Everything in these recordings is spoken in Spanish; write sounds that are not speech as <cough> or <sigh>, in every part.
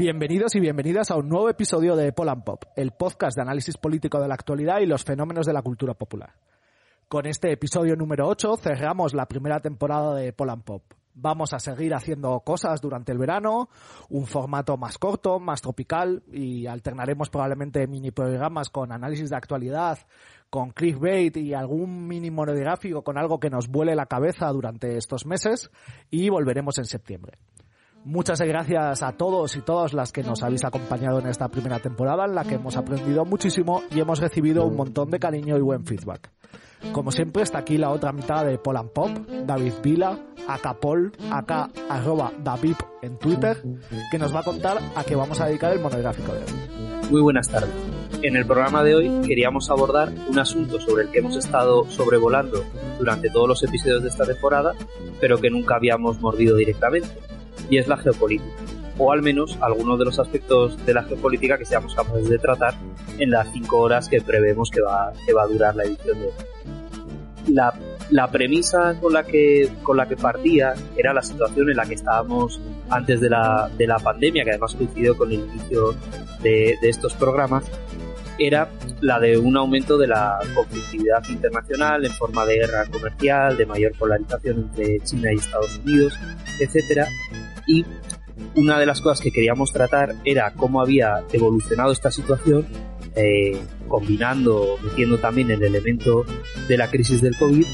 Bienvenidos y bienvenidas a un nuevo episodio de Poland Pop, el podcast de análisis político de la actualidad y los fenómenos de la cultura popular. Con este episodio número 8 cerramos la primera temporada de Poland Pop. Vamos a seguir haciendo cosas durante el verano, un formato más corto, más tropical y alternaremos probablemente mini programas con análisis de actualidad, con clickbait y algún mini monográfico con algo que nos vuele la cabeza durante estos meses y volveremos en septiembre. Muchas gracias a todos y todas las que nos habéis acompañado en esta primera temporada en la que hemos aprendido muchísimo y hemos recibido un montón de cariño y buen feedback. Como siempre está aquí la otra mitad de Polan Pop, David Vila, acapol, acá arroba David en Twitter, que nos va a contar a qué vamos a dedicar el monográfico de hoy. Muy buenas tardes. En el programa de hoy queríamos abordar un asunto sobre el que hemos estado sobrevolando durante todos los episodios de esta temporada, pero que nunca habíamos mordido directamente y es la geopolítica, o al menos algunos de los aspectos de la geopolítica que seamos capaces de tratar en las cinco horas que prevemos que va, que va a durar la edición de hoy. La, la, premisa con la, que, con la que partía era la situación en la que estábamos antes de la, de la pandemia, que además coincidió con el inicio de, de estos programas, era la de un aumento de la conflictividad internacional en forma de guerra comercial, de mayor polarización entre China y Estados Unidos, etcétera, y una de las cosas que queríamos tratar era cómo había evolucionado esta situación, eh, combinando, metiendo también el elemento de la crisis del COVID,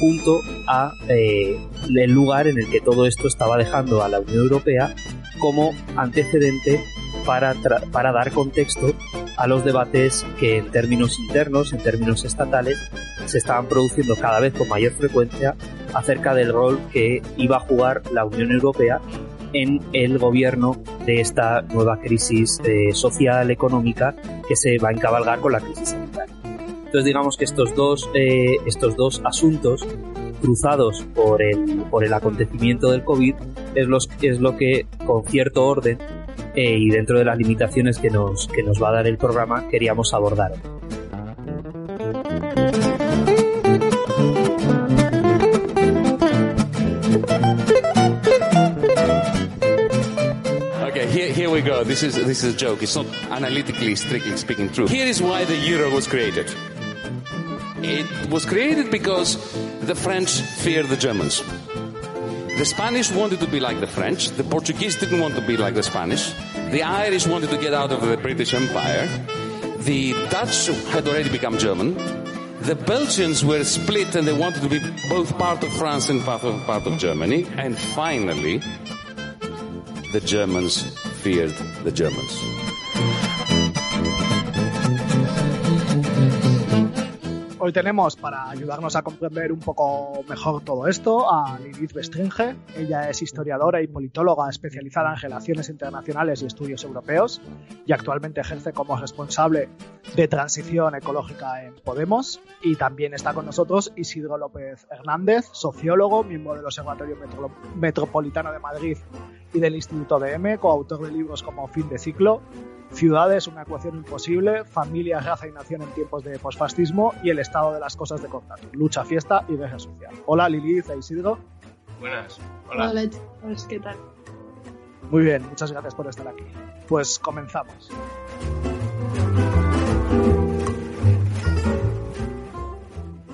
junto a eh, el lugar en el que todo esto estaba dejando a la Unión Europea como antecedente para, para dar contexto a los debates que en términos internos, en términos estatales, se estaban produciendo cada vez con mayor frecuencia acerca del rol que iba a jugar la Unión Europea en el gobierno de esta nueva crisis eh, social, económica, que se va a encabalgar con la crisis sanitaria. Entonces digamos que estos dos, eh, estos dos asuntos cruzados por el, por el acontecimiento del COVID es, los, es lo que con cierto orden eh, y dentro de las limitaciones que nos, que nos va a dar el programa queríamos abordar. Here we go. This is, this is a joke. It's not analytically, strictly speaking true. Here is why the euro was created. It was created because the French feared the Germans. The Spanish wanted to be like the French. The Portuguese didn't want to be like the Spanish. The Irish wanted to get out of the British Empire. The Dutch had already become German. The Belgians were split and they wanted to be both part of France and part of, part of Germany. And finally, the Germans feared the Germans. Hoy tenemos, para ayudarnos a comprender un poco mejor todo esto, a Lilith Bestringe. Ella es historiadora y politóloga especializada en relaciones internacionales y estudios europeos y actualmente ejerce como responsable de transición ecológica en Podemos. Y también está con nosotros Isidro López Hernández, sociólogo, miembro del Observatorio Metropolitano de Madrid y del Instituto DM, coautor de libros como Fin de Ciclo, Ciudades, una ecuación imposible, Familia, raza y nación en tiempos de posfascismo y el estado de las cosas de contacto, lucha, fiesta y guerra social. Hola Lilith e Isidro. Buenas. Hola. Hola, ¿qué tal? Muy bien, muchas gracias por estar aquí. Pues comenzamos.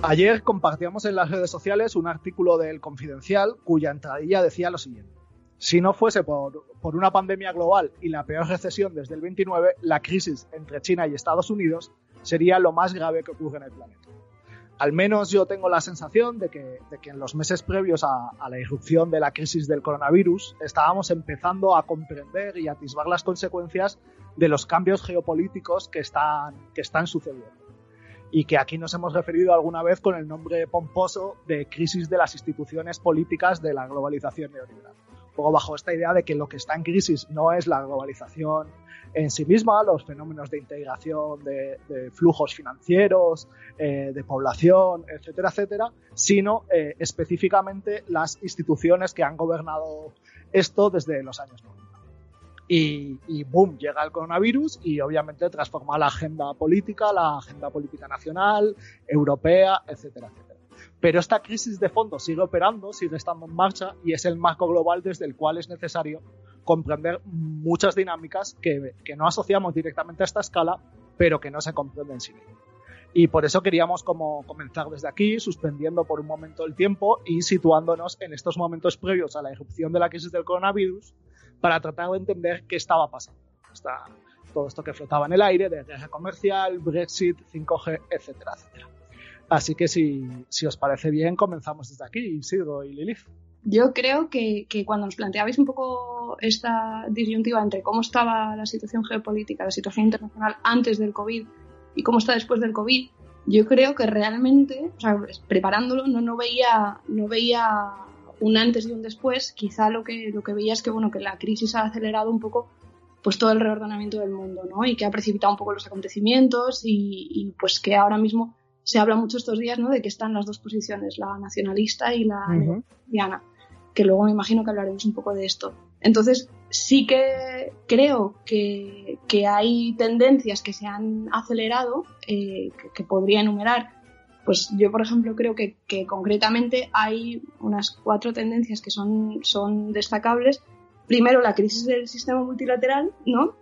Ayer compartíamos en las redes sociales un artículo del Confidencial cuya entradilla decía lo siguiente. Si no fuese por, una pandemia global y la peor recesión desde el 29, la crisis entre China y Estados Unidos sería lo más grave que ocurre en el planeta. Al menos yo tengo la sensación de que, en los meses previos a, la irrupción de la crisis del coronavirus estábamos empezando a comprender y atisbar las consecuencias de los cambios geopolíticos que están, que están sucediendo. Y que aquí nos hemos referido alguna vez con el nombre pomposo de crisis de las instituciones políticas de la globalización neoliberal poco bajo esta idea de que lo que está en crisis no es la globalización en sí misma, los fenómenos de integración de, flujos financieros, eh, de población, etcétera, etcétera, sino eh, específicamente las instituciones que han gobernado esto desde los años 90. Y, y, boom, llega el coronavirus y obviamente transforma la agenda política, la agenda política nacional, europea, etcétera, etcétera. Pero esta crisis de fondo sigue operando, sigue estando en marcha y es el marco global desde el cual es necesario comprender muchas dinámicas que, no asociamos directamente a esta escala, pero que no se comprenden sin ello. Y por eso queríamos comenzar desde aquí, suspendiendo por un momento el tiempo y situándonos en estos momentos previos a la irrupción de la crisis del coronavirus para tratar de entender qué estaba pasando. Todo esto que flotaba en el aire de guerra comercial, Brexit, 5G, etcétera, etcétera. Así que si, si os parece bien, comenzamos desde aquí, Isidro y Lilith. Yo creo que, que, cuando nos planteabais un poco esta disyuntiva entre cómo estaba la situación geopolítica, la situación internacional antes del COVID y cómo está después del COVID, yo creo que realmente, o sea, preparándolo, no, no, veía, no veía un antes y un después. Quizá lo que, lo que veía es que, bueno, que la crisis ha acelerado un poco pues todo el reordenamiento del mundo, ¿no? Y que ha precipitado un poco los acontecimientos y, y pues que ahora mismo se habla mucho estos días, ¿no? De que están las dos posiciones, la nacionalista y la uh que luego me imagino que hablaremos un poco de esto. Entonces, sí que creo que, hay tendencias que se han acelerado, eh, que, podría enumerar. Pues yo, por ejemplo, creo que, concretamente hay unas cuatro tendencias que son, son destacables. Primero, la crisis del sistema multilateral, ¿no?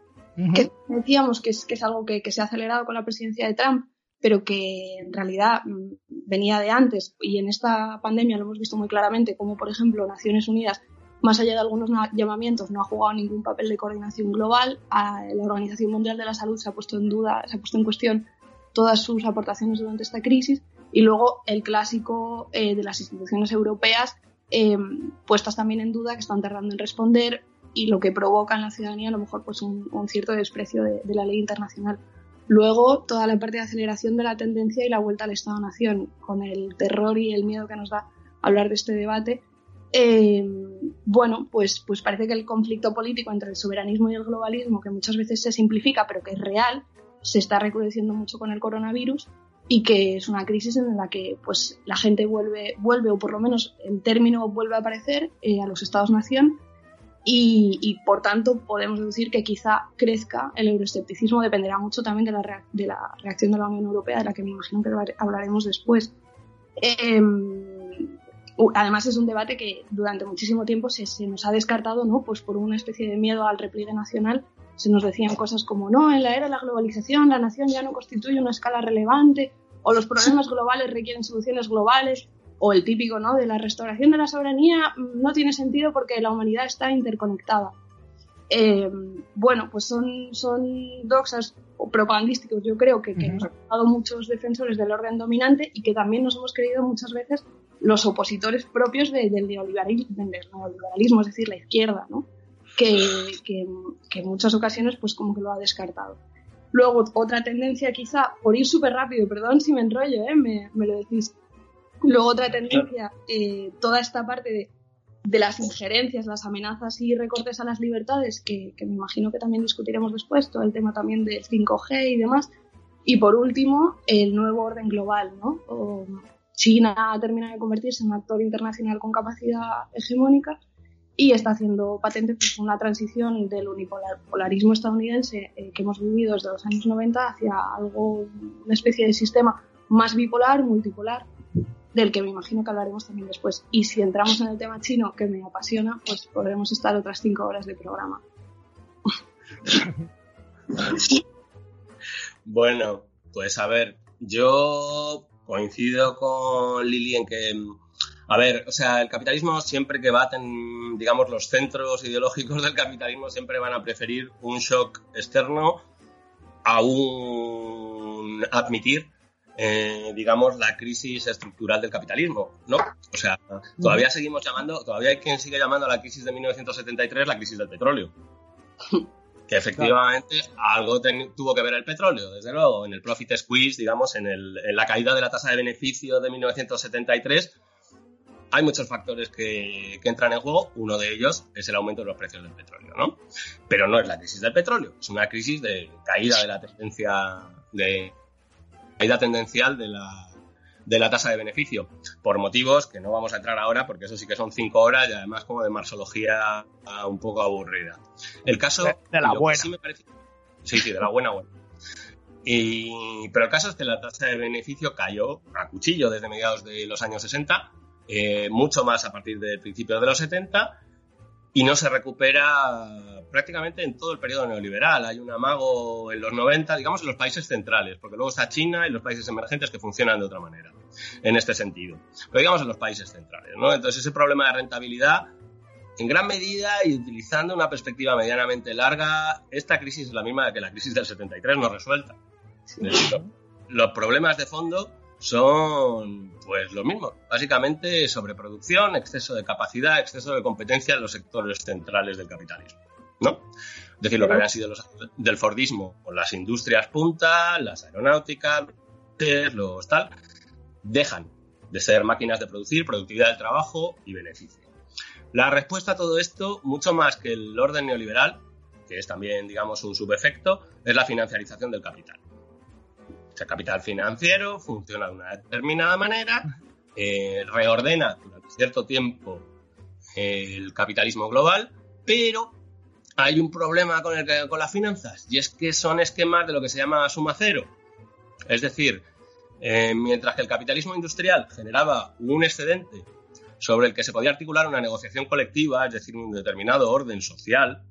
Que decíamos que es, que es algo que, se ha acelerado con la presidencia de Trump, pero que en realidad mm, venía de antes y en esta pandemia lo hemos visto muy claramente, como por ejemplo Naciones Unidas más allá de algunos llamamientos, no ha jugado ningún papel de coordinación global. la Organización Mundial de la Salud se ha puesto en duda, se ha puesto en cuestión todas sus aportaciones durante esta crisis. Y luego el clásico eh, de las instituciones europeas, eh, puestas también en duda, que están tardando en responder y lo que provoca en la ciudadanía a lo mejor pues un, cierto desprecio de, la ley internacional. Luego, toda la parte de aceleración de la tendencia y la vuelta al Estado-Nación, con el terror y el miedo que nos da hablar de este debate, eh, bueno, pues, pues parece que el conflicto político entre el soberanismo y el globalismo, que muchas veces se simplifica, pero que es real, se está recrudeciendo mucho con el coronavirus y que es una crisis en la que pues, la gente vuelve, vuelve, o por lo menos el término vuelve a aparecer eh, a los estados-nación y, por tanto podemos deducir que quizá crezca el euroescepticismo, dependerá mucho también de la, de la reacción de la Unión Europea, de la que me imagino que hablaremos después. Eh, además es un debate que durante muchísimo tiempo se, nos ha descartado, ¿no? Pues por una especie de miedo al repliegue nacional. Se nos decían cosas como, no, en la era de la globalización la nación ya no constituye una escala relevante, o los problemas <laughs> globales requieren soluciones globales, o el típico, ¿no? De la restauración de la soberanía mm, no tiene sentido porque la humanidad está interconectada. Eh, bueno, pues son, son doxas propagandísticos, yo creo que, que nos han dado muchos defensores del orden dominante y que también nos hemos creído muchas veces los opositores propios del, neoliberalismo, es decir, la izquierda, ¿no? que, en muchas ocasiones pues como que lo ha descartado. Luego, otra tendencia quizá, por ir súper rápido, perdón si me enrollo, ¿eh? me, lo decís. Luego otra tendencia, eh, toda esta parte de, de, las injerencias, las amenazas y recortes a las libertades, que, me imagino que también discutiremos después, todo el tema también del 5G y demás. Y por último, el nuevo orden global, ¿no? China termina de convertirse en un actor internacional con capacidad hegemónica y está haciendo patente pues, una transición del unipolarismo estadounidense eh, que hemos vivido desde los años 90 hacia algo, una especie de sistema más bipolar, multipolar, del que me imagino que hablaremos también después. Y si entramos en el tema chino, que me apasiona, pues podremos estar otras cinco horas de programa. <laughs> Bueno, pues a ver, yo coincido con Lili en que, a ver, o sea, el capitalismo siempre que baten, digamos, los centros ideológicos del capitalismo siempre van a preferir un shock externo a un admitir eh, digamos, la crisis estructural del capitalismo, ¿no? O sea, todavía seguimos llamando, todavía hay quien sigue llamando a la crisis de 1973 la crisis del petróleo. <laughs> que efectivamente algo tuvo que ver el petróleo, desde luego, en el profit squeeze, digamos, en, el, en, la caída de la tasa de beneficio de 1973. Hay muchos factores que, que, entran en juego, uno de ellos es el aumento de los precios del petróleo, ¿no? Pero no es la crisis del petróleo, es una crisis de caída de la tendencia, de caída tendencial de la, de la tasa de beneficio, por motivos que no vamos a entrar ahora porque eso sí que son cinco horas y además como de marsología un poco aburrida. El caso... De, la buena. Sí, sí, de la buena buena. Y, pero el caso es que la tasa de beneficio cayó a cuchillo desde mediados de los años 60, eh, mucho más a partir de principios de los 70, y no se recupera prácticamente en todo el periodo neoliberal. Hay un amago en los 90, digamos, en los países centrales, porque luego está China y los países emergentes que funcionan de otra manera, en este sentido. Pero digamos en los países centrales, ¿no? Entonces ese problema de rentabilidad, en gran medida y utilizando una perspectiva medianamente larga, esta crisis es la misma que la crisis del 73 no resuelta. Los problemas de fondo son pues lo mismo, básicamente sobreproducción, exceso de capacidad, exceso de competencia en los sectores centrales del capitalismo, ¿no? Es decir, lo que habían sido los del Fordismo con las industrias punta, las aeronáuticas, los tal, dejan de ser máquinas de producir, productividad del trabajo y beneficio. La respuesta a todo esto, mucho más que el orden neoliberal, que es también, digamos, un subefecto, es la financiarización del capital. El capital financiero funciona de una determinada manera, eh, reordena durante cierto tiempo el capitalismo global, pero hay un problema con, con las finanzas y es que son esquemas de lo que se llama suma cero. Es decir, eh, mientras que el capitalismo industrial generaba un excedente sobre el que se podía articular una negociación colectiva, es decir, un determinado orden social,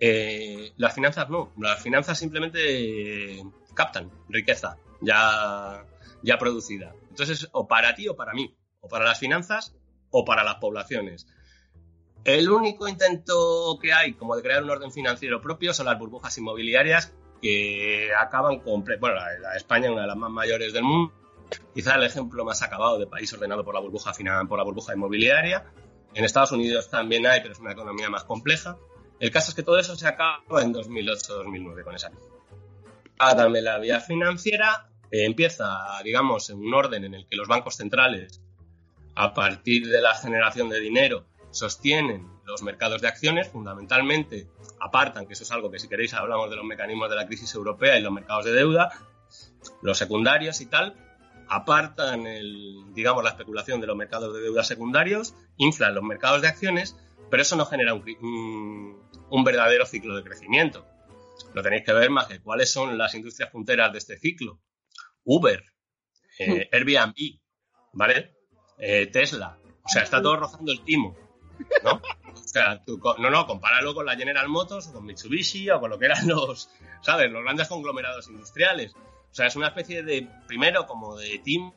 eh, las finanzas no. Las finanzas simplemente captan riqueza ya, ya producida. Entonces, o para ti o para mí, o para las finanzas o para las poblaciones. El único intento que hay como de crear un orden financiero propio son las burbujas inmobiliarias que acaban con... Bueno, la, España es una de las más mayores del mundo, quizá el ejemplo más acabado de país ordenado por la burbuja, por la burbuja inmobiliaria. En Estados Unidos también hay, pero es una economía más compleja. El caso es que todo eso se acaba en 2008-2009 con esa también la vía financiera eh, empieza, digamos, en un orden en el que los bancos centrales, a partir de la generación de dinero, sostienen los mercados de acciones, fundamentalmente apartan, que eso es algo que si queréis hablamos de los mecanismos de la crisis europea y los mercados de deuda, los secundarios y tal, apartan el, digamos, la especulación de los mercados de deuda secundarios, inflan los mercados de acciones, pero eso no genera un, un verdadero ciclo de crecimiento lo tenéis que ver más que cuáles son las industrias punteras de este ciclo. Uber, eh, hmm. Airbnb, ¿vale? Eh, Tesla. O sea, está todo rozando el timo, ¿no? O sea, no, no, compáralo con la General Motors o con Mitsubishi o con lo que eran los, ¿sabes? Los grandes conglomerados industriales. O sea, es una especie de, primero, como de team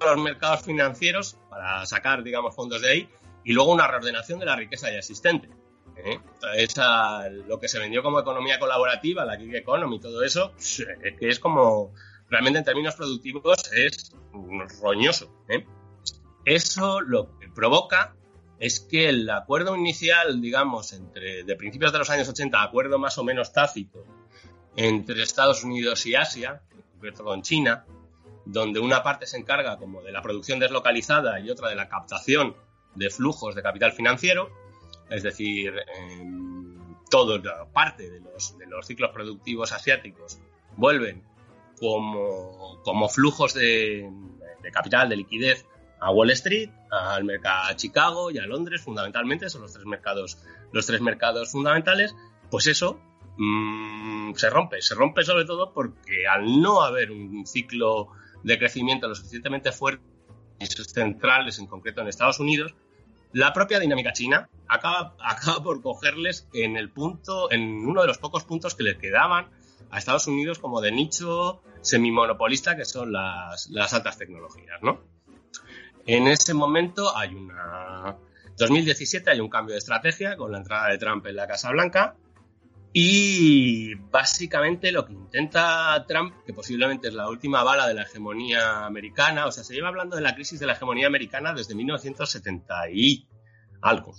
los mercados financieros para sacar, digamos, fondos de ahí y luego una reordenación de la riqueza ya existente. ¿eh? Esa, lo que se vendió como economía colaborativa, la gig economy, todo eso, que es como, realmente en términos productivos es roñoso. ¿eh? Eso lo que provoca es que el acuerdo inicial, digamos, entre de principios de los años 80, acuerdo más o menos tácito entre Estados Unidos y Asia, con China, donde una parte se encarga como de la producción deslocalizada y otra de la captación de flujos de capital financiero, es decir, toda parte de los, ciclos productivos asiáticos vuelven como flujos de, capital, de liquidez a Wall Street, al a Chicago y a Londres, fundamentalmente, son los tres mercados, los tres mercados fundamentales, pues eso mm, se rompe. Se rompe sobre todo porque al no haber un ciclo de crecimiento lo suficientemente fuerte en centrales, en concreto en Estados Unidos, la propia dinámica china acaba, <laughs> acaba por cogerles en el punto, en uno de los pocos puntos que les quedaban a Estados Unidos como de nicho semimonopolista que son las, las altas tecnologías, ¿no? En ese momento hay una... 2017 hay un cambio de estrategia con la entrada de Trump en la Casa Blanca y básicamente lo que intenta Trump, que posiblemente es la última bala de la hegemonía americana, o sea, se lleva hablando de la crisis de la hegemonía americana desde 1970 y algo.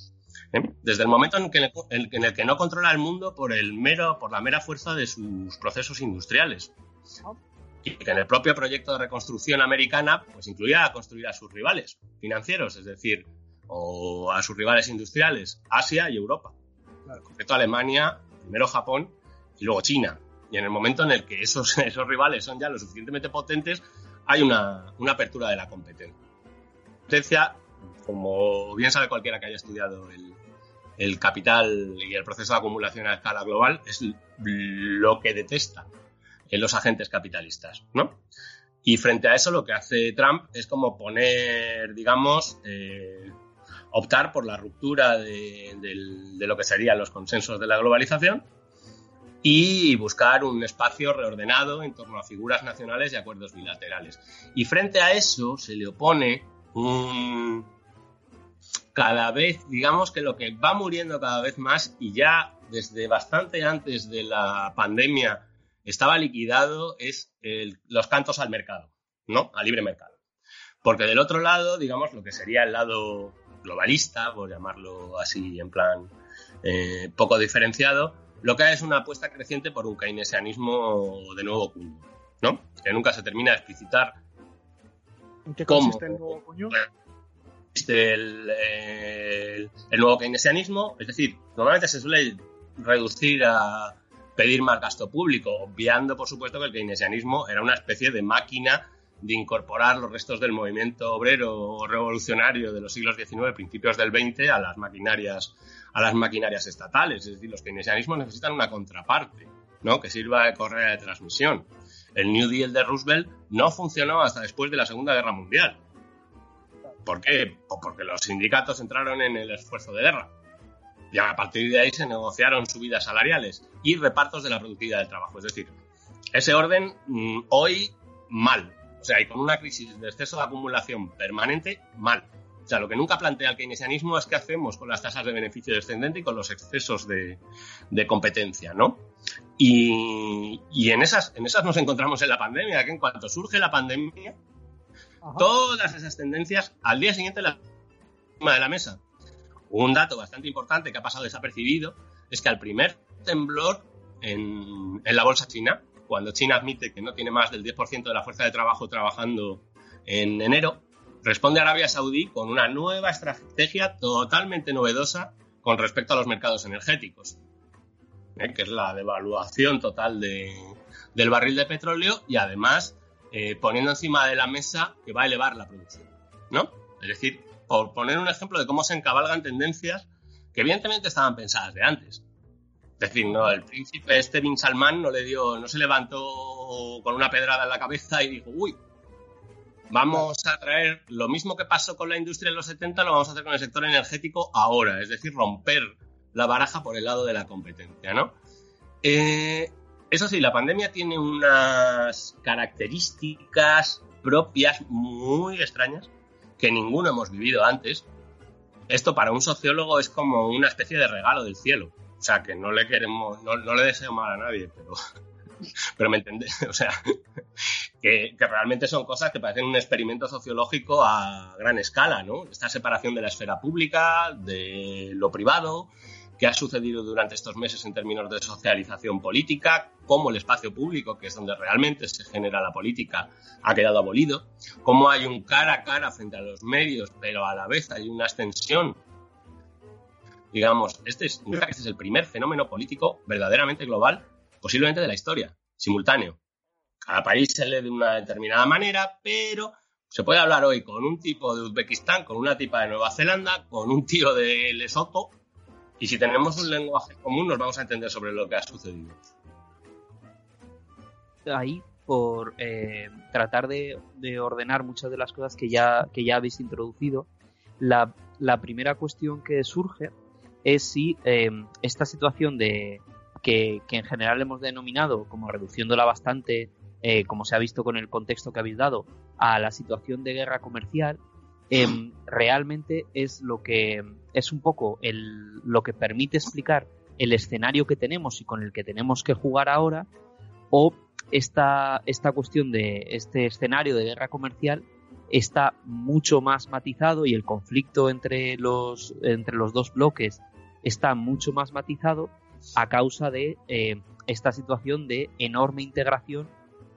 ¿eh? Desde el momento en, el que no controla el mundo por, el mero, por la mera fuerza de sus procesos industriales. Y que en el propio proyecto de reconstrucción americana, pues incluía construir a sus rivales financieros, es decir, o a sus rivales industriales, Asia y Europa. En concreto, Alemania primero Japón y luego China. Y en el momento en el que esos, <laughs> esos rivales son ya lo suficientemente potentes, hay una, apertura de la competencia. Competencia, como bien sabe cualquiera que haya estudiado el, capital y el proceso de acumulación a escala global, es lo que detestan los agentes capitalistas, ¿no? Y frente a eso lo que hace Trump es como poner, digamos, eh, optar por la ruptura de, de lo que serían los consensos de la globalización y buscar un espacio reordenado en torno a figuras nacionales y acuerdos bilaterales. Y frente a eso se le opone un, cada vez, digamos que lo que va muriendo cada vez más y ya desde bastante antes de la pandemia estaba liquidado es los cantos al mercado, ¿no? Al libre mercado. Porque del otro lado, digamos, lo que sería el lado globalista, por llamarlo así en plan eh, poco diferenciado, lo que hay es una apuesta creciente por un keynesianismo de nuevo cuño, ¿no? Que nunca se termina de explicitar. ¿En qué consiste el nuevo cuño? El, el, nuevo keynesianismo, es decir, normalmente se suele reducir a pedir más gasto público, obviando, por supuesto, que el keynesianismo era una especie de máquina de incorporar los restos del movimiento obrero revolucionario de los siglos XIX, principios del XX, a las maquinarias, a las maquinarias estatales. Es decir, los keynesianismos necesitan una contraparte, ¿no? Que sirva de correa de transmisión. El New Deal de Roosevelt no funcionó hasta después de la Segunda Guerra Mundial. ¿Por qué? Pues porque los sindicatos entraron en el esfuerzo de guerra. Y a partir de ahí se negociaron subidas salariales y repartos de la productividad del trabajo. Es decir, ese orden mm, hoy mal. O sea, y con una crisis de exceso de acumulación permanente, mal. O sea, lo que nunca plantea el keynesianismo es qué hacemos con las tasas de beneficio descendente y con los excesos de, competencia, ¿no? Y, en, esas, en esas nos encontramos en la pandemia, que en cuanto surge la pandemia, todas esas tendencias al día siguiente la de la mesa. Un dato bastante importante que ha pasado desapercibido es que al primer temblor en, la bolsa china, cuando China admite que no tiene más del 10% de la fuerza de trabajo trabajando en enero, responde Arabia Saudí con una nueva estrategia totalmente novedosa con respecto a los mercados energéticos, ¿eh? que es la devaluación total del barril de petróleo y además eh, poniendo encima de la mesa que va a elevar la producción, ¿no? Es decir, por poner un ejemplo de cómo se encabalgan tendencias que evidentemente estaban pensadas de antes. Es decir, no, el príncipe este Bin Salman no le dio, no se levantó con una pedrada en la cabeza y dijo, uy, vamos a traer lo mismo que pasó con la industria en los 70, lo vamos a hacer con el sector energético ahora, es decir, romper la baraja por el lado de la competencia, ¿no? Eh, eso sí, la pandemia tiene unas características propias muy extrañas que ninguno hemos vivido antes. Esto para un sociólogo es como una especie de regalo del cielo. O sea, que no le queremos, no, le deseo mal a nadie, pero, <laughs> pero me entendés. <laughs> O sea, que, que, realmente son cosas que parecen un experimento sociológico a gran escala, ¿no? Esta separación de la esfera pública, de lo privado, qué ha sucedido durante estos meses en términos de socialización política, cómo el espacio público, que es donde realmente se genera la política, ha quedado abolido, cómo hay un cara a cara frente a los medios, pero a la vez hay una extensión. Digamos, este es, este es el primer fenómeno político verdaderamente global, posiblemente de la historia, simultáneo. Cada país se lee de una determinada manera, pero se puede hablar hoy con un tipo de Uzbekistán, con una tipa de Nueva Zelanda, con un tío de Lesoto, y si tenemos un lenguaje común, nos vamos a entender sobre lo que ha sucedido. Ahí, por eh, tratar de, ordenar muchas de las cosas que ya, habéis introducido, la, primera cuestión que surge es si eh, esta situación de que, en general hemos denominado como reduciéndola bastante, eh, como se ha visto con el contexto que habéis dado, a la situación de guerra comercial, Em, realmente es lo que es un poco lo que permite explicar el escenario que tenemos y con el que tenemos que jugar ahora o esta, esta cuestión de este escenario de guerra comercial está mucho más matizado y el conflicto entre los, entre los dos bloques está mucho más matizado a causa de eh, esta situación de enorme integración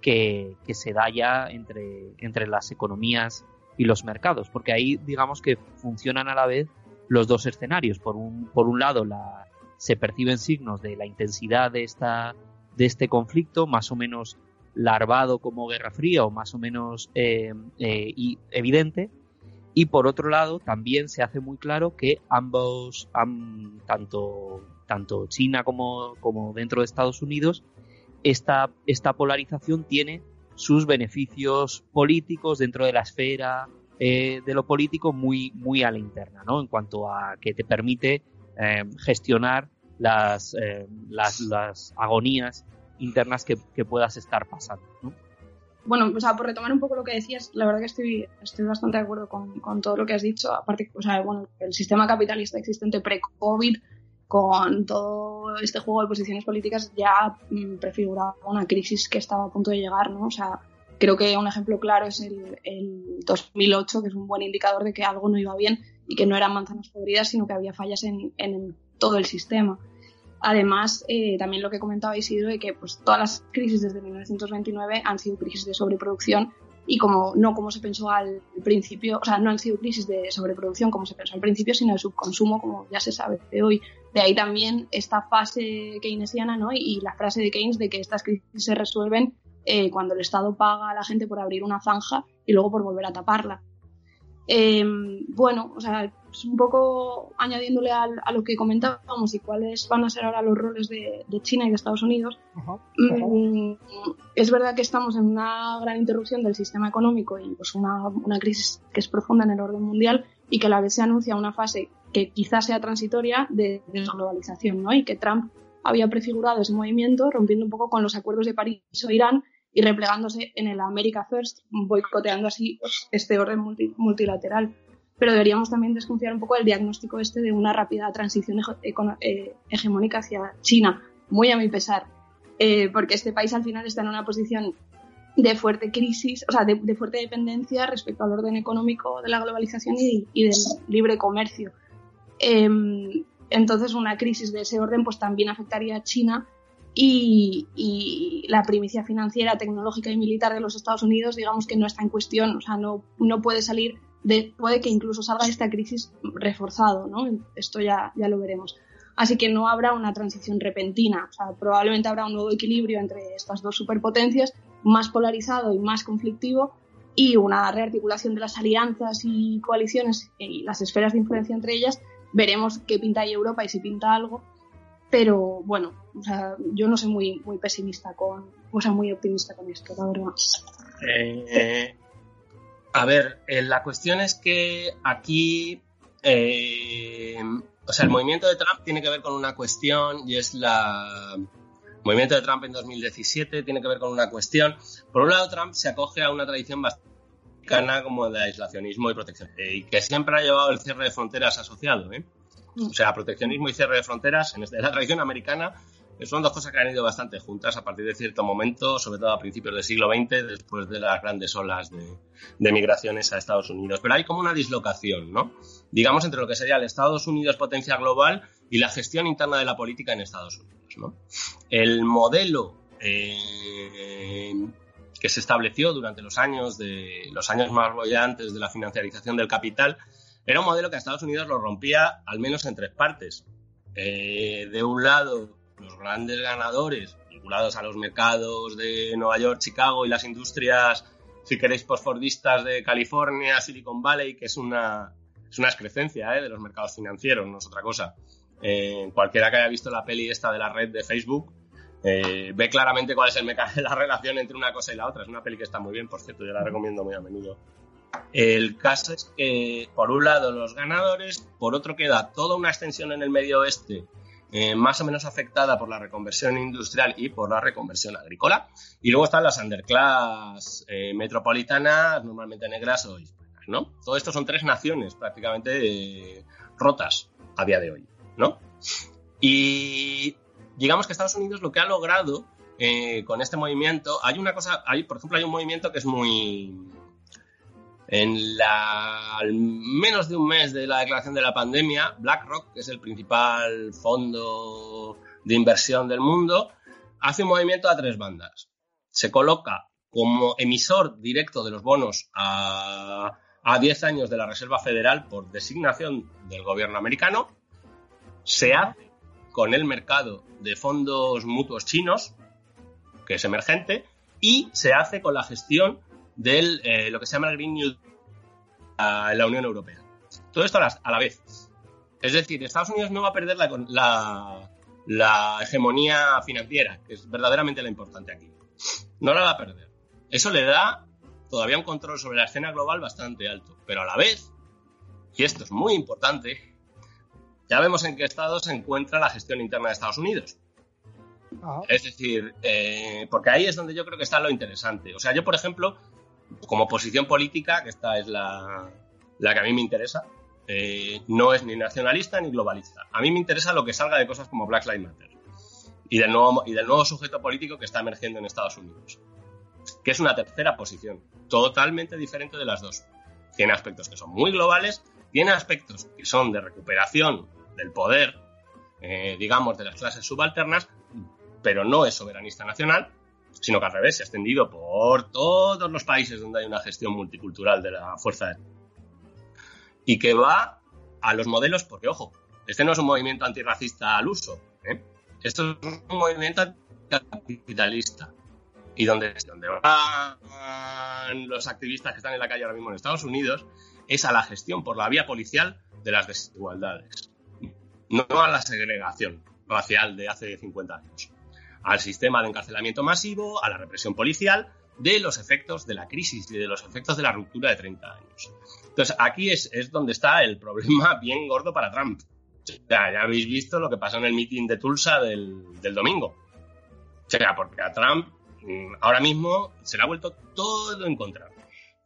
que, que se da ya entre, entre las economías y los mercados, porque ahí digamos que funcionan a la vez los dos escenarios. Por un, por un lado, la, se perciben signos de la intensidad de, esta, de este conflicto, más o menos larvado como Guerra Fría o más o menos eh, eh, y evidente. Y por otro lado, también se hace muy claro que ambos, tanto, tanto China como, como dentro de Estados Unidos, esta, esta polarización tiene sus beneficios políticos dentro de la esfera eh, de lo político muy, muy a la interna, ¿no? En cuanto a que te permite eh, gestionar las, las, las, agonías internas que, que puedas estar pasando, ¿no? bueno, o sea, por retomar un poco lo que decías, la verdad que estoy, estoy bastante de acuerdo con, con todo lo que has dicho. Aparte, o sea, bueno, el sistema capitalista existente pre-COVID, con todo este juego de posiciones políticas, ya mm, prefiguraba una crisis que estaba a punto de llegar, ¿no? O sea, creo que un ejemplo claro es el, el 2008, que es un buen indicador de que algo no iba bien y que no eran manzanas podridas, sino que había fallas en, en todo el sistema. Además, eh, también lo que comentaba Isidro de que pues, todas las crisis desde 1929 han sido crisis de sobreproducción y como no como se pensó al principio, o sea, no han sido crisis de sobreproducción como se pensó al principio, sino de subconsumo, como ya se sabe de hoy. De ahí también esta fase keynesiana ¿no? y, la frase de Keynes de que estas crisis se resuelven eh, cuando el Estado paga a la gente por abrir una zanja y luego por volver a taparla. Eh, bueno, o sea, pues un poco añadiéndole a, lo que comentábamos y cuáles van a ser ahora los roles de, China y de Estados Unidos, mm, es verdad que estamos en una gran interrupción del sistema económico y pues una, una, crisis que es profunda en el orden mundial y que a la vez se anuncia una fase que quizás sea transitoria de desglobalización, ¿no? Y que Trump había prefigurado ese movimiento rompiendo un poco con los acuerdos de París o Irán y replegándose en el America First, boicoteando así pues, este orden multilateral. Pero deberíamos también desconfiar un poco del diagnóstico este de una rápida transición eh, hegemónica hacia China, muy a mi pesar, eh, porque este país al final está en una posición de fuerte crisis, o sea, de, fuerte dependencia respecto al orden económico de la globalización y, del libre comercio. Em, entonces, una crisis de ese orden pues también afectaría a China y, la primicia financiera, tecnológica y militar de los Estados Unidos, digamos que no está en cuestión, o sea, no, no puede salir, de, puede que incluso salga esta crisis reforzado, ¿no? Esto ya, ya lo veremos. Así que no habrá una transición repentina, o sea, probablemente habrá un nuevo equilibrio entre estas dos superpotencias, más polarizado y más conflictivo, y una rearticulación de las alianzas y coaliciones y las esferas de influencia entre ellas. Veremos qué pinta ahí Europa y si pinta algo, pero bueno, o sea, yo no soy muy, muy pesimista con, o sea, muy optimista con esto, la verdad. Eh, a ver, eh, la cuestión es que aquí, eh, o sea, el movimiento de Trump tiene que ver con una cuestión y es la... El movimiento de Trump en 2017 tiene que ver con una cuestión. Por un lado, Trump se acoge a una tradición bastante como de aislacionismo y protección, y que siempre ha llevado el cierre de fronteras asociado. ¿eh? O sea, proteccionismo y cierre de fronteras en este, la tradición americana son dos cosas que han ido bastante juntas a partir de cierto momento, sobre todo a principios del siglo XX, después de las grandes olas de, migraciones a Estados Unidos. Pero hay como una dislocación, ¿no? Digamos, entre lo que sería el Estados Unidos potencia global y la gestión interna de la política en Estados Unidos, ¿no? El modelo eh, que se estableció durante los años, de, los años más bollantes de la financiarización del capital era un modelo que a Estados Unidos lo rompía al menos en tres partes. Eh, de un lado, los grandes ganadores vinculados a los mercados de Nueva York, Chicago y las industrias, si queréis, postfordistas de California, Silicon Valley, que es una, es una excrecencia eh, de los mercados financieros, no es otra cosa. Eh, cualquiera que haya visto la peli esta de la red de Facebook ve claramente cuál es el <laughs> la relación entre una cosa y la otra. Es una peli que está muy bien, por cierto, yo la recomiendo muy a menudo. El caso es que, por un lado, los ganadores, por otro, queda toda una extensión en el medio oeste eh, más o menos afectada por la reconversión industrial y por la reconversión agrícola. Y luego están las underclass eh, metropolitanas, normalmente negras o hispanas, ¿no? Todo esto son tres naciones prácticamente eh, rotas a día de hoy, ¿no? Y digamos que Estados Unidos lo que ha logrado con este movimiento, hay una cosa, hay, por ejemplo, hay un movimiento que es muy, en al menos de un mes de la declaración de la pandemia, BlackRock, que es el principal fondo de inversión del mundo, hace un movimiento a tres bandas. Se coloca como emisor directo de los bonos a, a 10 años de la Reserva Federal por designación del gobierno americano, se hace con el mercado de fondos mutuos chinos, que es emergente, y se hace con la gestión de eh, lo que se llama el Green New en la Unión Europea. Todo esto a la, vez. Es decir, Estados Unidos no va a perder la, la, hegemonía financiera, que es verdaderamente la importante aquí. No la va a perder. Eso le da todavía un control sobre la escena global bastante alto, pero a la vez, y esto es muy importante, ya vemos en qué estado se encuentra la gestión interna de Estados Unidos. Es decir, eh, porque ahí es donde yo creo que está lo interesante. O sea, yo, por ejemplo, como posición política, que esta es la, que a mí me interesa, eh, no es ni nacionalista ni globalista. A mí me interesa lo que salga de cosas como Black Lives Matter y del nuevo, y del nuevo sujeto político que está emergiendo en Estados Unidos, que es una tercera posición, totalmente diferente de las dos. Tiene aspectos que son muy globales, tiene aspectos que son de recuperación del poder, eh, digamos, de las clases subalternas, pero no es soberanista nacional, sino que al revés se ha extendido por todos los países donde hay una gestión multicultural de la fuerza y que va a los modelos, porque ojo, este no es un movimiento antirracista al uso, ¿eh? esto es un movimiento capitalista. Y donde, donde van los activistas que están en la calle ahora mismo en Estados Unidos es a la gestión por la vía policial de las desigualdades, no a la segregación racial de hace 50 años, al sistema de encarcelamiento masivo, a la represión policial, de los efectos de la crisis y de los efectos de la ruptura de 30 años. Entonces, aquí es, donde está el problema <laughs> bien gordo para Trump. Ya, ya habéis visto lo que pasó en el meeting de Tulsa del, del domingo. O sea, porque a Trump mm, ahora mismo se le ha vuelto todo en contra.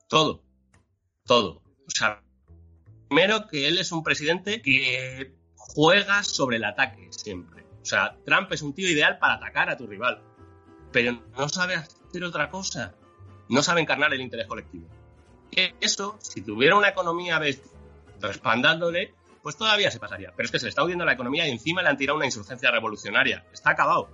Todo. Todo. O sea, primero que él es un presidente que juega sobre el ataque siempre. O sea, Trump es un tío ideal para atacar a tu rival. Pero no sabe hacer otra cosa. No sabe encarnar el interés colectivo. Eso, si tuviera una economía respaldándole, pues todavía se pasaría. Pero es que se le está hundiendo la economía y encima le han tirado una insurgencia revolucionaria. Está acabado.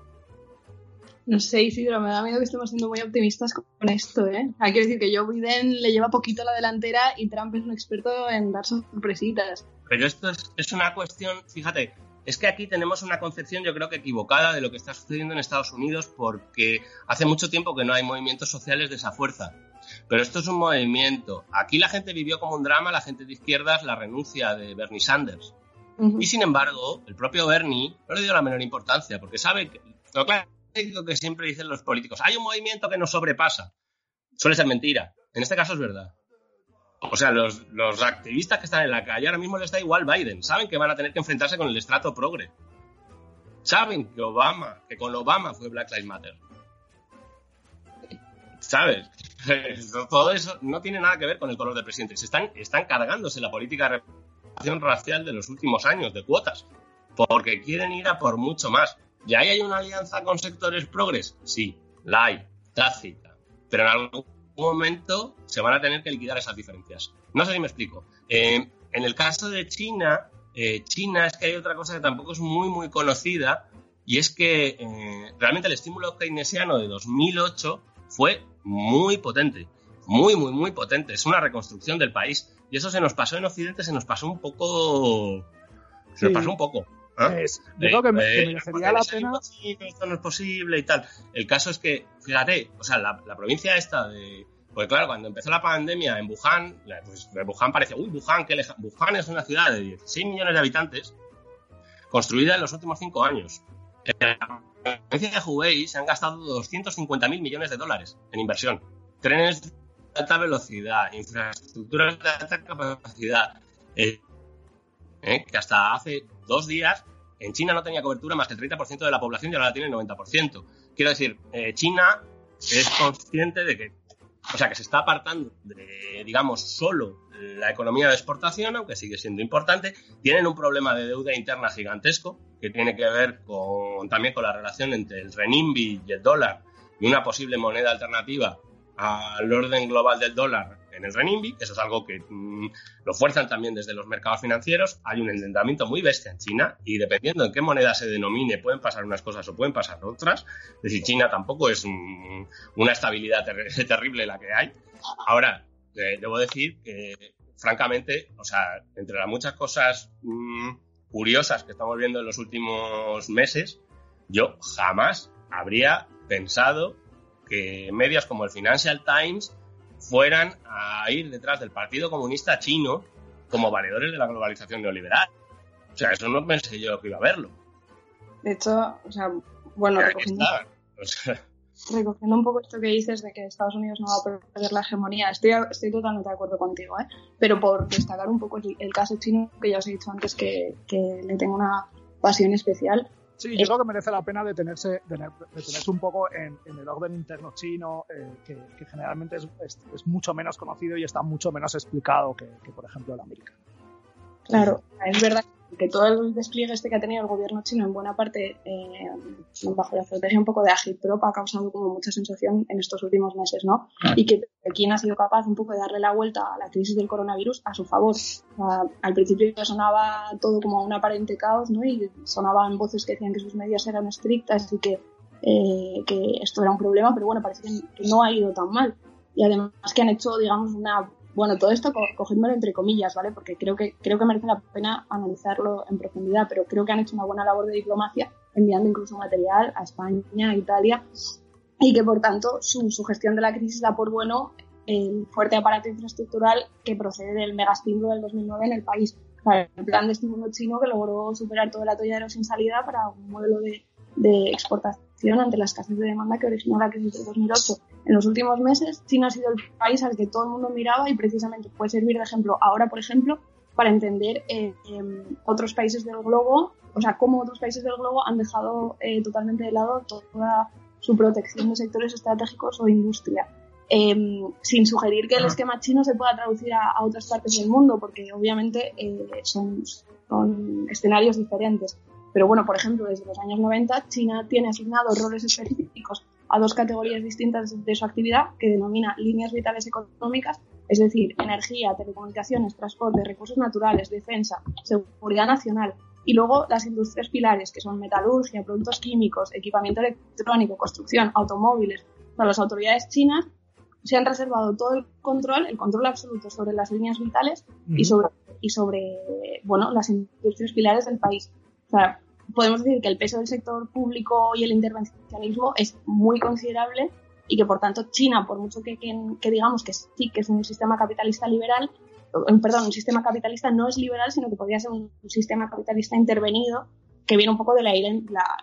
No sé, Isidro, me da miedo que estemos siendo muy optimistas con esto, ¿eh? Hay que decir que Joe Biden le lleva poquito a la delantera y Trump es un experto en dar sorpresitas. Pero esto es, es una cuestión, fíjate, es que aquí tenemos una concepción yo creo que equivocada de lo que está sucediendo en Estados Unidos porque hace mucho tiempo que no hay movimientos sociales de esa fuerza. Pero esto es un movimiento. Aquí la gente vivió como un drama, la gente de izquierdas, la renuncia de Bernie Sanders. Y sin embargo, el propio Bernie no le dio la menor importancia porque sabe que lo clásico que siempre dicen los políticos, hay un movimiento que nos sobrepasa. Suele ser mentira. En este caso es verdad. O sea, los, activistas que están en la calle ahora mismo les da igual Biden. Saben que van a tener que enfrentarse con el estrato progre. Saben que Obama, que con Obama fue Black Lives Matter. ¿Sabes? <laughs> Todo eso no tiene nada que ver con el color del presidente. Se están, están cargándose la política de representación racial de los últimos años, de cuotas, porque quieren ir a por mucho más. ¿Y ahí hay una alianza con sectores progres? Sí, la hay, tácita. Pero en algún momento se van a tener que liquidar esas diferencias. No sé si me explico. Eh, en el caso de China, eh, China es que hay otra cosa que tampoco es muy, muy conocida, y es que eh, realmente el estímulo keynesiano de 2008 fue muy potente, muy, muy, muy potente. Es una reconstrucción del país. Y eso se nos pasó en Occidente, se nos pasó un poco... Se nos pasó un poco. Yo creo que, me, merecería la pena. Esto no es posible y tal. El caso es que, fíjate, o sea, la, la provincia esta de, pues claro, cuando empezó la pandemia en Wuhan, pues Wuhan parecía, uy, Wuhan, qué lejano. Wuhan es una ciudad de 16 millones de habitantes, construida en los últimos cinco años. En la provincia de Hubei se han gastado 250.000 millones de dólares en inversión. Trenes de alta velocidad, infraestructuras de alta capacidad, eh, eh, que hasta hace dos días en China no tenía cobertura más que el 30% de la población y ahora tiene el 90%. Quiero decir, eh, China es consciente de que o sea, que se está apartando de, digamos, solo la economía de exportación, aunque sigue siendo importante. Tienen un problema de deuda interna gigantesco, que tiene que ver con, también con la relación entre el renminbi y el dólar y una posible moneda alternativa al orden global del dólar en el renminbi, eso es algo que mm, lo fuerzan también desde los mercados financieros. Hay un endeudamiento muy bestia en China y dependiendo en qué moneda se denomine pueden pasar unas cosas o pueden pasar otras. Es decir, China tampoco es una estabilidad <laughs> terrible la que hay. Ahora, debo decir que, francamente, o sea, entre las muchas cosas mm, curiosas que estamos viendo en los últimos meses, yo jamás habría pensado que medios como el Financial Times fueran a ir detrás del Partido Comunista Chino como valedores de la globalización neoliberal. O sea, eso no pensé yo que iba a verlo. De hecho, o sea, bueno, recogiendo un poco esto que dices de que Estados Unidos no va a perder la hegemonía, estoy, estoy totalmente de acuerdo contigo, ¿eh? pero por destacar un poco el, caso chino, que ya os he dicho antes que, que le tengo una pasión especial, Sí, yo creo que merece la pena detenerse, detenerse un poco en, el orden interno chino, eh, que, generalmente es, es, mucho menos conocido y está mucho menos explicado que, que por ejemplo, el americano. Claro, es verdad que todo el despliegue este que ha tenido el gobierno chino en buena parte eh, bajo la estrategia un poco de agitprop ha causado como mucha sensación en estos últimos meses, ¿no? Y que Pekín ha sido capaz un poco de darle la vuelta a la crisis del coronavirus a su favor. al principio sonaba todo como un aparente caos, ¿no? Y sonaban voces que decían que sus medidas eran estrictas y que, eh, que esto era un problema, pero bueno, parece que no ha ido tan mal. Y además que han hecho, digamos, una bueno, todo esto cogéndolo entre comillas, ¿vale? Porque creo que, creo que merece la pena analizarlo en profundidad, pero creo que han hecho una buena labor de diplomacia enviando incluso material a España, a Italia, y que por tanto su, gestión de la crisis da por bueno el fuerte aparato infraestructural que procede del megastímulo del 2009 en el país. el plan de estímulo chino que logró superar todo el atolladero sin salida para un modelo de, de exportación ante la escasez de demanda que originó la crisis del 2008 en los últimos meses, China ha sido el país al que todo el mundo miraba y precisamente puede servir de ejemplo ahora, por ejemplo, para entender eh, em, otros países del globo, o sea, cómo otros países del globo han dejado eh, totalmente de lado toda su protección de sectores estratégicos o industria. Em, sin sugerir que el esquema chino se pueda traducir a, otras partes del mundo, porque obviamente eh, son, son escenarios diferentes. Pero bueno, por ejemplo, desde los años 90 China tiene asignados roles específicos a dos categorías distintas de su actividad que denomina líneas vitales económicas, es decir, energía, telecomunicaciones, transporte, recursos naturales, defensa, seguridad nacional. Y luego las industrias pilares, que son metalurgia, productos químicos, equipamiento electrónico, construcción, automóviles. Para las autoridades chinas se han reservado todo el control, el control absoluto sobre las líneas vitales y sobre, y sobre bueno, las industrias pilares del país. O sea, podemos decir que el peso del sector público y el intervencionismo es muy considerable y que por tanto China, por mucho que, digamos que sí que es un sistema capitalista liberal, eh, perdón, un sistema capitalista no es liberal, sino que podría ser un, sistema capitalista intervenido que viene un poco de la,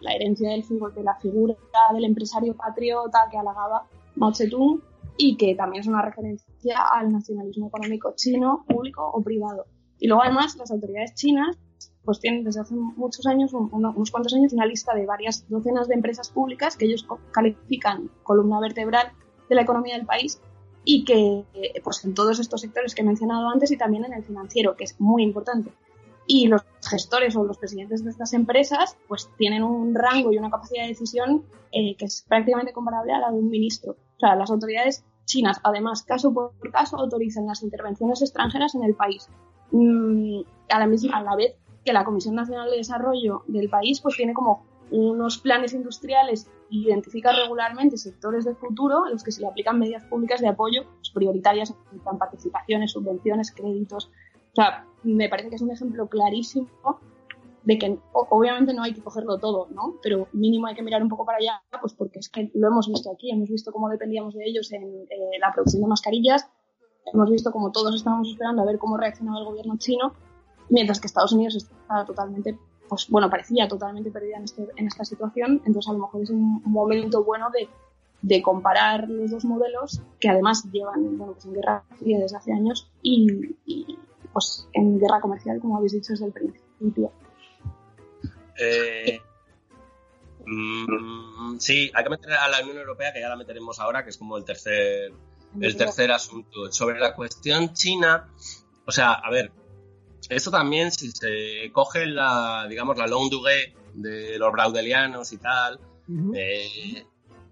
la, herencia del, de la figura del empresario patriota que halagaba Mao Zedong y que también es una referencia al nacionalismo económico chino, público o privado. Y luego además las autoridades chinas pues tienen desde hace muchos años, unos cuantos años, una lista de varias docenas de empresas públicas que ellos califican columna vertebral de la economía del país y que, pues en todos estos sectores que he mencionado antes y también en el financiero, que es muy importante. Y los gestores o los presidentes de estas empresas, pues tienen un rango y una capacidad de decisión eh, que es prácticamente comparable a la de un ministro. O sea, las autoridades chinas, además, caso por caso, autorizan las intervenciones extranjeras en el país. Mm, a, la misma, a la vez que la Comisión Nacional de Desarrollo del país pues tiene como unos planes industriales y identifica regularmente sectores de futuro a los que se le aplican medidas públicas de apoyo pues, prioritarias, en participaciones, subvenciones, créditos. O sea, me parece que es un ejemplo clarísimo de que obviamente no hay que cogerlo todo, ¿no? Pero mínimo hay que mirar un poco para allá, pues porque es que lo hemos visto aquí, hemos visto cómo dependíamos de ellos en eh, la producción de mascarillas, hemos visto cómo todos estábamos esperando a ver cómo reaccionaba el gobierno chino mientras que Estados Unidos está totalmente, pues bueno, parecía totalmente perdida en, este, en esta situación, entonces a lo mejor es un momento bueno de, de comparar los dos modelos que además llevan bueno, pues en guerra desde hace años y, pues en guerra comercial, como habéis dicho desde el principio. Eh, mm, sí, hay que meter a la Unión Europea, que ya la meteremos ahora, que es como el tercer, el tercer asunto. Sobre la cuestión china, o sea, a ver, esto también, si se coge la, digamos, la longue de los braudelianos y tal, eh,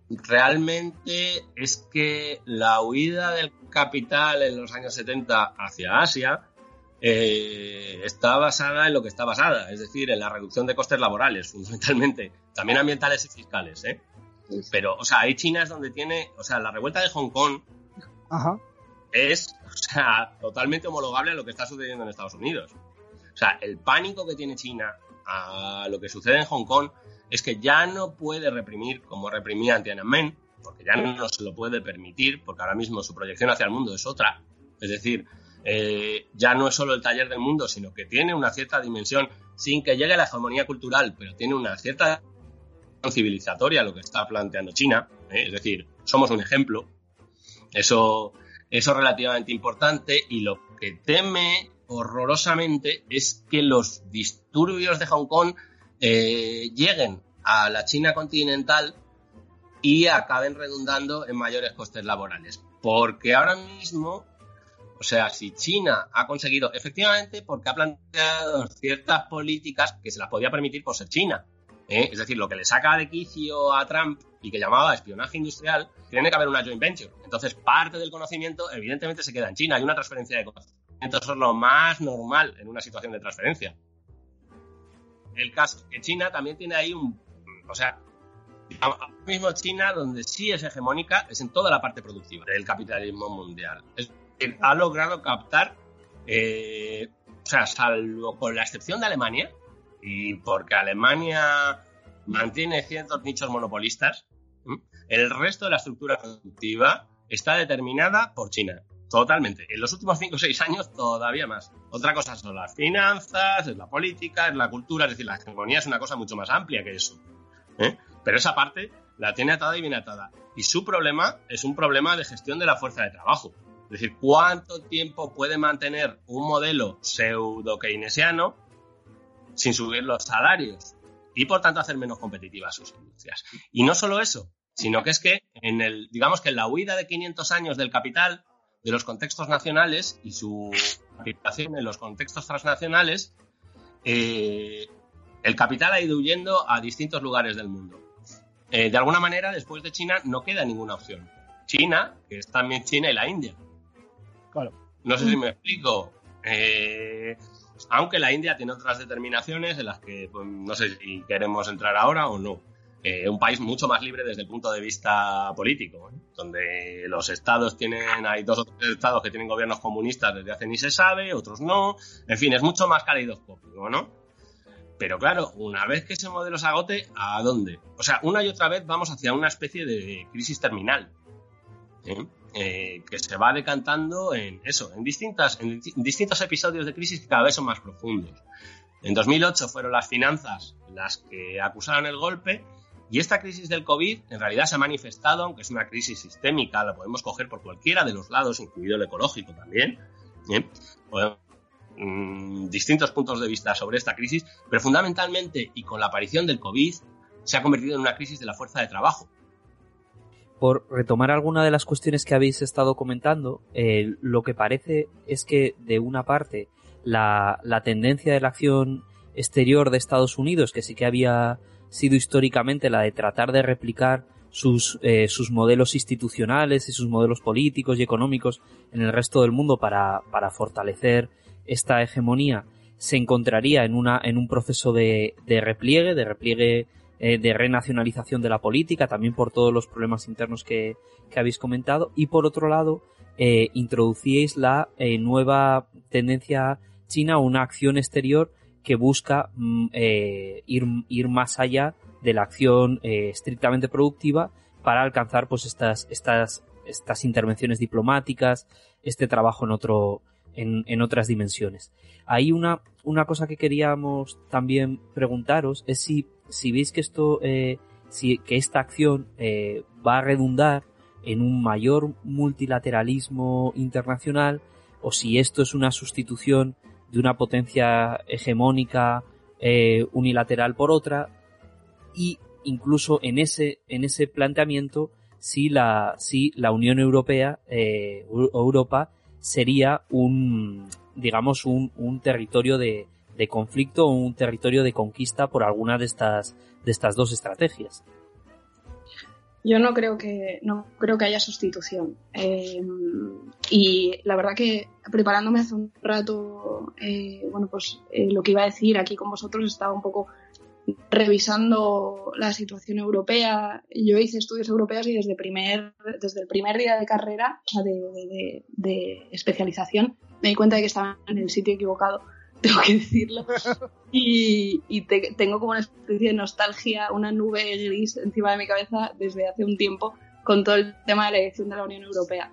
realmente es que la huida del capital en los años 70 hacia Asia eh, está basada en lo que está basada, es decir, en la reducción de costes laborales, fundamentalmente, también ambientales y fiscales, ¿eh? Pero, o sea, hay China es donde tiene, o sea, la revuelta de Hong Kong es o sea, totalmente homologable a lo que está sucediendo en Estados Unidos. O sea, el pánico que tiene China a lo que sucede en Hong Kong es que ya no puede reprimir como reprimía en Tiananmen, porque ya no se lo puede permitir, porque ahora mismo su proyección hacia el mundo es otra. Es decir, eh, ya no es solo el taller del mundo, sino que tiene una cierta dimensión, sin que llegue a la hegemonía cultural, pero tiene una cierta civilizatoria lo que está planteando China, ¿eh? es decir, somos un ejemplo, eso, eso es relativamente importante y lo que teme horrorosamente es que los disturbios de Hong Kong eh, lleguen a la China continental y acaben redundando en mayores costes laborales. Porque ahora mismo, o sea, si China ha conseguido, efectivamente, porque ha planteado ciertas políticas que se las podía permitir por ser China. ¿Eh? Es decir, lo que le saca de quicio a Trump y que llamaba espionaje industrial, tiene que haber una joint venture. Entonces, parte del conocimiento, evidentemente, se queda en China. Hay una transferencia de conocimiento. Eso es lo más normal en una situación de transferencia. El caso que China también tiene ahí un. O sea, Ahora mismo China, donde sí es hegemónica, es en toda la parte productiva del capitalismo mundial. Es decir, ha logrado captar, eh, o sea, salvo con la excepción de Alemania, y porque Alemania mantiene ciertos nichos monopolistas, el resto de la estructura productiva está determinada por China. Totalmente. En los últimos 5 o 6 años todavía más. Otra cosa son las finanzas, es la política, es la cultura, es decir, la hegemonía es una cosa mucho más amplia que eso. ¿eh? Pero esa parte la tiene atada y bien atada. Y su problema es un problema de gestión de la fuerza de trabajo. Es decir, cuánto tiempo puede mantener un modelo pseudo keynesiano sin subir los salarios y por tanto hacer menos competitivas sus industrias. Y no solo eso, sino que es que en el, digamos que en la huida de 500 años del capital, de los contextos nacionales y su aplicación en los contextos transnacionales, eh, el capital ha ido huyendo a distintos lugares del mundo. Eh, de alguna manera, después de China no queda ninguna opción. China, que es también China y la India. Claro. No sé si me explico. Eh, aunque la India tiene otras determinaciones en las que pues, no sé si queremos entrar ahora o no. Eh, un país mucho más libre desde el punto de vista político, donde los estados tienen, hay dos o tres estados que tienen gobiernos comunistas desde hace ni se sabe, otros no, en fin, es mucho más caleidoscópico, ¿no? Pero claro, una vez que ese modelo se agote, ¿a dónde? O sea, una y otra vez vamos hacia una especie de crisis terminal. ¿eh? Eh, que se va decantando en eso, en, distintas, distintos episodios de crisis que cada vez son más profundos. En 2008 fueron las finanzas las que acusaron el golpe y esta crisis del COVID en realidad se ha manifestado, aunque es una crisis sistémica, la podemos coger por cualquiera de los lados, incluido el ecológico también. ¿eh? Mm, distintos puntos de vista sobre esta crisis, pero fundamentalmente y con la aparición del COVID se ha convertido en una crisis de la fuerza de trabajo. Por retomar alguna de las cuestiones que habéis estado comentando, eh, lo que parece es que de una parte la, tendencia de la acción exterior de Estados Unidos, que sí que había sido históricamente la de tratar de replicar sus, eh, modelos institucionales y sus modelos políticos y económicos en el resto del mundo para, fortalecer esta hegemonía se encontraría en, una, en un proceso de repliegue, de repliegue eh, de renacionalización de la política, también por todos los problemas internos que, que habéis comentado, y por otro lado, eh, introducíais la eh, nueva tendencia china, una acción exterior que busca mm, ir, ir más allá de la acción estrictamente productiva para alcanzar pues estas, estas, estas intervenciones diplomáticas, este trabajo en otro, en, otras dimensiones. Hay una, una cosa que queríamos también preguntaros es si, si veis que esto, eh, si, que esta acción eh, va a redundar en un mayor multilateralismo internacional o si esto es una sustitución de una potencia hegemónica eh, unilateral por otra y incluso en ese en ese planteamiento si la si la Unión Europea eh, Europa sería un, digamos, un, un territorio de, de conflicto o un territorio de conquista por alguna de estas, de estas dos estrategias. Yo no creo que no creo que haya sustitución. Eh, y la verdad que preparándome hace un rato, eh, bueno, pues eh, lo que iba a decir aquí con vosotros estaba un poco revisando la situación europea. Yo hice estudios europeos y desde, primer, desde el primer día de carrera, o sea, de, de, especialización, me di cuenta de que estaba en el sitio equivocado, tengo que decirlo. Y, y tengo como una especie de nostalgia, una nube gris encima de mi cabeza desde hace un tiempo con todo el tema de la elección de la Unión Europea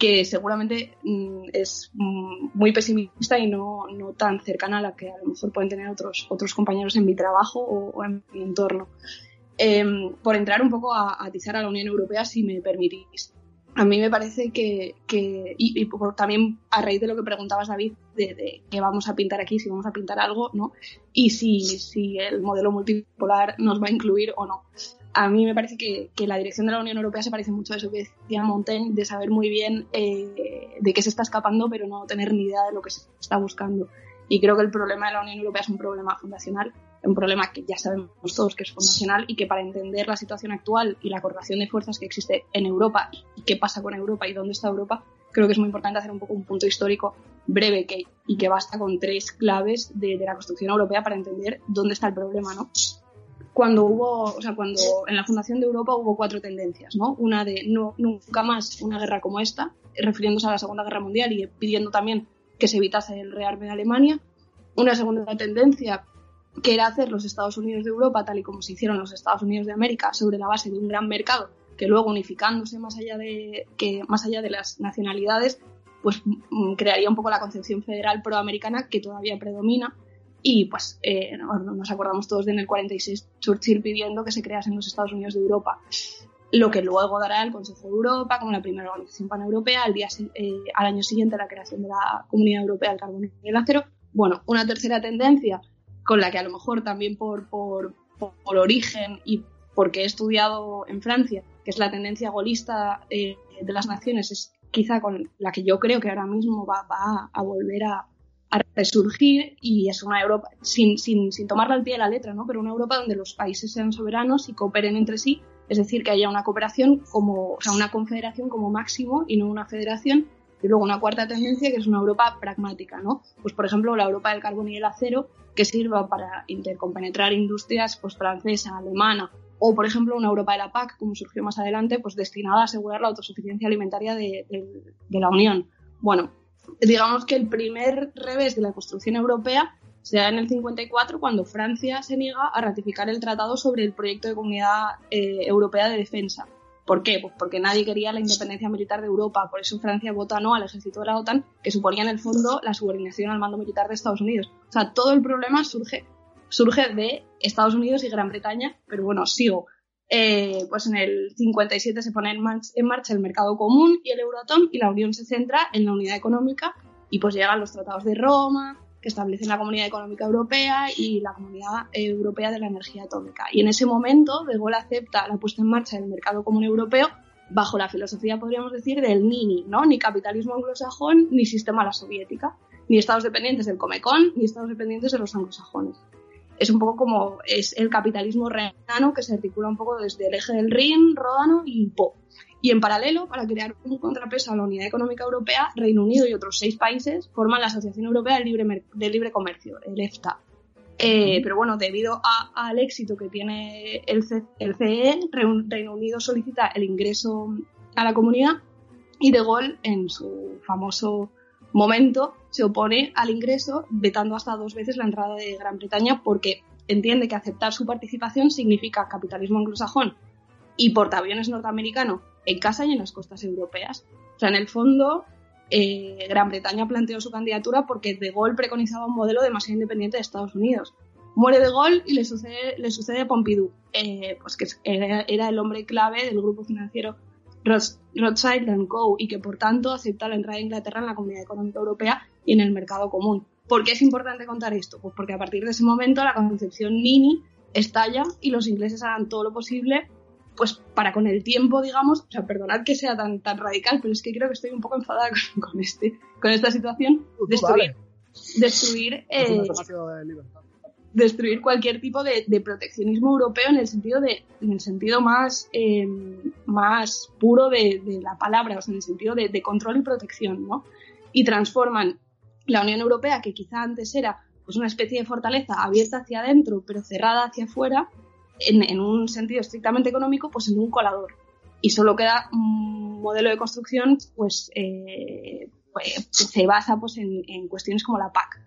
que seguramente mm, es mm, muy pesimista y no, no, tan cercana a la que a lo mejor pueden tener otros, otros compañeros en mi trabajo o, en mi entorno. Em, por entrar un poco a atizar a la Unión Europea, si me permitís. A mí me parece que, y, también a raíz de lo que preguntabas, David, de, de qué vamos a pintar aquí, si vamos a pintar algo, ¿no? Y si, si el modelo multipolar nos va a incluir o no. A mí me parece que, que la dirección de la Unión Europea se parece mucho a eso que decía Montaigne, de saber muy bien eh, de qué se está escapando, pero no tener ni idea de lo que se está buscando. Y creo que el problema de la Unión Europea es un problema fundacional un problema que ya sabemos todos que es fundacional y que para entender la situación actual y la correlación de fuerzas que existe en Europa y qué pasa con Europa y dónde está Europa, creo que es muy importante hacer un poco un punto histórico breve que, y que basta con tres claves de, la construcción europea para entender dónde está el problema, ¿no? Cuando hubo, o sea, cuando en la fundación de Europa hubo cuatro tendencias, ¿no? Una de no, nunca más una guerra como esta, refiriéndose a la Segunda Guerra Mundial y pidiendo también que se evitase el rearme de Alemania. Una segunda tendencia que era hacer los Estados Unidos de Europa tal y como se hicieron los Estados Unidos de América sobre la base de un gran mercado que luego unificándose más allá de que más allá de las nacionalidades pues mm, crearía un poco la concepción federal proamericana que todavía predomina. Y pues eh, nos acordamos todos de en el 46 Churchill pidiendo que se creasen los Estados Unidos de Europa. Lo que luego dará el Consejo de Europa como la primera organización paneuropea al día eh, al año siguiente la creación de la Comunidad Europea del Carbón y el Acero. Bueno una tercera tendencia con la que a lo mejor también por, por, por origen y porque he estudiado en Francia, que es la tendencia golista eh, de las naciones, es quizá con la que yo creo que ahora mismo va, va a volver a, a, resurgir y es una Europa, sin, sin, sin tomarla al pie de la letra, ¿no? pero una Europa donde los países sean soberanos y cooperen entre sí, es decir, que haya una cooperación como, o sea, una confederación como máximo y no una federación. Y luego una cuarta tendencia que es una Europa pragmática, ¿no? Pues por ejemplo la Europa del carbón y el acero, que sirva para intercompenetrar industrias pues, francesa, alemana o, por ejemplo, una Europa de la PAC, como surgió más adelante, pues destinada a asegurar la autosuficiencia alimentaria de, la Unión. Bueno, digamos que el primer revés de la construcción europea se da en el 54 cuando Francia se niega a ratificar el tratado sobre el proyecto de Comunidad eh, Europea de Defensa. ¿Por qué? Pues porque nadie quería la independencia militar de Europa, por eso Francia vota no al ejército de la OTAN, que suponía en el fondo la subordinación al mando militar de Estados Unidos. O sea, todo el problema surge, surge de Estados Unidos y Gran Bretaña, pero bueno, sigo. Eh, pues en el 57 se pone en, marcha el mercado común y el Euratom y la Unión se centra en la unidad económica y pues llegan los tratados de Roma, que establecen la Comunidad Económica Europea y la Comunidad Europea de la Energía Atómica. Y en ese momento, De Gaulle acepta la puesta en marcha del mercado común europeo bajo la filosofía, podríamos decir, del NINI, ¿no? Ni capitalismo anglosajón, ni sistema a la soviética, ni estados dependientes del Comecon, ni estados dependientes de los anglosajones. Es un poco como es el capitalismo renano que se articula un poco desde el eje del Rin, Ródano y Po. Y en paralelo, para crear un contrapeso a la Unidad Económica Europea, Reino Unido y otros seis países forman la Asociación Europea del Libre, Libre Comercio, el EFTA. Eh, pero bueno, debido al éxito que tiene el, CE, e, Reino Unido solicita el ingreso a la comunidad y De Gaulle, en su famoso momento, se opone al ingreso, vetando hasta dos veces la entrada de Gran Bretaña porque entiende que aceptar su participación significa capitalismo anglosajón y portaaviones norteamericano en casa y en las costas europeas. O sea, en el fondo, eh, Gran Bretaña planteó su candidatura porque De Gaulle preconizaba un modelo demasiado independiente de Estados Unidos. Muere De Gaulle y le sucede, le sucede Pompidou, eh, pues que era, el hombre clave del grupo financiero Rothschild Co. y que por tanto acepta la entrada de Inglaterra en la Comunidad Económica Europea y en el mercado común. ¿Por qué es importante contar esto? Pues porque a partir de ese momento la concepción Nini estalla y los ingleses harán todo lo posible pues para con el tiempo, digamos, o sea, perdonad que sea tan, tan radical, pero es que creo que estoy un poco enfadada <laughs> con, este, con esta situación. Destruir, destruir, eh, destruir cualquier tipo de, proteccionismo europeo en el sentido de, en el sentido más, eh, más puro de, la palabra, o sea, en el sentido de, control y protección, ¿no? Y transforman la Unión Europea, que quizá antes era pues una especie de fortaleza abierta hacia adentro, pero cerrada hacia afuera, en, un sentido estrictamente económico, pues en un colador. Y solo queda un modelo de construcción, pues, eh, pues se basa pues, en, cuestiones como la PAC.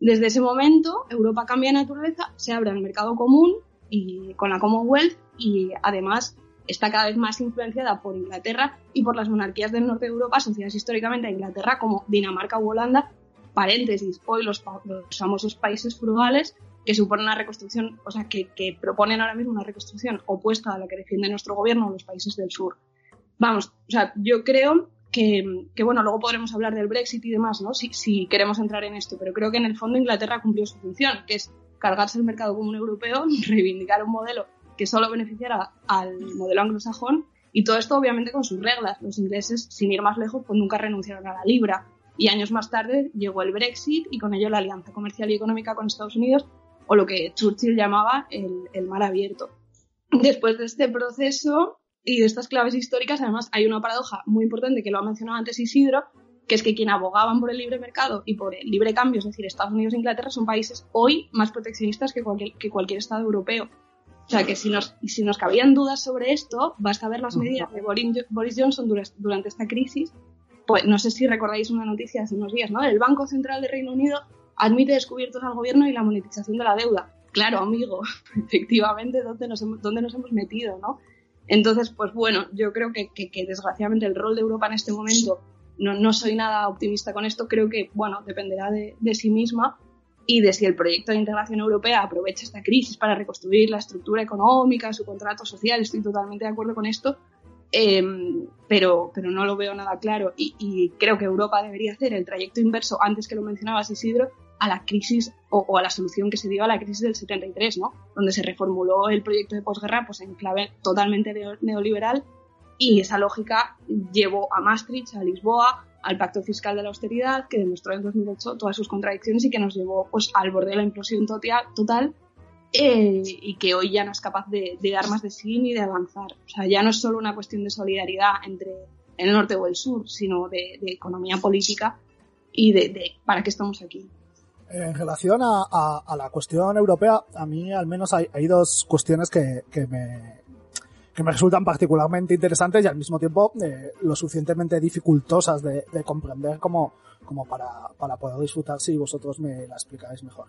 Desde ese momento, Europa cambia de naturaleza, se abre al mercado común y con la Commonwealth y además está cada vez más influenciada por Inglaterra y por las monarquías del norte de Europa asociadas históricamente a Inglaterra como Dinamarca u Holanda, paréntesis, hoy los, los famosos países frugales que supone una reconstrucción, o sea, que, que, proponen ahora mismo una reconstrucción opuesta a la que defiende nuestro gobierno los países del sur. Vamos, o sea, yo creo que, bueno, luego podremos hablar del Brexit y demás, ¿no? Si, si queremos entrar en esto, pero creo que en el fondo Inglaterra cumplió su función, que es cargarse el mercado común europeo, <laughs> reivindicar un modelo que solo beneficiara al modelo anglosajón y todo esto obviamente con sus reglas. Los ingleses, sin ir más lejos, pues nunca renunciaron a la libra. Y años más tarde llegó el Brexit y con ello la alianza comercial y económica con Estados Unidos, o lo que Churchill llamaba el mar abierto. Después de este proceso y de estas claves históricas, además, hay una paradoja muy importante que lo ha mencionado antes Isidro, que es que quien abogaban por el libre mercado y por el libre cambio, es decir, Estados Unidos e Inglaterra, son países hoy más proteccionistas que cualquier, Estado europeo. O sea que si nos, si nos cabían dudas sobre esto, basta ver las medidas de Boris Johnson durante esta crisis. Pues no sé si recordáis una noticia hace unos días, ¿no? El Banco Central de Reino Unido admite descubiertos al gobierno y la monetización de la deuda. Claro, amigo, <laughs> efectivamente, ¿dónde nos hemos, dónde nos hemos metido, no? Entonces, pues bueno, yo creo que, desgraciadamente el rol de Europa en este momento no, soy nada optimista con esto, creo que, bueno, dependerá de, sí misma y de si el proyecto de integración europea aprovecha esta crisis para reconstruir la estructura económica, su contrato social, estoy totalmente de acuerdo con esto, pero, pero no lo veo nada claro y, y, creo que Europa debería hacer el trayecto inverso, antes que lo mencionabas Isidro, a la crisis o, o, a la solución que se dio a la crisis del 73, ¿no? Donde se reformuló el proyecto de posguerra pues, en clave totalmente neoliberal y esa lógica llevó a Maastricht, a Lisboa, al pacto fiscal de la austeridad, que demostró en 2008 todas sus contradicciones y que nos llevó pues, al borde de la implosión total eh, y que hoy ya no es capaz de, de, dar más de sí ni de avanzar. O sea, ya no es solo una cuestión de solidaridad entre el norte o el sur, sino de, de economía política y de, de, para qué estamos aquí. En relación a, a, a, la cuestión europea, a mí al menos hay, hay dos cuestiones que, que, me, que me resultan particularmente interesantes y al mismo tiempo eh, lo suficientemente dificultosas de, de comprender como, como para, para, poder disfrutar si vosotros me la explicáis mejor.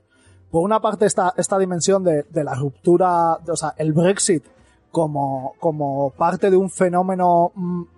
Por una parte esta, esta dimensión de, de la ruptura, de, o sea, el Brexit como, como parte de un fenómeno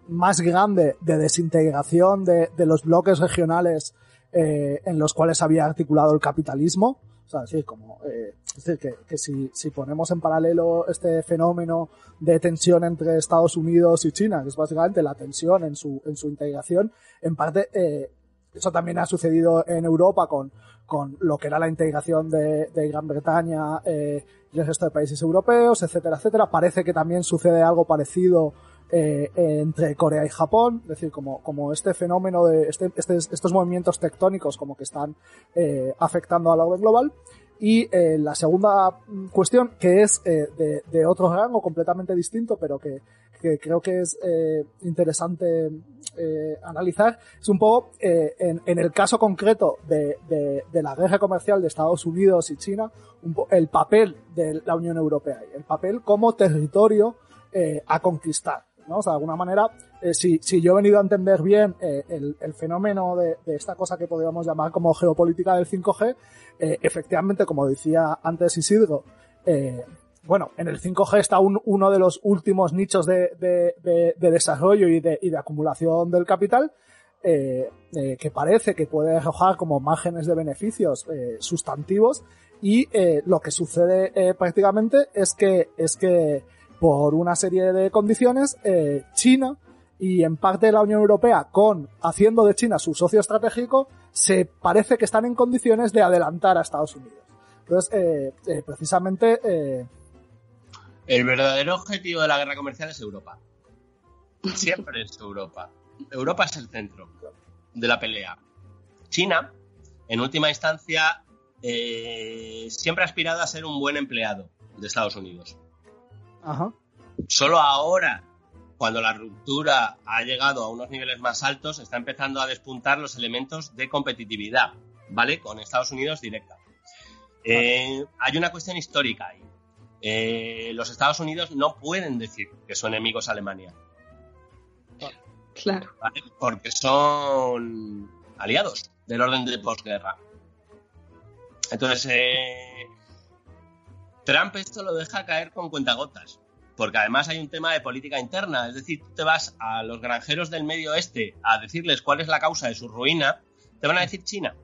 más grande de desintegración de, de los bloques regionales eh, en los cuales había articulado el capitalismo. O sea, es decir, como, eh, es decir, que, que si, si, ponemos en paralelo este fenómeno de tensión entre Estados Unidos y China, que es básicamente la tensión en su, en su integración, en parte, eh, eso también ha sucedido en Europa con, con lo que era la integración de, de Gran Bretaña eh, y el resto de países europeos, etcétera, etcétera. Parece que también sucede algo parecido eh, entre Corea y Japón, es decir, como, como este fenómeno de este, este, estos movimientos tectónicos como que están eh, afectando al orden global. Y eh, la segunda cuestión, que es eh, de, de, otro rango completamente distinto, pero que, que creo que es eh, interesante eh, analizar, es un poco en, en, el caso concreto de, de, de, la guerra comercial de Estados Unidos y China, po el papel de la Unión Europea, el papel como territorio a conquistar. O sea, de alguna manera, eh, si, si, yo he venido a entender bien eh, el, fenómeno de, esta cosa que podríamos llamar como geopolítica del 5G, eh, efectivamente, como decía antes Isidro, bueno, en el 5G está un, uno de los últimos nichos de, de, de desarrollo y de, y de, acumulación del capital, que parece que puede arrojar como márgenes de beneficios sustantivos y lo que sucede prácticamente es que, es que por una serie de condiciones, eh, China y en parte la Unión Europea, con haciendo de China su socio estratégico, se parece que están en condiciones de adelantar a Estados Unidos. Entonces, eh, eh, precisamente. El verdadero objetivo de la guerra comercial es Europa. Siempre es Europa. Europa es el centro de la pelea. China, en última instancia, siempre ha aspirado a ser un buen empleado de Estados Unidos. Ajá. Solo ahora, cuando la ruptura ha llegado a unos niveles más altos, está empezando a despuntar los elementos de competitividad, ¿vale? Con Estados Unidos directa. Eh, hay una cuestión histórica ahí. Eh, los Estados Unidos no pueden decir que son enemigos a Alemania. Claro. ¿vale? Porque son aliados del orden de posguerra. Entonces, eh, Trump esto lo deja caer con cuentagotas, porque además hay un tema de política interna, es decir, tú te vas a los granjeros del medio oeste a decirles cuál es la causa de su ruina, te van a decir China.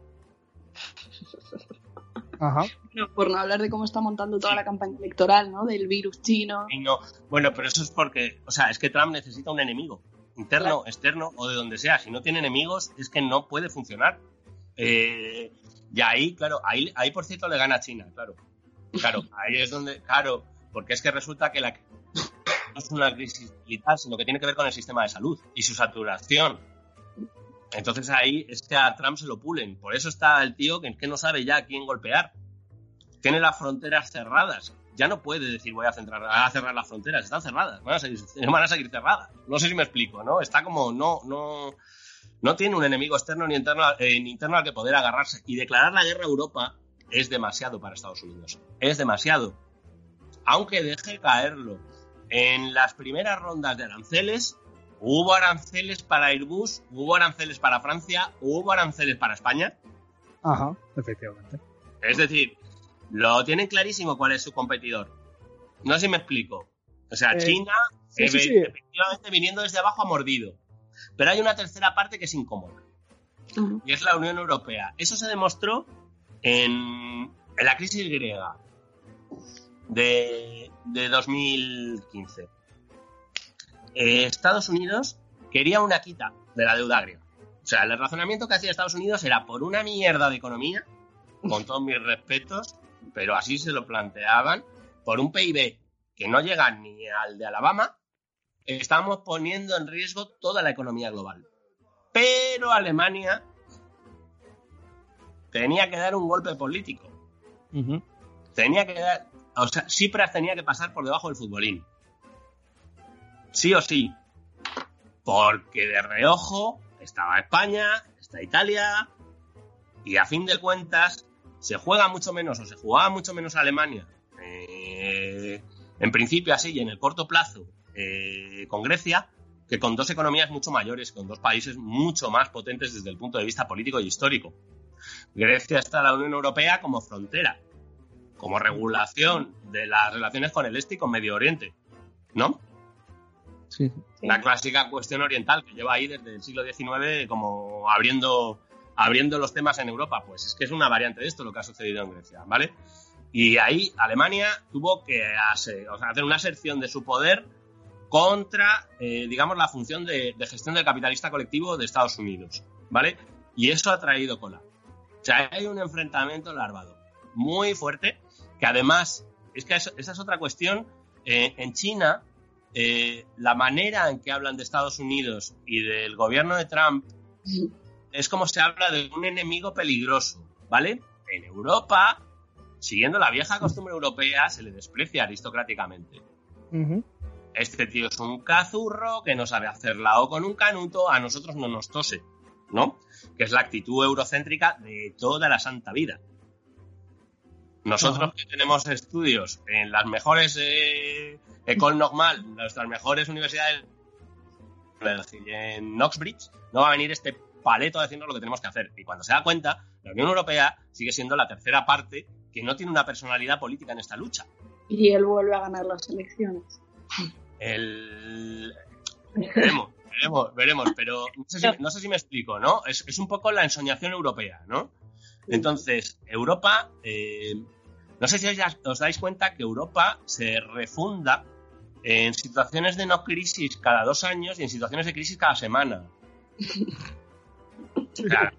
Ajá. No, por no hablar de cómo está montando toda la campaña electoral, ¿no? Del virus chino. Y no, bueno, pero eso es porque, o sea, es que Trump necesita un enemigo, interno, externo o de donde sea. Si no tiene enemigos, es que no puede funcionar. Eh, y ahí, claro, ahí, ahí por cierto le gana a China, claro. Claro, ahí es donde, claro, porque es que resulta que la no es una crisis militar, sino que tiene que ver con el sistema de salud y su saturación. Entonces ahí es que a Trump se lo pulen. Por eso está el tío que, que no sabe ya a quién golpear. Tiene las fronteras cerradas. Ya no puede decir voy a, centrar, a cerrar las fronteras. Están cerradas. <laughs> Van a, seguir, cerradas. No sé si me explico, ¿no? Está como no, no, no tiene un enemigo externo ni interno, eh, ni interno al que poder agarrarse. Y declarar la guerra a Europa es demasiado para Estados Unidos. Es demasiado. Aunque deje caerlo. En las primeras rondas de aranceles, hubo aranceles para Airbus, hubo aranceles para Francia, hubo aranceles para España. Ajá, efectivamente. Es decir, lo tienen clarísimo cuál es su competidor. No sé si me explico. O sea, Eh, China, sí, sí, sí. efectivamente, viniendo desde abajo ha mordido. Pero hay una tercera parte que es incómoda. Y es la Unión Europea. Eso se demostró en, la crisis griega de, de 2015. Eh, Estados Unidos quería una quita de la deuda griega. O sea, el razonamiento que hacía Estados Unidos era por una mierda de economía, con todos mis respetos, pero así se lo planteaban, por un PIB que no llega ni al de Alabama, estamos poniendo en riesgo toda la economía global. Pero Alemania tenía que dar un golpe político. Tenía que dar. O sea, Tsipras tenía que pasar por debajo del futbolín. Sí o sí. Porque de reojo estaba España, está Italia. Y a fin de cuentas, se juega mucho menos, o se jugaba mucho menos Alemania. eh, en principio, así, y en el corto plazo, eh, con Grecia, que con dos economías mucho mayores, con dos países mucho más potentes desde el punto de vista político y histórico. Grecia está en la Unión Europea como frontera, como regulación de las relaciones con el este y con Medio Oriente, ¿no? Sí. La clásica cuestión oriental que lleva ahí desde el siglo XIX como abriendo, abriendo los temas en Europa. Pues es que es una variante de esto lo que ha sucedido en Grecia, ¿vale? Y ahí Alemania tuvo que hacer, o sea, hacer una aserción de su poder contra, eh, digamos, la función de, de gestión del capitalista colectivo de Estados Unidos, ¿vale? Y eso ha traído cola. O sea, hay un enfrentamiento larvado muy fuerte, que además, es que esa es otra cuestión, eh, en China, eh, la manera en que hablan de Estados Unidos y del gobierno de Trump es como se habla de un enemigo peligroso, ¿vale? En Europa, siguiendo la vieja costumbre europea, se le desprecia aristocráticamente. Este tío es un cazurro que no sabe hacer la O con un canuto, a nosotros no nos tose, ¿no? Que es la actitud eurocéntrica de toda la santa vida. Nosotros que tenemos estudios en las mejores eh, École Normale, nuestras mejores universidades en Knoxbridge, no va a venir este paleto a decirnos lo que tenemos que hacer. Y cuando se da cuenta, la Unión Europea sigue siendo la tercera parte que no tiene una personalidad política en esta lucha. Y él vuelve a ganar las elecciones. El... Veremos, veremos, veremos, pero no sé si, no sé si me explico, ¿no? Es, es un poco la ensoñación europea, ¿no? Entonces, Europa, eh, no sé si os, os dais cuenta que Europa se refunda en situaciones de no crisis cada dos años y en situaciones de crisis cada semana. <laughs> O sea,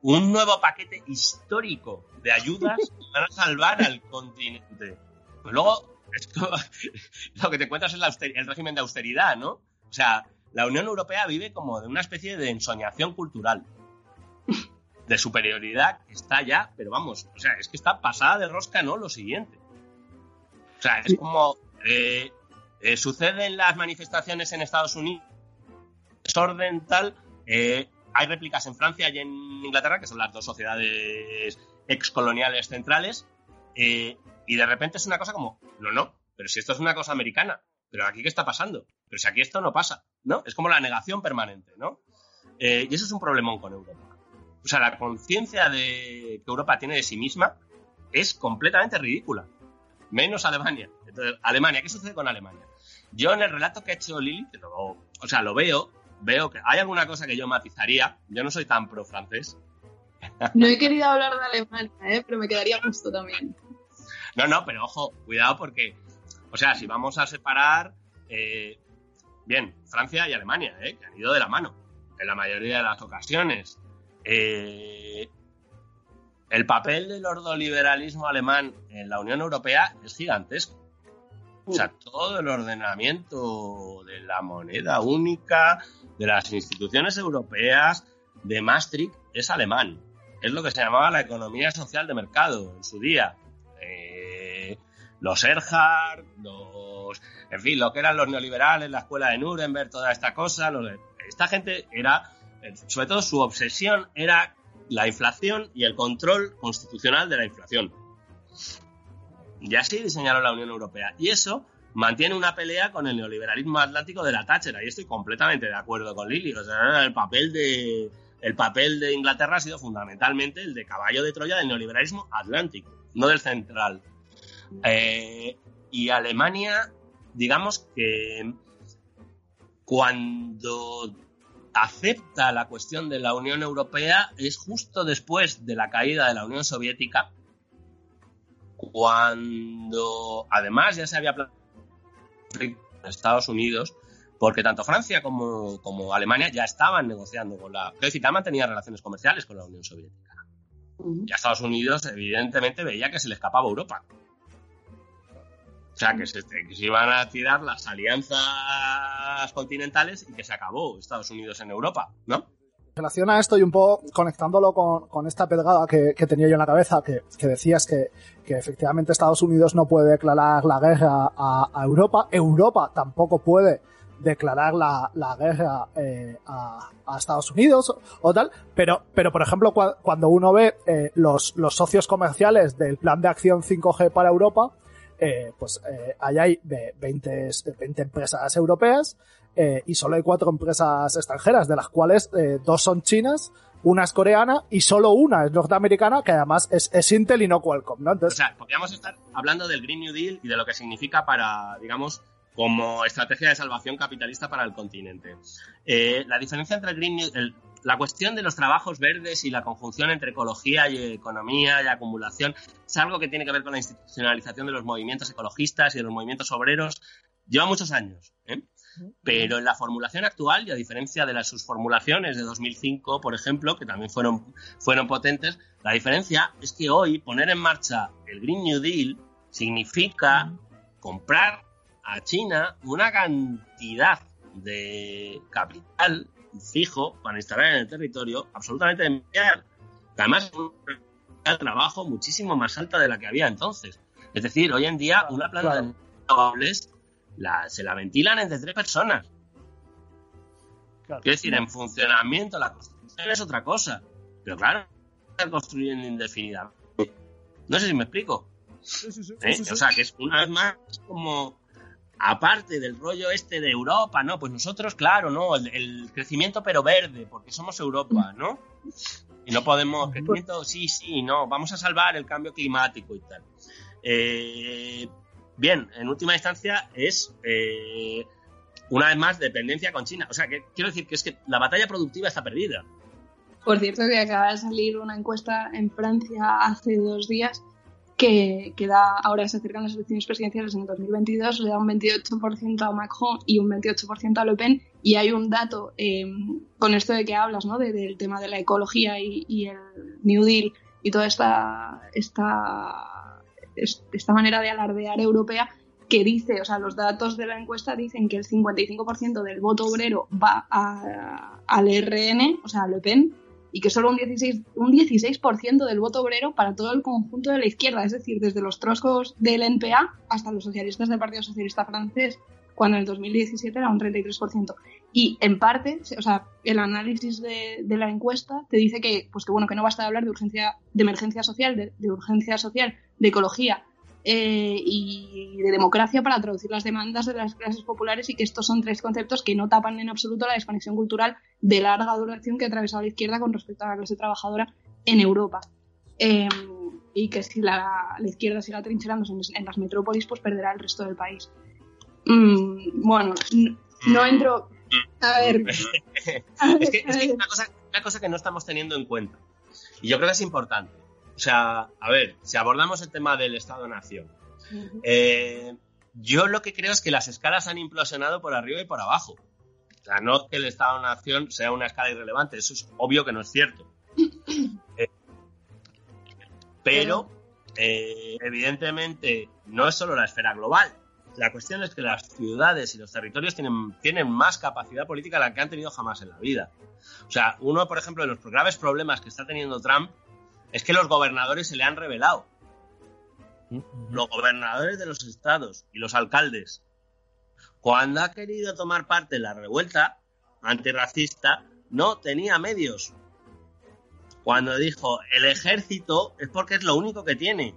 un nuevo paquete histórico de ayudas que van a salvar al continente. Pues luego, esto, <laughs> lo que te encuentras es la el régimen de austeridad, ¿no? O sea, la Unión Europea vive como de una especie de ensoñación cultural. De superioridad que está ya, pero vamos, o sea, es que está pasada de rosca, ¿no? Lo siguiente. O sea, es como. eh, eh, suceden las manifestaciones en Estados Unidos, desorden tal. eh, hay réplicas en Francia y en Inglaterra, que son las dos sociedades excoloniales centrales, y de repente es una cosa como, no, no, pero si esto es una cosa americana, pero aquí qué está pasando, pero si aquí esto no pasa, ¿no? Es como la negación permanente, ¿no? Eh, y eso es un problemón con Europa. O sea, la conciencia que Europa tiene de sí misma es completamente ridícula. Menos Alemania. Entonces, Alemania, ¿qué sucede con Alemania? Yo en el relato que ha hecho Lili, que lo- o sea, lo veo, veo que hay alguna cosa que yo matizaría. Yo no soy tan pro francés. No he querido hablar de Alemania, ¿eh? pero me quedaría justo también. No, no, pero ojo, cuidado porque, o sea, si vamos a separar, eh, bien, Francia y Alemania, ¿eh? que han ido de la mano en la mayoría de las ocasiones. Eh, el papel del ordoliberalismo alemán en la Unión Europea es gigantesco. O sea, todo el ordenamiento de la moneda única, de las instituciones europeas, de Maastricht, es alemán. Es lo que se llamaba la economía social de mercado en su día. Eh, los Erhard, los. En fin, lo que eran los neoliberales, la escuela de Nuremberg, toda esta cosa. esta gente era. Sobre todo su obsesión era la inflación y el control constitucional de la inflación. Y así diseñaron la Unión Europea. Y eso mantiene una pelea con el neoliberalismo atlántico de la Thatcher. Ahí estoy completamente de acuerdo con Lili. O sea, el papel de, el papel de Inglaterra ha sido fundamentalmente el de caballo de Troya del neoliberalismo atlántico, no del central. Eh, y Alemania, digamos que cuando acepta la cuestión de la Unión Europea es justo después de la caída de la Unión Soviética, cuando además ya se había planteado en Estados Unidos, porque tanto Francia como, como, Alemania ya estaban negociando con la... Es decir, ya mantenían relaciones comerciales con la Unión Soviética. Y a Estados Unidos, evidentemente, veía que se le escapaba a Europa. O sea, que se, que se, iban a tirar las alianzas continentales y que se acabó Estados Unidos en Europa, ¿no? relación a esto y un poco conectándolo con, con esta pedgada que, que, tenía yo en la cabeza, que, que decías que, que, efectivamente Estados Unidos no puede declarar la guerra a, a Europa, Europa tampoco puede declarar la, la guerra eh, a, a, Estados Unidos o, o, tal, pero, pero por ejemplo cu cuando uno ve eh, los, los socios comerciales del plan de acción 5G para Europa, eh, pues eh, ahí hay 20, 20 empresas europeas eh, y solo hay cuatro empresas extranjeras, de las cuales eh, dos son chinas, una es coreana y solo una es norteamericana, que además es, es Intel y no Qualcomm, ¿no? Entonces... O sea, podríamos estar hablando del Green New Deal y de lo que significa para, digamos, como estrategia de salvación capitalista para el continente. Eh, la diferencia entre el Green New el, la cuestión de los trabajos verdes y la conjunción entre ecología y economía y acumulación es algo que tiene que ver con la institucionalización de los movimientos ecologistas y de los movimientos obreros. Lleva muchos años. ¿eh? Pero en la formulación actual, y a diferencia de las sus formulaciones de 2005, por ejemplo, que también fueron, fueron potentes, la diferencia es que hoy poner en marcha el Green New Deal significa comprar a China una cantidad de capital fijo para instalar en el territorio absolutamente demencial, que además es un trabajo muchísimo más alta de la que había entonces. Es decir, hoy en día una planta de renovables la, se la ventilan entre tres personas. Claro. Quiero decir, en funcionamiento la construcción es otra cosa. Pero claro, están construyendo indefinidamente. No sé si me explico. Sí, sí, sí, ¿Eh? O sea, que es una vez más como aparte del rollo este de Europa, ¿no? Pues nosotros, claro, ¿no? El, el crecimiento pero verde, porque somos Europa, ¿no? Y no podemos, crecimiento, sí, sí, no, vamos a salvar el cambio climático y tal. Eh, bien, en última instancia es eh, una vez más dependencia con China. O sea, que quiero decir que es que la batalla productiva está perdida. Por cierto, que acaba de salir una encuesta en Francia hace dos días que, que da, ahora se acercan las elecciones presidenciales en 2022, le da un 28% a Macron y un 28% a Le Pen. Y hay un dato eh, con esto de que hablas, ¿no? De, del tema de la ecología y, y el New Deal y toda esta, esta esta manera de alardear europea que dice, o sea, los datos de la encuesta dicen que el 55% del voto obrero va al RN, o sea, a Le Pen, y que solo un 16%, un 16 del voto obrero para todo el conjunto de la izquierda, es decir, desde los troscos del NPA hasta los socialistas del Partido Socialista Francés, cuando en el 2017 era un 33%. Y en parte, o sea, el análisis de, la encuesta te dice que, pues que bueno, que no basta de hablar de urgencia, de emergencia social, de urgencia social, de ecología eh, y de democracia para traducir las demandas de las clases populares y que estos son tres conceptos que no tapan en absoluto la desconexión cultural de larga duración que ha atravesado la izquierda con respecto a la clase trabajadora en Europa. Eh, y que si la, izquierda siga trincherándose en, las metrópolis, pues perderá el resto del país. Mm, bueno, no, entro a ver. <laughs> es que, es una cosa que no estamos teniendo en cuenta. Y yo creo que es importante. O sea, a ver, si abordamos el tema del Estado-Nación, eh, yo lo que creo es que las escalas han implosionado por arriba y por abajo. O sea, no que el Estado-Nación sea una escala irrelevante, eso es obvio que no es cierto. <laughs> Eh, pero, eh, evidentemente, no es solo la esfera global. La cuestión es que las ciudades y los territorios tienen, tienen más capacidad política de la que han tenido jamás en la vida. O sea, uno, por ejemplo, de los graves problemas que está teniendo Trump es que los gobernadores se le han revelado. Los gobernadores de los estados y los alcaldes, cuando ha querido tomar parte en la revuelta antirracista, no tenía medios. Cuando dijo el ejército es porque es lo único que tiene.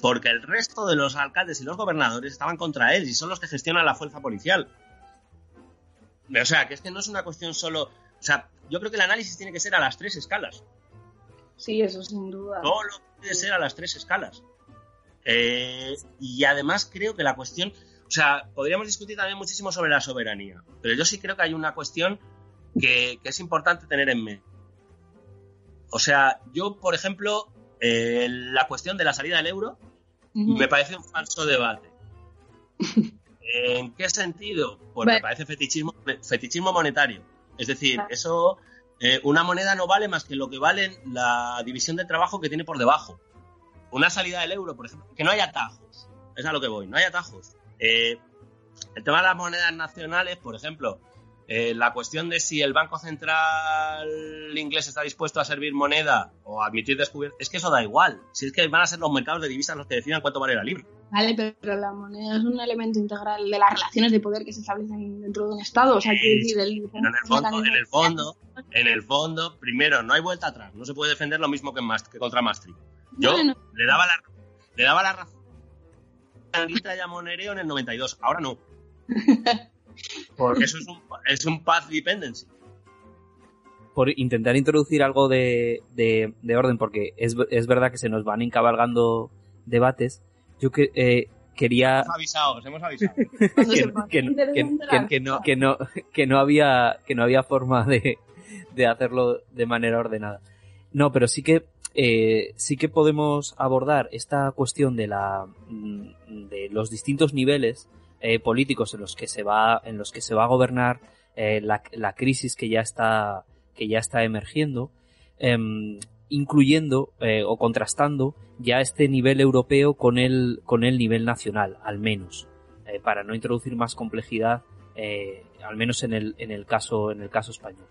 Porque el resto de los alcaldes y los gobernadores estaban contra él y son los que gestionan la fuerza policial. O sea, que es que no es una cuestión solo. O sea, yo creo que el análisis tiene que ser a las tres escalas. Sí, eso sin duda. Todo lo puede ser a las tres escalas. Eh, y además creo que la cuestión, o sea, podríamos discutir también muchísimo sobre la soberanía, pero yo sí creo que hay una cuestión que, es importante tener en mente. O sea, yo, por ejemplo, eh, la cuestión de la salida del euro me parece un falso debate. <laughs> ¿En qué sentido? Pues me parece fetichismo, fetichismo monetario. Es decir, eso, eh, una moneda no vale más que lo que vale la división de trabajo que tiene por debajo una salida del euro, por ejemplo, que no hay atajos. Es a lo que voy, no hay atajos. Eh, el tema de las monedas nacionales, por ejemplo, eh, la cuestión de si el Banco Central inglés está dispuesto a servir moneda o a admitir descubiertas, es que eso da igual. Si es que van a ser los mercados de divisas los que decidan cuánto vale la libra. Vale, pero la moneda es un elemento integral de las relaciones de poder que se establecen dentro de un Estado. O sea, quiero decir, el, en el fondo, en el fondo, en el fondo, primero, no hay vuelta atrás. No se puede defender lo mismo que, que contra Maastricht. Yo le daba la le daba la razón a ya Monereo en el 92, ahora no. <laughs> Porque eso es un, es un path dependency. Por intentar introducir algo de, de, orden, porque es, es, verdad que se nos van encabalgando debates, yo que, eh, quería... Hemos avisado, hemos avisado. <laughs> que, no, que, no, que, no, había, que no había forma de, de hacerlo de manera ordenada. No, pero sí que eh, sí que podemos abordar esta cuestión de la mm, de los distintos niveles eh, políticos en los que se va en los que se va a gobernar eh, la, la, crisis que ya está que ya está emergiendo em, incluyendo eh, o contrastando ya este nivel europeo con el con el nivel nacional al menos eh, para no introducir más complejidad al menos en el en el caso en el caso español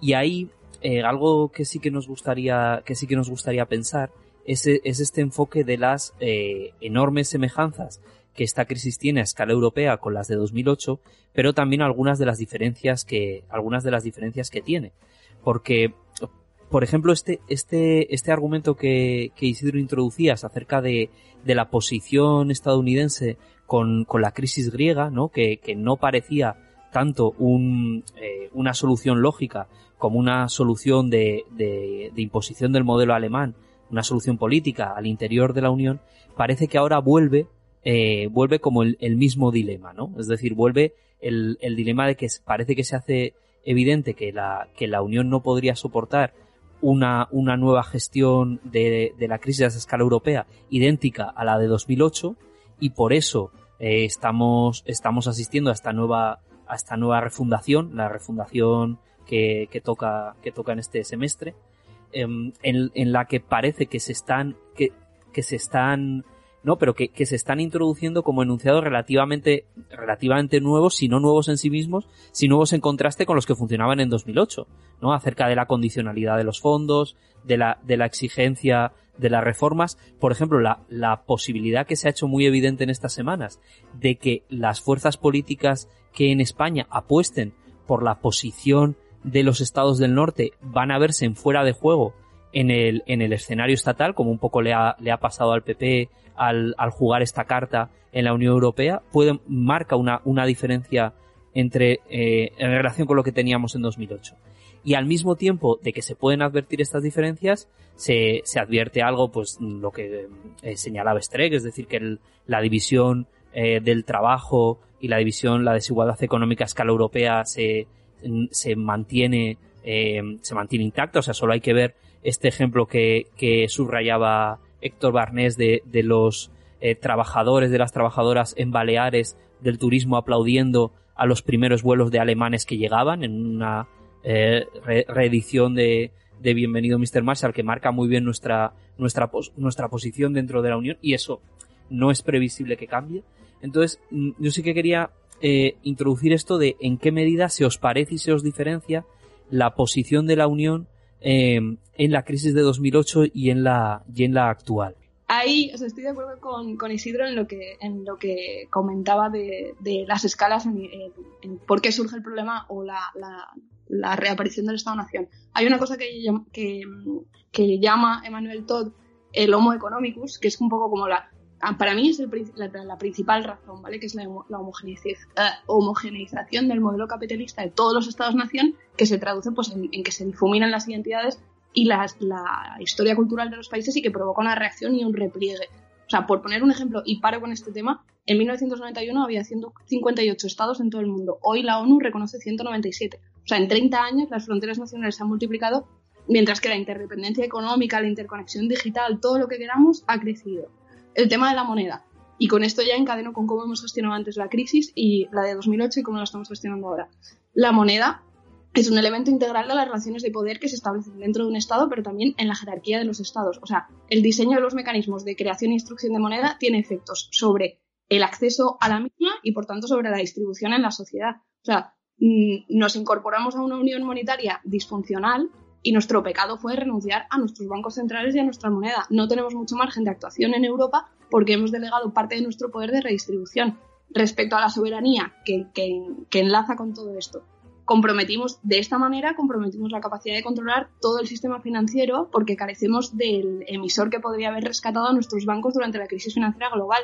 y ahí eh, algo que sí que nos gustaría, que sí que nos gustaría pensar es, es este enfoque de las eh, enormes semejanzas que esta crisis tiene a escala europea con las de 2008, pero también algunas de las diferencias que, algunas de las diferencias que tiene. Porque, por ejemplo, este, este, este argumento que, que Isidro introducías acerca de, de la posición estadounidense con, con la crisis griega, ¿no? Que, que no parecía tanto un, eh, una solución lógica como una solución de, de, imposición del modelo alemán, una solución política al interior de la Unión, parece que ahora vuelve, eh, vuelve como el, mismo dilema, ¿no? Es decir, vuelve el, el, dilema de que parece que se hace evidente que la, que la Unión no podría soportar una, una nueva gestión de, de la crisis a escala europea idéntica a la de 2008 y por eso eh, estamos, estamos asistiendo a esta nueva, a esta nueva refundación, la refundación que, que, toca, que toca en este semestre, em, en, en, la que parece que se están, que, que se están, no, pero que, que, se están introduciendo como enunciados relativamente, relativamente nuevos, si no nuevos en sí mismos, si nuevos en contraste con los que funcionaban en 2008, ¿no? Acerca de la condicionalidad de los fondos, de la, de la exigencia de las reformas, por ejemplo, la, la posibilidad que se ha hecho muy evidente en estas semanas de que las fuerzas políticas que en España apuesten por la posición de los estados del norte van a verse en fuera de juego en el, en el escenario estatal, como un poco le ha, le ha pasado al PP al, al jugar esta carta en la Unión Europea, puede, marca una, una diferencia entre, eh, en relación con lo que teníamos en 2008. Y al mismo tiempo de que se pueden advertir estas diferencias, se, se advierte algo, pues lo que eh, señalaba Streck, es decir, que la división eh, del trabajo y la división, la desigualdad económica a escala europea se, se mantiene, eh, se mantiene intacta, o sea, solo hay que ver este ejemplo que, que subrayaba Héctor Barnés de, los eh, trabajadores, de las trabajadoras en Baleares del turismo aplaudiendo a los primeros vuelos de alemanes que llegaban en una eh, reedición de, de Bienvenido Mr. Marshall que marca muy bien nuestra, nuestra, nuestra posición dentro de la Unión y eso no es previsible que cambie. Entonces, mm, yo sí que quería eh, introducir esto de en qué medida se os parece y se os diferencia la posición de la Unión eh, en la crisis de 2008 y en la, y en la actual. Ahí estoy de acuerdo con, con, Isidro en lo que, en lo que comentaba de, de las escalas, en, por qué surge el problema o la, la, reaparición del Estado-Nación. Hay una cosa que, que, que llama Emmanuel Todd el Homo economicus, que es un poco como la, para mí es la, principal razón, ¿vale? Que es la, homogeneización del modelo capitalista de todos los estados-nación, que se traduce pues, en, que se difuminan las identidades y la historia cultural de los países y que provoca una reacción y un repliegue. O sea, por poner un ejemplo, y paro con este tema, en 1991 había 158 estados en todo el mundo. Hoy la ONU reconoce 197. O sea, en 30 años las fronteras nacionales se han multiplicado, mientras que la interdependencia económica, la interconexión digital, todo lo que queramos, ha crecido el tema de la moneda. Y con esto ya encadeno con cómo hemos gestionado antes la crisis y la de 2008 y cómo la estamos gestionando ahora. La moneda es un elemento integral de las relaciones de poder que se establecen dentro de un Estado, pero también en la jerarquía de los Estados. O sea, el diseño de los mecanismos de creación e instrucción de moneda tiene efectos sobre el acceso a la misma y, por tanto, sobre la distribución en la sociedad. O sea, mm, nos incorporamos a una unión monetaria disfuncional y nuestro pecado fue renunciar a nuestros bancos centrales y a nuestra moneda. No tenemos mucho margen de actuación en Europa porque hemos delegado parte de nuestro poder de redistribución respecto a la soberanía que, enlaza con todo esto. Comprometimos, de esta manera, comprometimos la capacidad de controlar todo el sistema financiero porque carecemos del emisor que podría haber rescatado a nuestros bancos durante la crisis financiera global.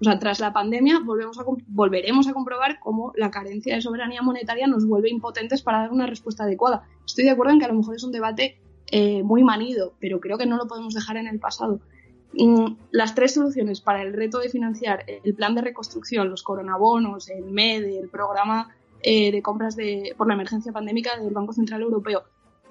O sea, tras la pandemia volvemos a, volveremos a comprobar cómo la carencia de soberanía monetaria nos vuelve impotentes para dar una respuesta adecuada. Estoy de acuerdo en que a lo mejor es un debate eh, muy manido, pero creo que no lo podemos dejar en el pasado. Las tres soluciones para el reto de financiar el plan de reconstrucción, los coronabonos, el MED, el programa eh, de compras de, por la emergencia pandémica del Banco Central Europeo,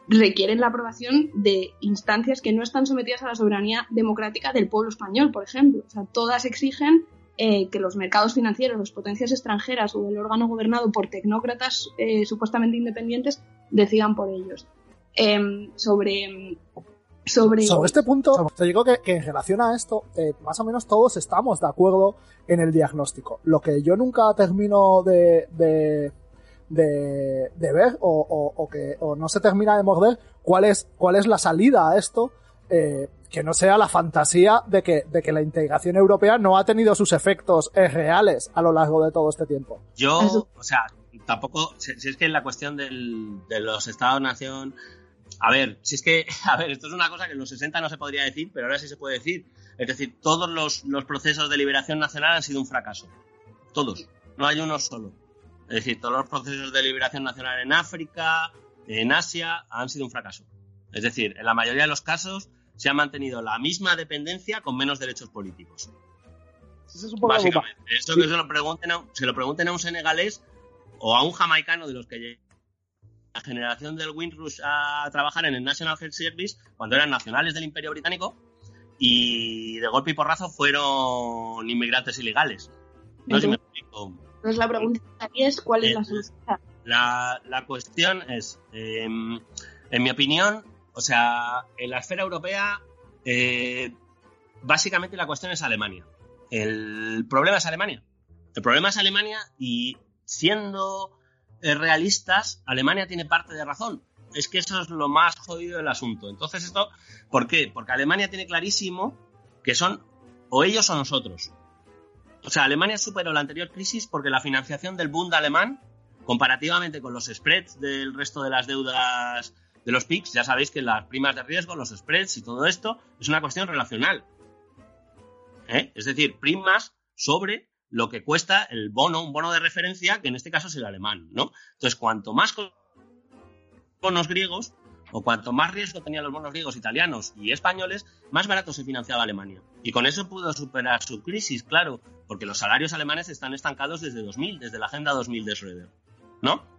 requieren la aprobación de instancias que no están sometidas a la soberanía democrática del pueblo español, por ejemplo. O sea, todas exigen eh, que los mercados financieros, las potencias extranjeras o el órgano gobernado por tecnócratas eh, supuestamente independientes decidan por ellos. Em, sobre, sobre... sobre este punto, te digo que, que en relación a esto, eh, más o menos todos estamos de acuerdo en el diagnóstico. Lo que yo nunca termino de, de, de, de ver o, o, o, que o no se termina de morder cuál es, cuál es la salida a esto eh, que no sea la fantasía de que, de que la integración europea no ha tenido sus efectos reales a lo largo de todo este tiempo. Yo, o sea, tampoco, si, es que en la cuestión del, de los estados-nación, a ver, si es que, <laughs> a ver, esto es una cosa que en los 60 no se podría decir, pero ahora sí se puede decir. Es decir, todos los, los procesos de liberación nacional han sido un fracaso. Todos. No hay uno solo. Es decir, todos los procesos de liberación nacional en África, en Asia, han sido un fracaso. Es decir, en la mayoría de los casos se ha mantenido la misma dependencia con menos derechos políticos. es Básicamente. Esto que se lo, pregunten a, se lo pregunten a un senegalés o a un jamaicano de los que llega la generación del Windrush a trabajar en el National Health Service cuando eran nacionales del Imperio Británico y de golpe y porrazo fueron inmigrantes ilegales. No sé si me explico. Entonces la pregunta aquí es cuál es la solución. La, la cuestión es, eh, en mi opinión, o sea, en la esfera europea, eh, básicamente la cuestión es Alemania. El problema es Alemania. El problema es Alemania y siendo eh, realistas, Alemania tiene parte de razón. Es que eso es lo más jodido del asunto. Entonces, esto, ¿por qué? Porque Alemania tiene clarísimo que son o ellos o nosotros. O sea, Alemania superó la anterior crisis porque la financiación del Bund alemán, comparativamente con los spreads del resto de las deudas de los PICs, ya sabéis que las primas de riesgo, los spreads y todo esto es una cuestión relacional. ¿Eh? Es decir, primas sobre lo que cuesta el bono, un bono de referencia, que en este caso es el alemán, ¿no? Entonces, cuanto más bonos griegos, o cuanto más riesgo tenían los bonos griegos, italianos y españoles, más barato se financiaba Alemania. Y con eso pudo superar su crisis, claro, porque los salarios alemanes están estancados desde 2000, desde la Agenda 2000 de Schroeder, ¿no?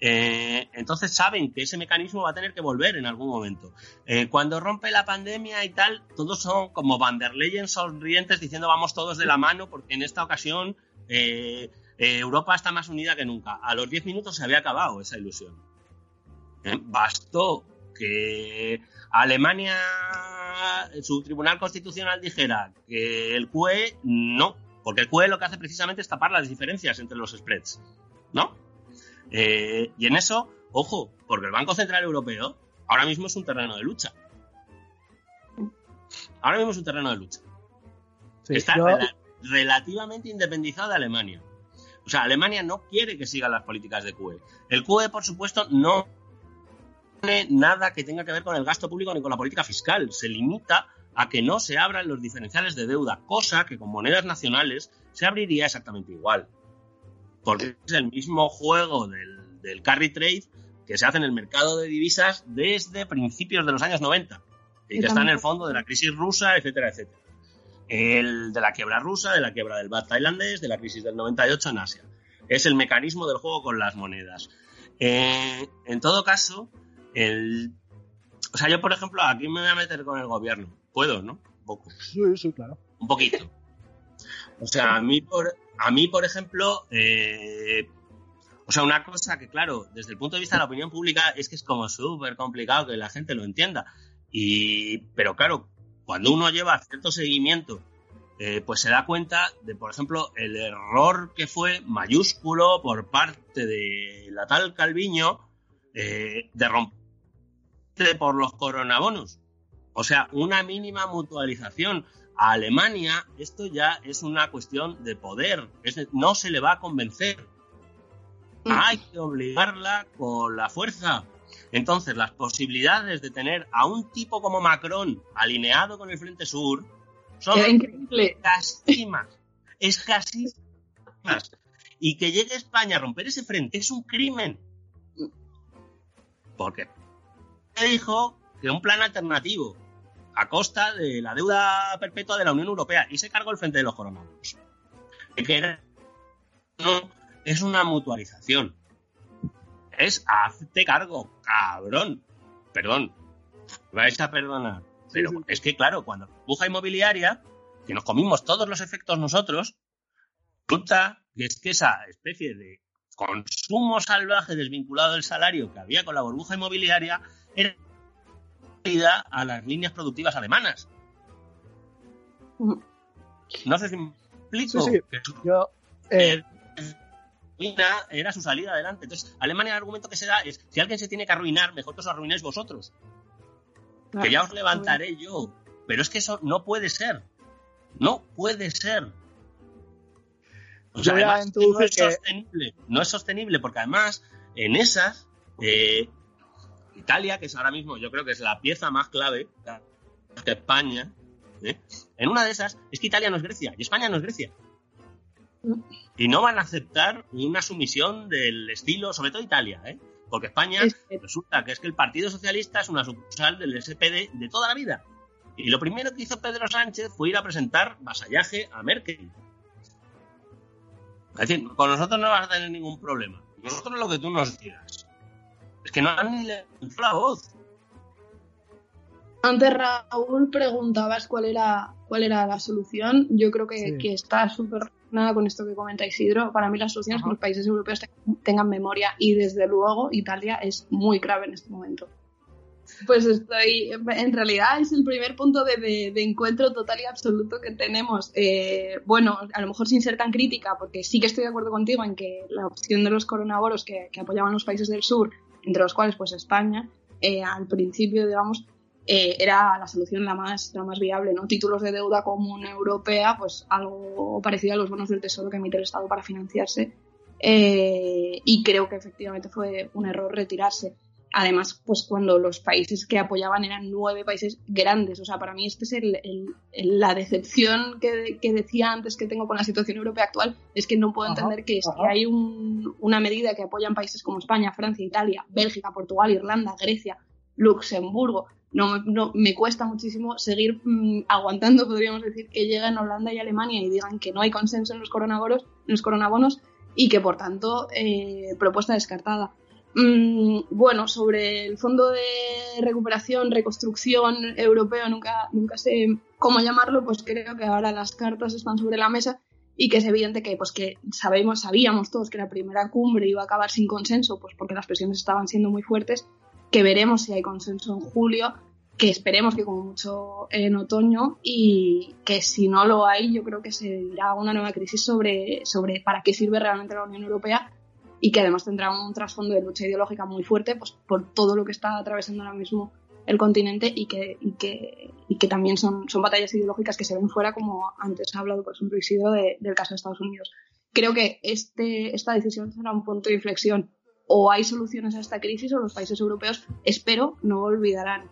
Eh, entonces saben que ese mecanismo va a tener que volver en algún momento. Eh, cuando rompe la pandemia y tal, todos son como Van der Leyen sonrientes diciendo vamos todos de la mano porque en esta ocasión eh, Europa está más unida que nunca. A los 10 minutos se había acabado esa ilusión. Bastó que Alemania, su Tribunal Constitucional dijera que el QE no, porque el QE lo que hace precisamente es tapar las diferencias entre los spreads, ¿no? Eh, y en eso, ojo, porque el Banco Central Europeo ahora mismo es un terreno de lucha. Ahora mismo es un terreno de lucha. Está relativamente independizado de Alemania. O sea, Alemania no quiere que sigan las políticas de QE. El QE, por supuesto, no tiene nada que tenga que ver con el gasto público ni con la política fiscal. Se limita a que no se abran los diferenciales de deuda, cosa que con monedas nacionales se abriría exactamente igual porque es el mismo juego del, carry trade que se hace en el mercado de divisas desde principios de los años 90 y que está en el fondo de la crisis rusa, etcétera, etcétera. El de la quiebra rusa, de la quiebra del BAT tailandés, de la crisis del 98 en Asia. Es el mecanismo del juego con las monedas. Eh, en todo caso, el... O sea, yo, por ejemplo, aquí me voy a meter con el gobierno. Puedo, ¿no? Un poco. Sí, sí, claro. Un poquito. O sea, a mí, por, a mí, por ejemplo, eh, o sea, una cosa que, claro, desde el punto de vista de la opinión pública es que es como súper complicado que la gente lo entienda. Y, pero claro, cuando uno lleva cierto seguimiento, eh, pues se da cuenta de, por ejemplo, el error que fue mayúsculo por parte de la tal Calviño eh, de romper por los coronabonos. O sea, una mínima mutualización. A Alemania esto ya es una cuestión de poder, no se le va a convencer. Mm. Hay que obligarla con la fuerza. Entonces, las posibilidades de tener a un tipo como Macron alineado con el Frente Sur son escasísimas. Escasísimas. Y que llegue España a romper ese frente es un crimen. Porque dijo que un plan alternativo a costa de la deuda perpetua de la Unión Europea y se cargó el frente de los coronavirus. Que no, es una mutualización. Es hazte cargo, cabrón. Perdón. Vais a perdonar. Pero es que, claro, cuando buja inmobiliaria, que nos comimos todos los efectos nosotros, resulta que es que esa especie de consumo salvaje desvinculado del salario que había con la burbuja inmobiliaria era a las líneas productivas alemanas. No sé si me explico. Sí, Yo, eh, era su salida adelante. Entonces, Alemania, el argumento que se da es: si alguien se tiene que arruinar, mejor que os arruinéis vosotros. que ya os levantaré yo. Pero es que eso no puede ser. No puede ser. O sea, además, no es sostenible. No es sostenible porque además en esas eh, Italia, que es ahora mismo yo creo que es la pieza más clave de España, ¿eh? en una de esas es que Italia no es Grecia y España no es Grecia. Y no van a aceptar una sumisión del estilo, sobre todo Italia, ¿eh? porque España resulta que es que el Partido Socialista es una sucursal del SPD de toda la vida. Y lo primero que hizo Pedro Sánchez fue ir a presentar vasallaje a Merkel. Es decir, con nosotros no vas a tener ningún problema. Nosotros lo que tú nos digas. Es que no han ni la voz. Antes Raúl preguntabas cuál era cuál era la solución. Yo creo que, está súper nada con esto que comenta Isidro. Para mí la solución es que los países europeos tengan memoria y desde luego Italia es muy grave en este momento. Pues estoy, en realidad es el primer punto de, encuentro total y absoluto que tenemos. Eh, bueno, a lo mejor sin ser tan crítica, porque sí que estoy de acuerdo contigo en que la opción de los coronavirus que, que apoyaban los países del sur entre los cuales pues España, eh, al principio, digamos, eh, era la solución la más, la más viable, ¿no? Títulos de deuda común europea, pues algo parecido a los bonos del tesoro que emite el Estado para financiarse. Eh, y creo que efectivamente fue un error retirarse. Además, pues cuando los países que apoyaban eran nueve países grandes. O sea, para mí esta es el, la decepción que, decía antes que tengo con la situación europea actual. Es que no puedo entender que hay una medida que apoyan países como España, Francia, Italia, Bélgica, Portugal, Irlanda, Grecia, Luxemburgo. No, no me cuesta muchísimo seguir mm, aguantando, podríamos decir, que lleguen Holanda y Alemania y digan que no hay consenso en los coronabonos, en los coronabonos y que por tanto eh, propuesta descartada. Mm, bueno, sobre el Fondo de Recuperación, Reconstrucción Europeo, nunca, nunca sé cómo llamarlo, pues creo que ahora las cartas están sobre la mesa y que es evidente que, pues que sabemos, sabíamos todos que la primera cumbre iba a acabar sin consenso, pues porque las presiones estaban siendo muy fuertes, que veremos si hay consenso en julio, que esperemos que como mucho en otoño y que si no lo hay, yo creo que se dirá una nueva crisis sobre, sobre para qué sirve realmente la Unión Europea y que además tendrá un trasfondo de lucha ideológica muy fuerte pues, por todo lo que está atravesando ahora mismo el continente y que, también son, batallas ideológicas que se ven fuera, como antes ha hablado, por ejemplo, Isidro, del caso de Estados Unidos. Creo que este, esta decisión será un punto de inflexión. O hay soluciones a esta crisis o los países europeos, espero, no olvidarán.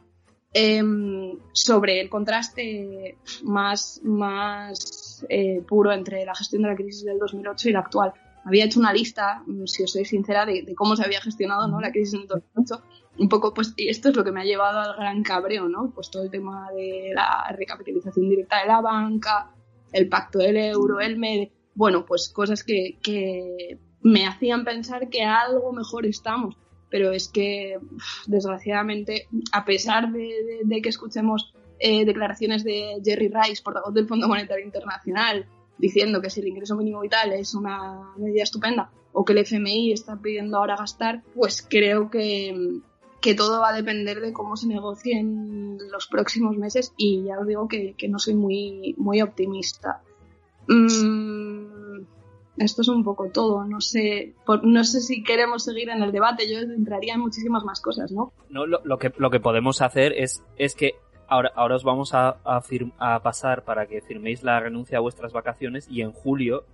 Em, sobre el contraste más, más eh, puro entre la gestión de la crisis del 2008 y la actual había hecho una lista, mm, si os soy sincera, de, cómo se había gestionado ¿no? la crisis en el 2008. Un poco, pues, y esto es lo que me ha llevado al gran cabreo, ¿no? Pues todo el tema de la recapitalización directa de la banca, el pacto del euro, el MED, bueno, pues cosas que, que me hacían pensar que algo mejor estamos. Pero es que, desgraciadamente, a pesar de, que escuchemos eh, declaraciones de Jerry Rice, portavoz del Fondo Monetario Internacional, diciendo que si el ingreso mínimo vital es una medida estupenda o que el FMI está pidiendo ahora gastar, pues creo que, que todo va a depender de cómo se negocie en los próximos meses y ya os digo que, que no soy muy, muy optimista. Mm, esto es un poco todo. No sé, no sé si queremos seguir en el debate. Yo entraría en muchísimas más cosas, ¿no? No, lo, lo que, lo que podemos hacer es, es que ahora, ahora os vamos a, a, pasar para que firméis la renuncia a vuestras vacaciones y en julio,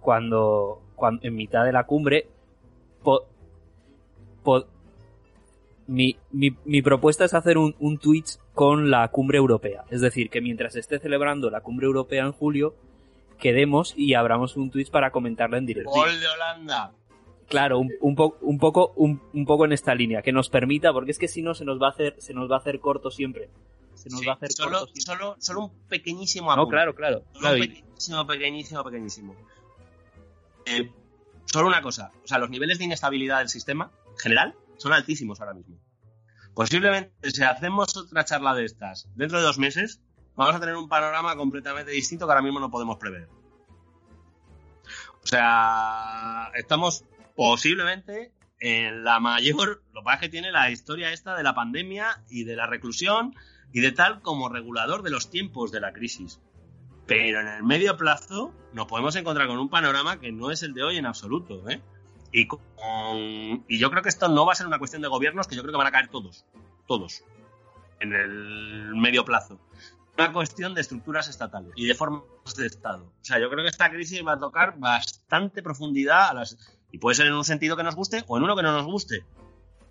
cuando, cuando en mitad de la cumbre, mi, mi, mi, propuesta es hacer un, un Twitch con la cumbre europea. Es decir, que mientras esté celebrando la cumbre europea en julio, quedemos y abramos un Twitch para comentarla en directo. ¡Gol de Holanda! Claro, un, un, un poco, un, un, poco en esta línea, que nos permita, porque es que si no se nos va a hacer, se nos va a hacer corto siempre se nos va a hacer solo, solo, solo, un pequeñísimo apunte. No, claro, claro. Solo un pequeñísimo, pequeñísimo, pequeñísimo. Eh, solo una cosa, o sea, los niveles de inestabilidad del sistema general son altísimos ahora mismo. Posiblemente si hacemos otra charla de estas dentro de dos meses, vamos a tener un panorama completamente distinto que ahora mismo no podemos prever. O sea, estamos posiblemente en la mayor, lo que pasa es que tiene la historia esta de la pandemia y de la reclusión y de tal como regulador de los tiempos de la crisis. Pero en el medio plazo nos podemos encontrar con un panorama que no es el de hoy en absoluto. ¿eh? Y, y yo creo que esto no va a ser una cuestión de gobiernos, que yo creo que van a caer todos, todos, en el medio plazo. Una cuestión de estructuras estatales y de formas de Estado. O sea, yo creo que esta crisis va a tocar bastante profundidad a las... Y puede ser en un sentido que nos guste o en uno que no nos guste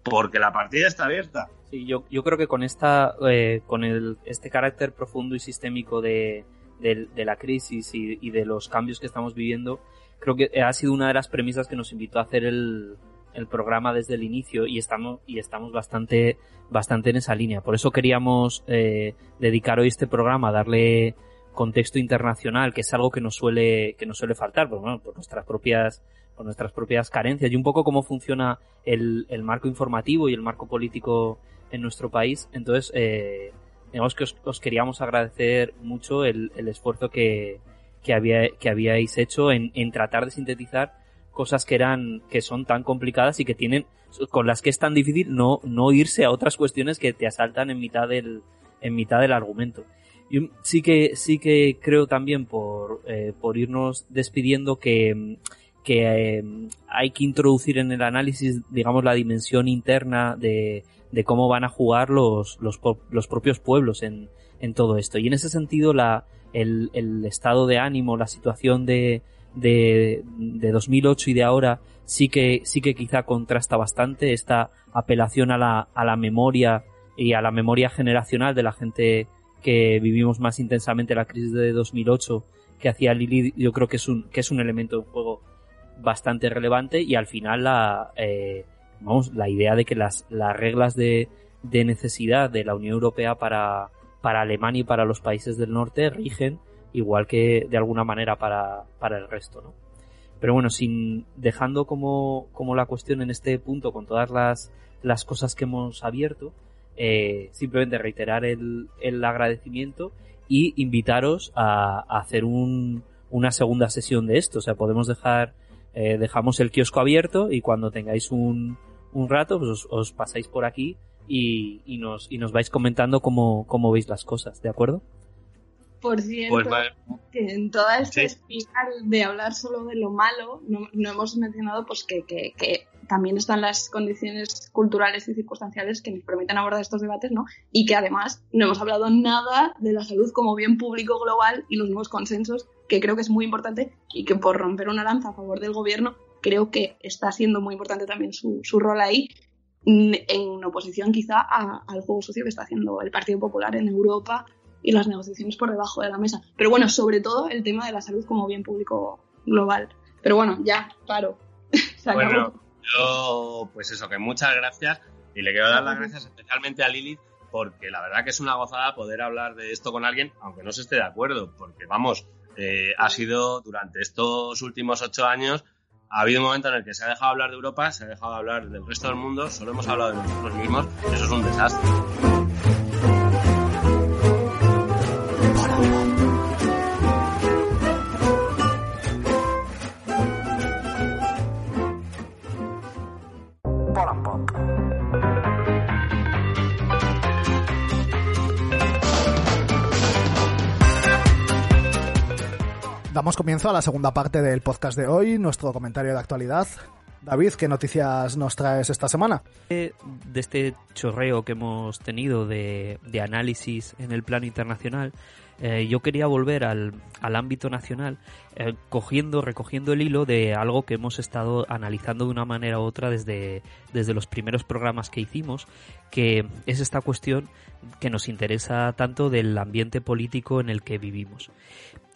porque la partida está abierta. Sí, yo, yo creo que con esta, eh, con el, este carácter profundo y sistémico de, de, la crisis y, y, de los cambios que estamos viviendo, creo que ha sido una de las premisas que nos invitó a hacer el, el programa desde el inicio y estamos, y estamos bastante, bastante en esa línea. Por eso queríamos eh, dedicar hoy este programa a darle contexto internacional, que es algo que nos suele, que nos suele faltar, por, bueno, por nuestras propias con nuestras propias carencias y un poco cómo funciona el, el marco informativo y el marco político en nuestro país. Entonces, eh, digamos que os, queríamos agradecer mucho el, el esfuerzo que, que, había, que habíais hecho en, en tratar de sintetizar cosas que eran, que son tan complicadas y que tienen, con las que es tan difícil no, no irse a otras cuestiones que te asaltan en mitad del, en mitad del argumento. Sí que, sí que creo también por, eh, por irnos despidiendo que, que eh, hay que introducir en el análisis, digamos, la dimensión interna de, de cómo van a jugar los, los, los propios pueblos en, en, todo esto. Y en ese sentido, la, el, el estado de ánimo, la situación de, de, de 2008 y de ahora sí que, sí que quizá contrasta bastante esta apelación a la, a la memoria y a la memoria generacional de la gente que vivimos más intensamente la crisis de 2008 que hacía Lili, yo creo que es un, que es un elemento de juego bastante relevante y al final la, eh, vamos, la idea de que las, las reglas de, de necesidad de la Unión Europea para, para Alemania y para los países del norte rigen igual que de alguna manera para, para el resto, ¿no? Pero bueno, sin dejando como, como la cuestión en este punto con todas las, las cosas que hemos abierto, eh, simplemente reiterar el, el agradecimiento y invitaros a, a hacer un, una segunda sesión de esto. O sea, podemos dejar, eh, dejamos el kiosco abierto y cuando tengáis un, un rato, pues os, os pasáis por aquí y, y, nos, y nos vais comentando cómo, cómo veis las cosas, ¿de acuerdo? Por cierto, Pues vale. que en toda esta Sí. espiral de hablar solo de lo malo, no, no hemos mencionado pues que, que- que también están las condiciones culturales y circunstanciales que nos permiten abordar estos debates, ¿no? Y que además no hemos hablado nada de la salud como bien público global y los nuevos consensos, que creo que es muy importante y que por romper una lanza a favor del gobierno, creo que está siendo muy importante también su, su rol ahí, mm, en oposición quizá al juego sucio que está haciendo el Partido Popular en Europa y las negociaciones por debajo de la mesa. Pero bueno, sobre todo el tema de la salud como bien público global. Pero bueno, ya, paro. <laughs> Bueno, yo, pues eso, que muchas gracias. Y le quiero dar las gracias especialmente a Lilith, porque la verdad que es una gozada poder hablar de esto con alguien, aunque no se esté de acuerdo. Porque vamos, eh, ha sido durante estos últimos ocho años. Ha habido un momento en el que se ha dejado hablar de Europa, se ha dejado hablar del resto del mundo, solo hemos hablado de nosotros mismos, eso es un desastre. Damos comienzo a la segunda parte del podcast de hoy, nuestro comentario de actualidad. David, ¿qué noticias nos traes esta semana? de de este chorreo que hemos tenido de, análisis en el plano internacional, eh, yo quería volver al, al ámbito nacional, eh, cogiendo, recogiendo el hilo de algo que hemos estado analizando de una manera u otra desde, desde los primeros programas que hicimos, que es esta cuestión que nos interesa tanto del ambiente político en el que vivimos.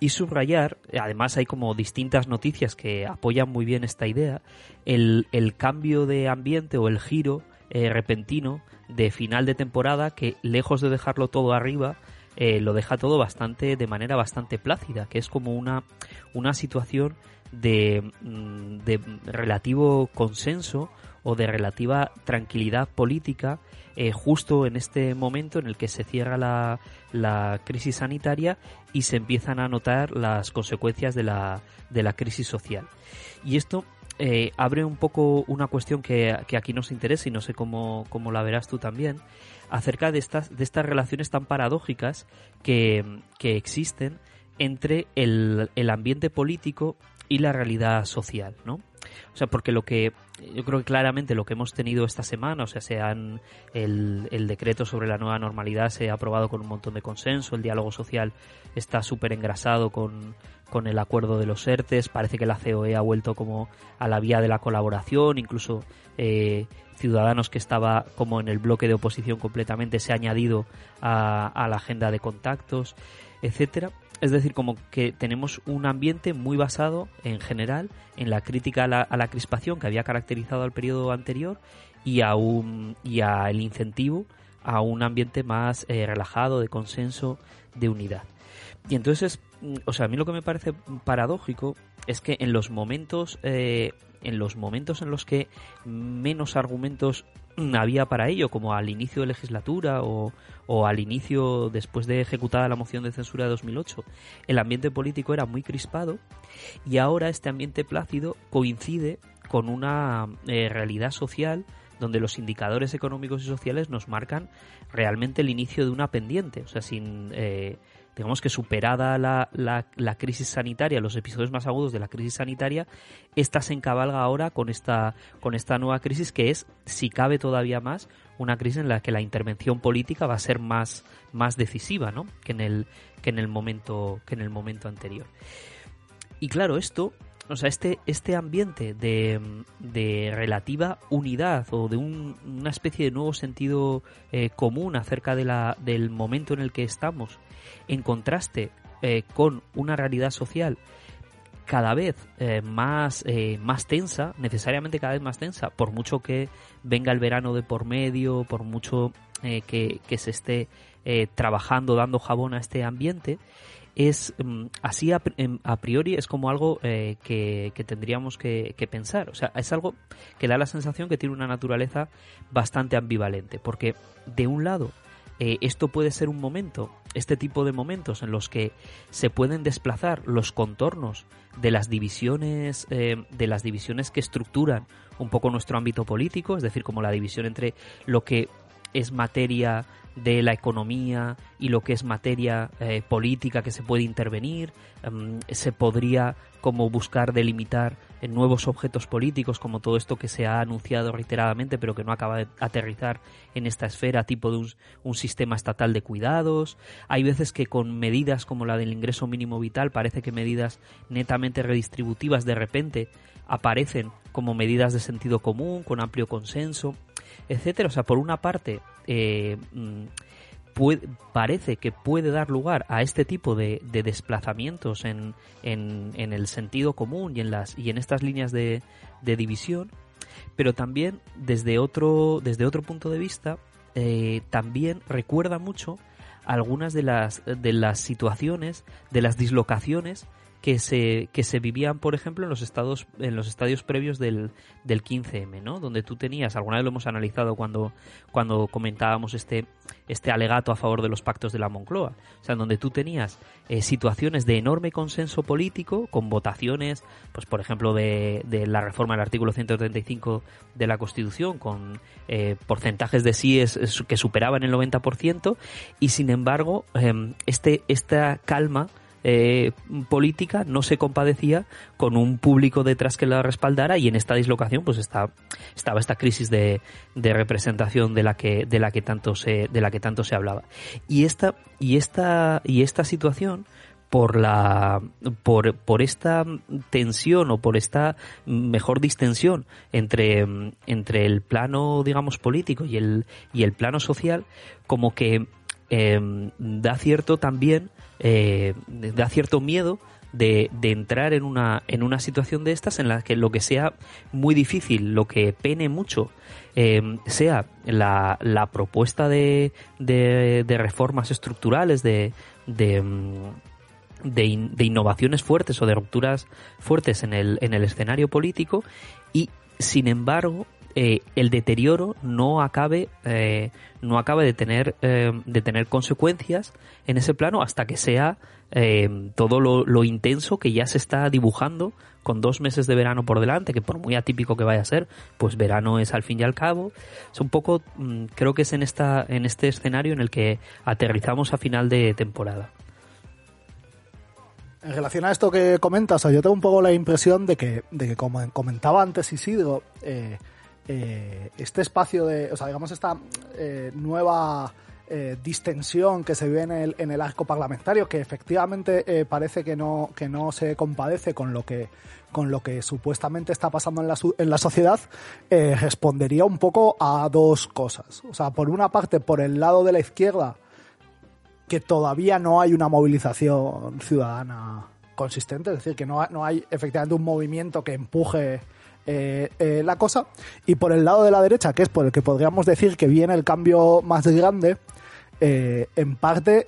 Y subrayar, además hay como distintas noticias que apoyan muy bien esta idea, el, el cambio de ambiente o el giro eh, repentino de final de temporada que lejos de dejarlo todo arriba, eh, lo deja todo bastante de manera bastante plácida, que es como una, una situación de, mm, de relativo consenso o de relativa tranquilidad política eh, justo en este momento en el que se cierra la, la crisis sanitaria y se empiezan a notar las consecuencias de la, de la crisis social. Y esto eh, abre un poco una cuestión que, que aquí nos interesa y no sé cómo, cómo la verás tú también, acerca de estas, de estas relaciones tan paradójicas que, que existen entre el, el ambiente político y la realidad social, ¿no? O sea, porque lo que yo creo que claramente lo que hemos tenido esta semana, o sea, se han, el, el decreto sobre la nueva normalidad se ha aprobado con un montón de consenso, el diálogo social está súper engrasado con, con el acuerdo de los ERTES, parece que la COE ha vuelto como a la vía de la colaboración, incluso eh, Ciudadanos que estaba como en el bloque de oposición completamente se ha añadido a, a la agenda de contactos, etcétera. Es decir, como que tenemos un ambiente muy basado en general en la crítica a la, crispación que había caracterizado al periodo anterior y a un y a el incentivo a un ambiente más eh, relajado, de consenso, de unidad. Y entonces, mm, o sea, a mí lo que me parece paradójico es que en los momentos, eh, en los momentos en los que menos argumentos había para ello, como al inicio de legislatura o, o al inicio después de ejecutada la moción de censura de 2008, el ambiente político era muy crispado y ahora este ambiente plácido coincide con una eh, realidad social donde los indicadores económicos y sociales nos marcan realmente el inicio de una pendiente, o sea, sin eh, digamos que superada la, la, crisis sanitaria, los episodios más agudos de la crisis sanitaria, esta se encabalga ahora con esta, con esta nueva crisis que es, si cabe todavía más, una crisis en la que la intervención política va a ser más, más decisiva, ¿no? que en el, que en el momento, que en el momento anterior. Y claro, esto o sea, este, este ambiente de, de relativa unidad o de un, una especie de nuevo sentido eh, común acerca de la, del momento en el que estamos, en contraste eh, con una realidad social cada vez eh, más, más tensa, necesariamente cada vez más tensa, por mucho que venga el verano de por medio, por mucho que, que, se esté trabajando, dando jabón a este ambiente, es mm, así a, priori es como algo eh, que, tendríamos que, pensar. O sea, es algo que da la sensación que tiene una naturaleza bastante ambivalente, porque de un lado eh, esto puede ser un momento, este tipo de momentos en los que se pueden desplazar los contornos de las divisiones, eh, de las divisiones que estructuran un poco nuestro ámbito político, es decir, como la división entre lo que es materia de la economía y lo que es materia eh, política que se puede intervenir, em, se podría como buscar delimitar en nuevos objetos políticos como todo esto que se ha anunciado reiteradamente pero que no acaba de aterrizar en esta esfera tipo de un, sistema estatal de cuidados. Hay veces que con medidas como la del ingreso mínimo vital parece que medidas netamente redistributivas de repente aparecen como medidas de sentido común, con amplio consenso etcétera. O sea, por una parte, eh, mm, parece que puede dar lugar a este tipo de, desplazamientos en, en, el sentido común y en, en estas líneas de, división, pero también desde otro, desde otro punto de vista, eh, también recuerda mucho algunas de las, de las situaciones, de las dislocaciones que se, que se vivían, por ejemplo, en los estados, en los estadios previos del, del 15M, ¿no? Donde tú tenías, alguna vez lo hemos analizado cuando, cuando comentábamos este, este alegato a favor de los pactos de la Moncloa. O sea, donde tú tenías eh, situaciones de enorme consenso político, con votaciones, pues por ejemplo, de, de la reforma del artículo 135 de la Constitución, con eh, porcentajes de síes que superaban el 90%, y sin embargo, em, este, esta calma eh, política no se compadecía con un público detrás que la respaldara y en esta dislocación pues está, estaba esta crisis de, de, representación de la que de la que tanto se de la que tanto se hablaba. Y esta y esta y esta situación por la por, por esta tensión o por esta mejor distensión entre, entre el plano digamos político y el y el plano social como que eh, da cierto también eh, da cierto miedo de, entrar en una, en una situación de estas en la que lo que sea muy difícil, lo que pene mucho, eh, sea la, la propuesta de, de, reformas estructurales, de, de, de, innovaciones fuertes o de rupturas fuertes en el, en el escenario político y, sin embargo, eh, el deterioro no acabe eh, no acabe de tener eh, de tener consecuencias en ese plano hasta que sea todo lo, intenso que ya se está dibujando con dos meses de verano por delante que por muy atípico que vaya a ser pues verano es al fin y al cabo. Es un poco mm, creo que es en esta en este escenario en el que aterrizamos a final de temporada. En relación a esto que comentas, yo tengo un poco la impresión de que, de que como comentaba antes Isidro, eh, eh, este espacio de, o sea, digamos, esta eh, nueva eh, distensión que se ve en el, en el arco parlamentario, que efectivamente parece que no, que no se compadece con lo que, con lo que supuestamente está pasando en la, en la sociedad, respondería un poco a dos cosas. O sea, por una parte, por el lado de la izquierda, que todavía no hay una movilización ciudadana consistente, es decir, que no, no hay efectivamente un movimiento que empuje eh, eh, la cosa. Y por el lado de la derecha, que es por el que podríamos decir que viene el cambio más grande, eh, en parte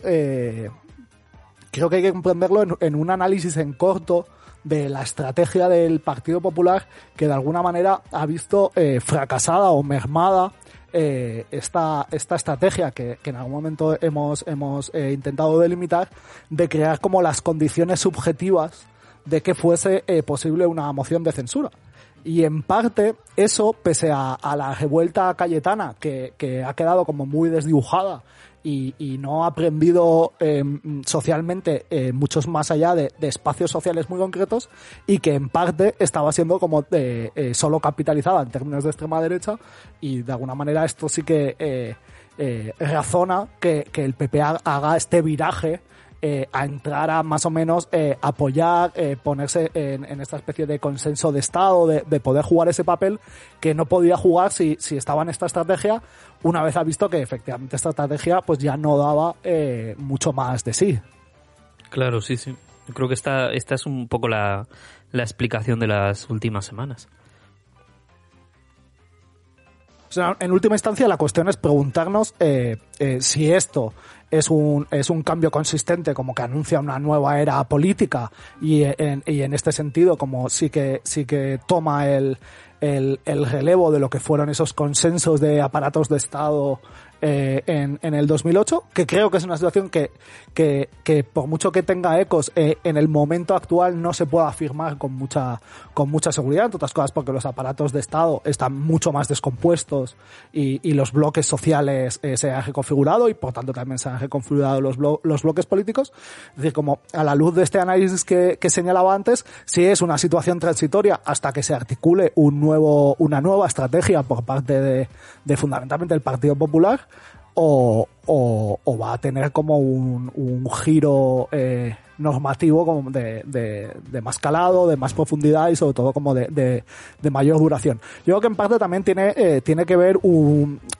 creo que hay que comprenderlo en, un análisis en corto de la estrategia del Partido Popular que de alguna manera ha visto fracasada o mermada esta, esta estrategia que, en algún momento hemos, hemos intentado delimitar de crear como las condiciones subjetivas de que fuese posible una moción de censura. Y en parte eso, pese a, la revuelta cayetana, que, que, ha quedado como muy desdibujada y, y no ha aprendido em, socialmente eh, muchos más allá de, espacios sociales muy concretos y que en parte estaba siendo como eh, eh, solo capitalizada en términos de extrema derecha y de alguna manera esto sí que eh, razona que, que el PP haga este viraje eh, a entrar a más o menos eh, apoyar, eh, ponerse en, esta especie de consenso de Estado, de, poder jugar ese papel que no podía jugar si, si estaba en esta estrategia, una vez ha visto que efectivamente esta estrategia pues ya no daba mucho más de sí. Claro, sí, sí. Yo creo que esta, esta es un poco la, la explicación de las últimas semanas. sea, en última instancia, la cuestión es preguntarnos eh, eh, si esto es un, es un cambio consistente, como que anuncia una nueva era política, y en, y en este sentido, como sí que, sí que toma el, el, el relevo de lo que fueron esos consensos de aparatos de Estado eh, en, en, el 2008, que creo que es una situación que, que, que por mucho que tenga ecos, eh, en el momento actual no se puede afirmar con mucha, con mucha seguridad, entre otras cosas porque los aparatos de Estado están mucho más descompuestos y, y los bloques sociales eh, se han reconfigurado y por tanto también se han reconfigurado los, blo los bloques políticos. Es decir, como a la luz de este análisis que, que señalaba antes, si es una situación transitoria hasta que se articule un nuevo, una nueva estrategia por parte de, de fundamentalmente el Partido Popular, o, o, va a tener como un, un giro eh, normativo como de, de, más calado, de más profundidad y sobre todo como de, de, mayor duración. Yo creo que en parte también tiene, eh, tiene que ver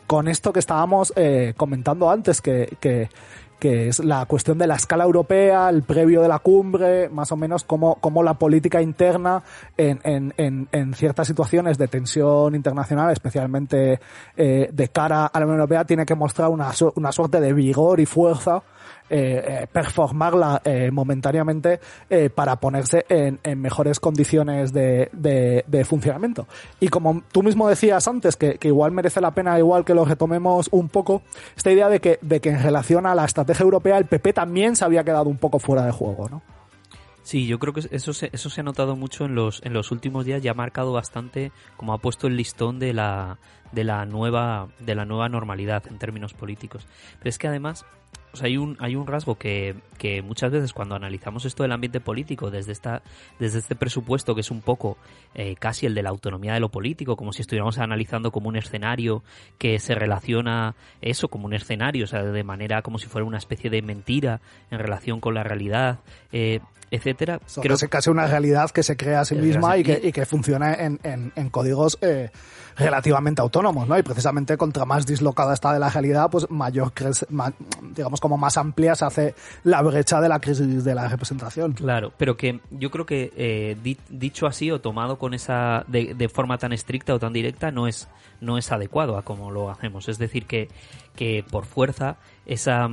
con esto que estábamos eh, comentando antes, que, que, que es la cuestión de la escala europea, el previo de la cumbre, más o menos cómo, cómo la política interna en, en, en, en, ciertas situaciones de tensión internacional, especialmente eh, de cara a la Unión Europea, tiene que mostrar una, una suerte de vigor y fuerza eh, performarla eh, momentáneamente eh, para ponerse en, mejores condiciones de, funcionamiento. Y como tú mismo decías antes, que, que, igual merece la pena, igual que lo retomemos un poco, esta idea de que, de que en relación a la estrategia europea el PP también se había quedado un poco fuera de juego, ¿no? Sí, yo creo que eso se, eso se ha notado mucho en los, en los últimos días, ya ha marcado bastante como ha puesto el listón de la, de la nueva, de la nueva normalidad en términos políticos. Pero es que además, o sea, hay un, hay un rasgo que, que muchas veces cuando analizamos esto del ambiente político desde esta, desde este presupuesto que es un poco eh, casi el de la autonomía de lo político, como si estuviéramos analizando como un escenario que se relaciona eso como un escenario, o sea, de manera como si fuera una especie de mentira en relación con la realidad, eh, etcétera. Creo que casi una realidad que se crea a sí misma y que, y que funciona en, en, en códigos eh, relativamente autónomos, ¿no? Y precisamente contra más dislocada está de la realidad, pues mayor, más, digamos, como más amplia se hace la brecha de la crisis de la representación. Claro, pero que yo creo que eh, di, dicho así o tomado con esa de, de, forma tan estricta o tan directa no es no es adecuado a como lo hacemos. Es decir que que por fuerza esa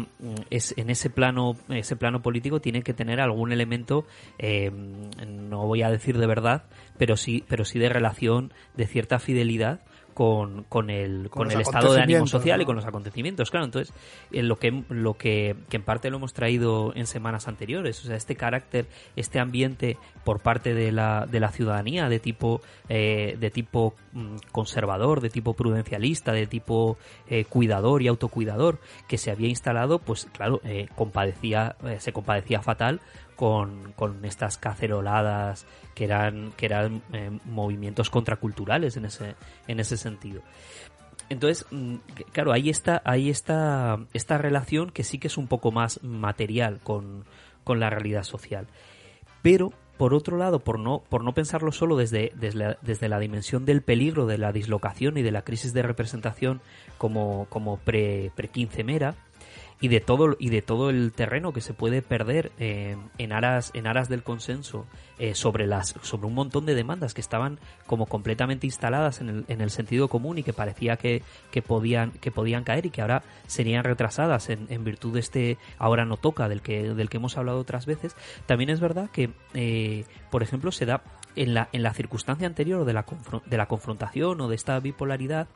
es en ese plano ese plano político tiene que tener algún elemento eh, no voy a decir de verdad pero sí pero sí de relación de cierta fidelidad con, con el, con, con el estado de ánimo social ¿no? y con los acontecimientos. Claro, entonces, en lo que, lo que, que en parte lo hemos traído en semanas anteriores, o sea, este carácter, este ambiente por parte de la, de la ciudadanía de tipo, eh, de tipo mm, conservador, de tipo prudencialista, de tipo eh, cuidador y autocuidador que se había instalado, pues claro, eh, compadecía, se compadecía fatal con, estas caceroladas que eran, que eran eh, movimientos contraculturales en ese, en ese sentido. Entonces, claro, ahí está, ahí está esta relación que sí que es un poco más material con, con la realidad social. Pero, por otro lado, por no, por no pensarlo solo desde, desde, la, desde la dimensión del peligro, de la dislocación y de la crisis de representación como, como pre, pre mera y de todo y de todo el terreno que se puede perder eh, en aras en aras del consenso eh, sobre las sobre un montón de demandas que estaban como completamente instaladas en el, en el sentido común y que parecía que, que podían que podían caer y que ahora serían retrasadas en, en, virtud de este ahora no toca del que del que hemos hablado otras veces. También es verdad que eh, por ejemplo se da en la, en la circunstancia anterior de la, de la confrontación o de esta bipolaridad,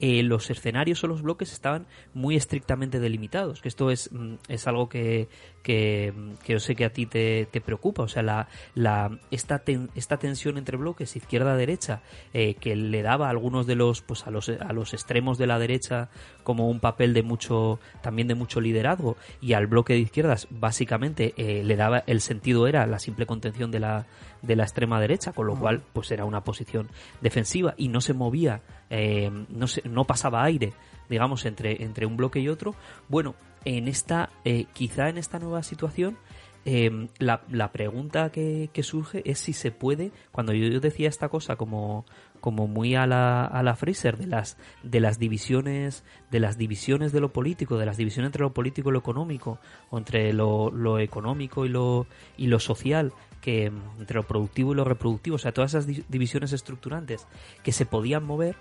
eh, los escenarios o los bloques estaban muy estrictamente delimitados. Que esto es, mm, es algo que, que, que, yo sé que a ti te, te preocupa. O sea, la, la, esta, ten, esta tensión entre bloques izquierda-derecha eh, que le daba a algunos de los, pues a los, a los extremos de la derecha como un papel de mucho, también de mucho liderazgo y al bloque de izquierdas básicamente eh, le daba, el sentido era la simple contención de la, de la extrema derecha, con lo cual pues era una posición defensiva y no se movía, eh, no, se, no pasaba aire, digamos, entre, entre un bloque y otro. Bueno, en esta, eh, quizá en esta nueva situación, eh, la, la, pregunta que, que, surge es si se puede, cuando yo, decía esta cosa como, como muy a la, a la Fraser de las, de las divisiones, de las divisiones de lo político, de las divisiones entre lo político y lo económico, o entre lo, lo económico y lo, y lo social, que entre lo productivo y lo reproductivo, o sea, todas esas divisiones estructurantes que se podían mover,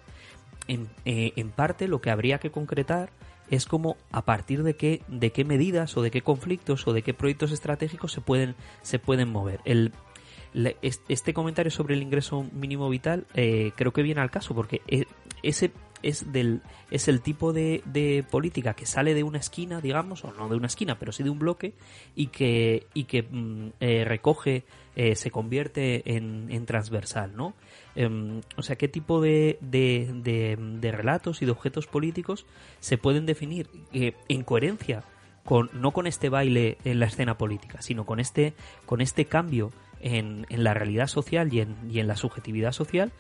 en, eh, en parte lo que habría que concretar es como a partir de qué, de qué medidas o de qué conflictos o de qué proyectos estratégicos se pueden, se pueden mover. El, este comentario sobre el ingreso mínimo vital eh, creo que viene al caso porque e, ese es del es el tipo de, política que sale de una esquina digamos o no de una esquina pero sí de un bloque y que y que mm, eh, recoge eh, se convierte en, transversal no em, o sea qué tipo de, relatos y de objetos políticos se pueden definir en coherencia con no con este baile en la escena política sino con este con este cambio en, la realidad social y en, la subjetividad social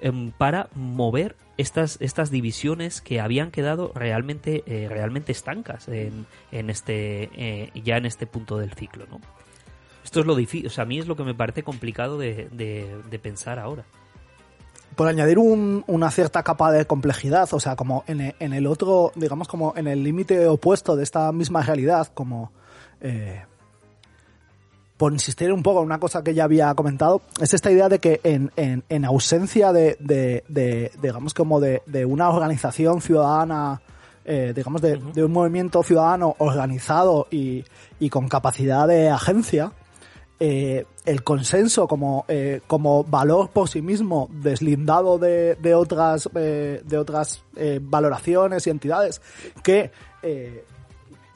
em, para mover estas, estas divisiones que habían quedado realmente, eh, realmente estancas en, en este, eh, ya en este punto del ciclo. ¿no? Esto es lo difícil, o sea, a mí es lo que me parece complicado de, de, pensar ahora. Por añadir una cierta capa de complejidad, o sea, como en, en el otro, digamos, como en el límite opuesto de esta misma realidad, como eh, por insistir un poco en una cosa que ya había comentado, es esta idea de que en, en, ausencia de, de, digamos, como de, una organización ciudadana, eh, digamos, de, un movimiento ciudadano organizado y, y con capacidad de agencia, eh, el consenso como, eh, como valor por sí mismo, deslindado de, de otras, de otras valoraciones y entidades que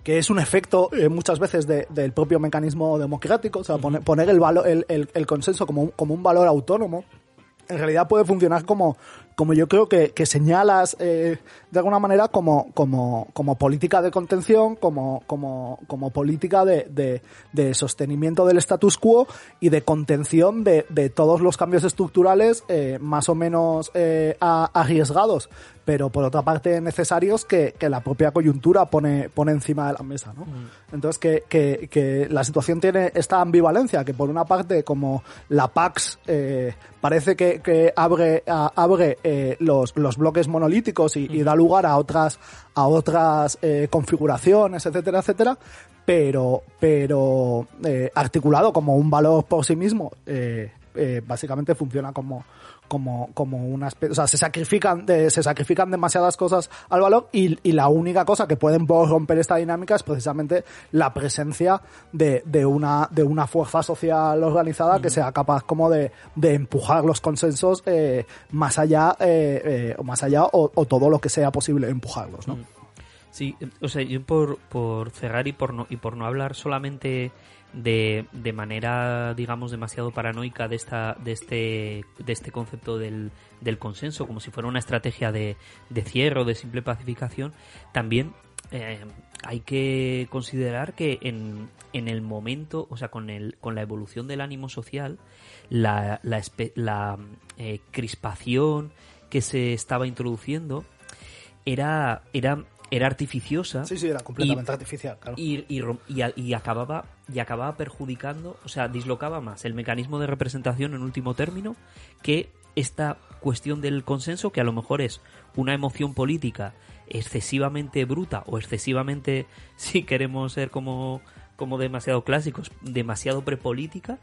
que es un efecto eh, muchas veces del propio mecanismo democrático, o sea, poner, el, valor, el, consenso como como un valor autónomo, en realidad puede funcionar como, como yo creo que, que señalas eh, de alguna manera como, como, como política de contención, como, como, como política de, de, de sostenimiento del status quo y de contención de, de todos los cambios estructurales eh, más o menos eh, arriesgados, pero por otra parte necesarios que, que, la propia coyuntura pone, pone encima de la mesa. ¿no? Mm. Entonces que, que, que, la situación tiene esta ambivalencia, que por una parte como la PAX eh, parece que, que abre, abre eh, los, los, bloques monolíticos y, da lugar a otras, a otras eh, configuraciones, etcétera, etcétera, pero, pero eh, articulado como un valor por sí mismo, básicamente funciona como, como, como una especie, o sea, se sacrifican, de, se sacrifican demasiadas cosas al valor y, y, la única cosa que pueden romper esta dinámica es precisamente la presencia de, de una, de una fuerza social organizada que sea capaz como de, de empujar los consensos eh, más allá, eh, eh, o más allá o, o, todo lo que sea posible empujarlos, ¿no? Sí, o sea, yo por, por cerrar y por no, y por no hablar solamente de, de manera, digamos, demasiado paranoica de, esta, de, este, de este concepto del, del consenso, como si fuera una estrategia de, de cierre o de simple pacificación, también eh, hay que considerar que en, en el momento, o sea, con, el, con la evolución del ánimo social, la, la, la eh, crispación que se estaba introduciendo era, era era artificiosa. Sí, sí, era completamente artificial, claro. Y, y, y, acababa, y acababa perjudicando, o sea, dislocaba más el mecanismo de representación en último término que esta cuestión del consenso, que a lo mejor es una emoción política excesivamente bruta o excesivamente, <laughs> si queremos ser como, como demasiado clásicos, demasiado prepolítica,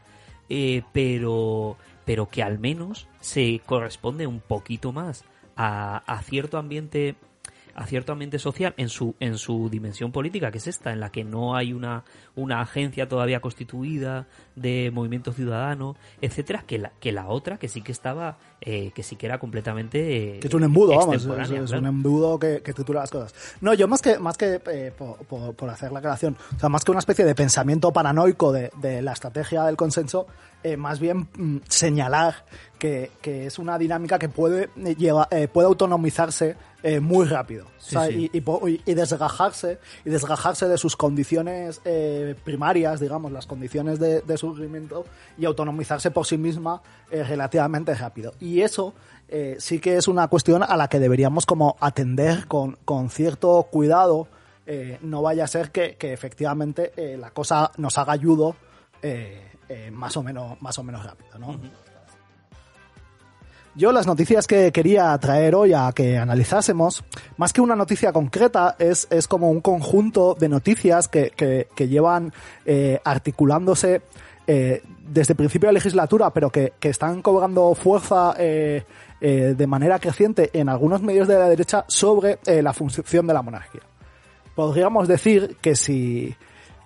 eh, pero, pero que al menos se corresponde un poquito más a, a cierto ambiente a cierto ambiente social en su, en su dimensión política, que es esta, en la que no hay una, una agencia todavía constituida de movimiento ciudadano, etcétera, que la, que la otra, que sí que estaba, eh, que sí que era completamente. que es un embudo, vamos, es, un embudo que, que titula las cosas. No, yo más que, más que eh, por, por, hacer la aclaración, o sea, más que una especie de pensamiento paranoico de, de la estrategia del consenso, eh, más bien mm, señalar que, que, es una dinámica que puede, llevar, puede autonomizarse eh, muy rápido. Y, y, desgajarse, y desgajarse de sus condiciones eh, primarias, digamos, las condiciones de, de, surgimiento, y autonomizarse por sí misma eh, relativamente rápido. Y eso sí que es una cuestión a la que deberíamos como atender con, con cierto cuidado. no vaya a ser que, que efectivamente la cosa nos haga ayudo más o menos más o menos rápido, ¿no? Yo las noticias que quería traer hoy a que analizásemos, más que una noticia concreta, es, es como un conjunto de noticias que, que, llevan eh, articulándose desde el principio de la legislatura, pero que, que están cobrando fuerza de manera creciente en algunos medios de la derecha sobre la función de la monarquía. Podríamos decir que si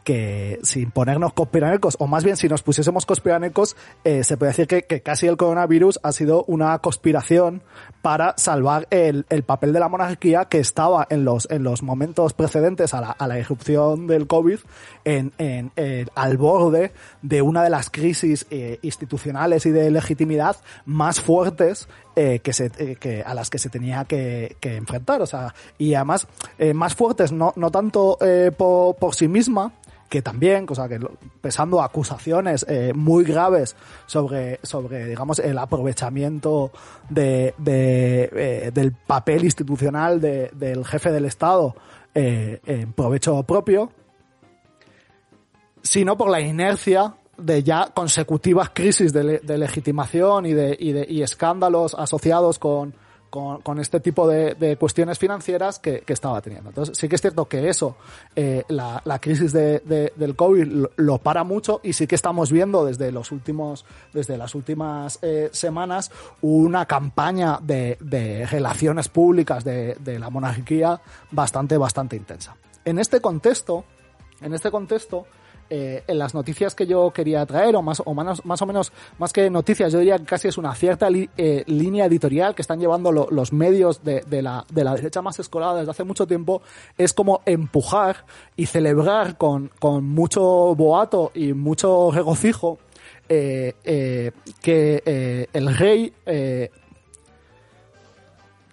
que sin ponernos conspiranoicos, o más bien si nos pusiésemos conspiranoicos, eh, se puede decir que, casi el coronavirus ha sido una conspiración para salvar el, papel de la monarquía que estaba en los, en los momentos precedentes a la, a la irrupción del COVID en, en, al borde de una de las crisis eh, institucionales y de legitimidad más fuertes eh, que, se, que a las que se tenía que, que enfrentar. O sea, y además más fuertes no, no tanto por, por sí misma, que también, cosa que pesando acusaciones eh, muy graves sobre, sobre, digamos, el aprovechamiento de, de eh, del papel institucional de, del jefe del Estado eh, en provecho propio, sino por la inercia de ya consecutivas crisis de, de legitimación y de, y de y escándalos asociados con, con, este tipo de, cuestiones financieras que, estaba teniendo. Entonces, sí que es cierto que eso, eh, la, la, crisis de, de, del COVID lo, para mucho y sí que estamos viendo desde los últimos, desde las últimas eh, semanas una campaña de, relaciones públicas de la monarquía bastante, bastante intensa. En este contexto, en este contexto, eh, en las noticias que yo quería traer, o más o, menos, más o menos, más que noticias, yo diría que casi es una cierta eh, línea editorial que están llevando los medios de, la, de la derecha más escolada desde hace mucho tiempo, es como empujar y celebrar con, con mucho boato y mucho regocijo eh, que el rey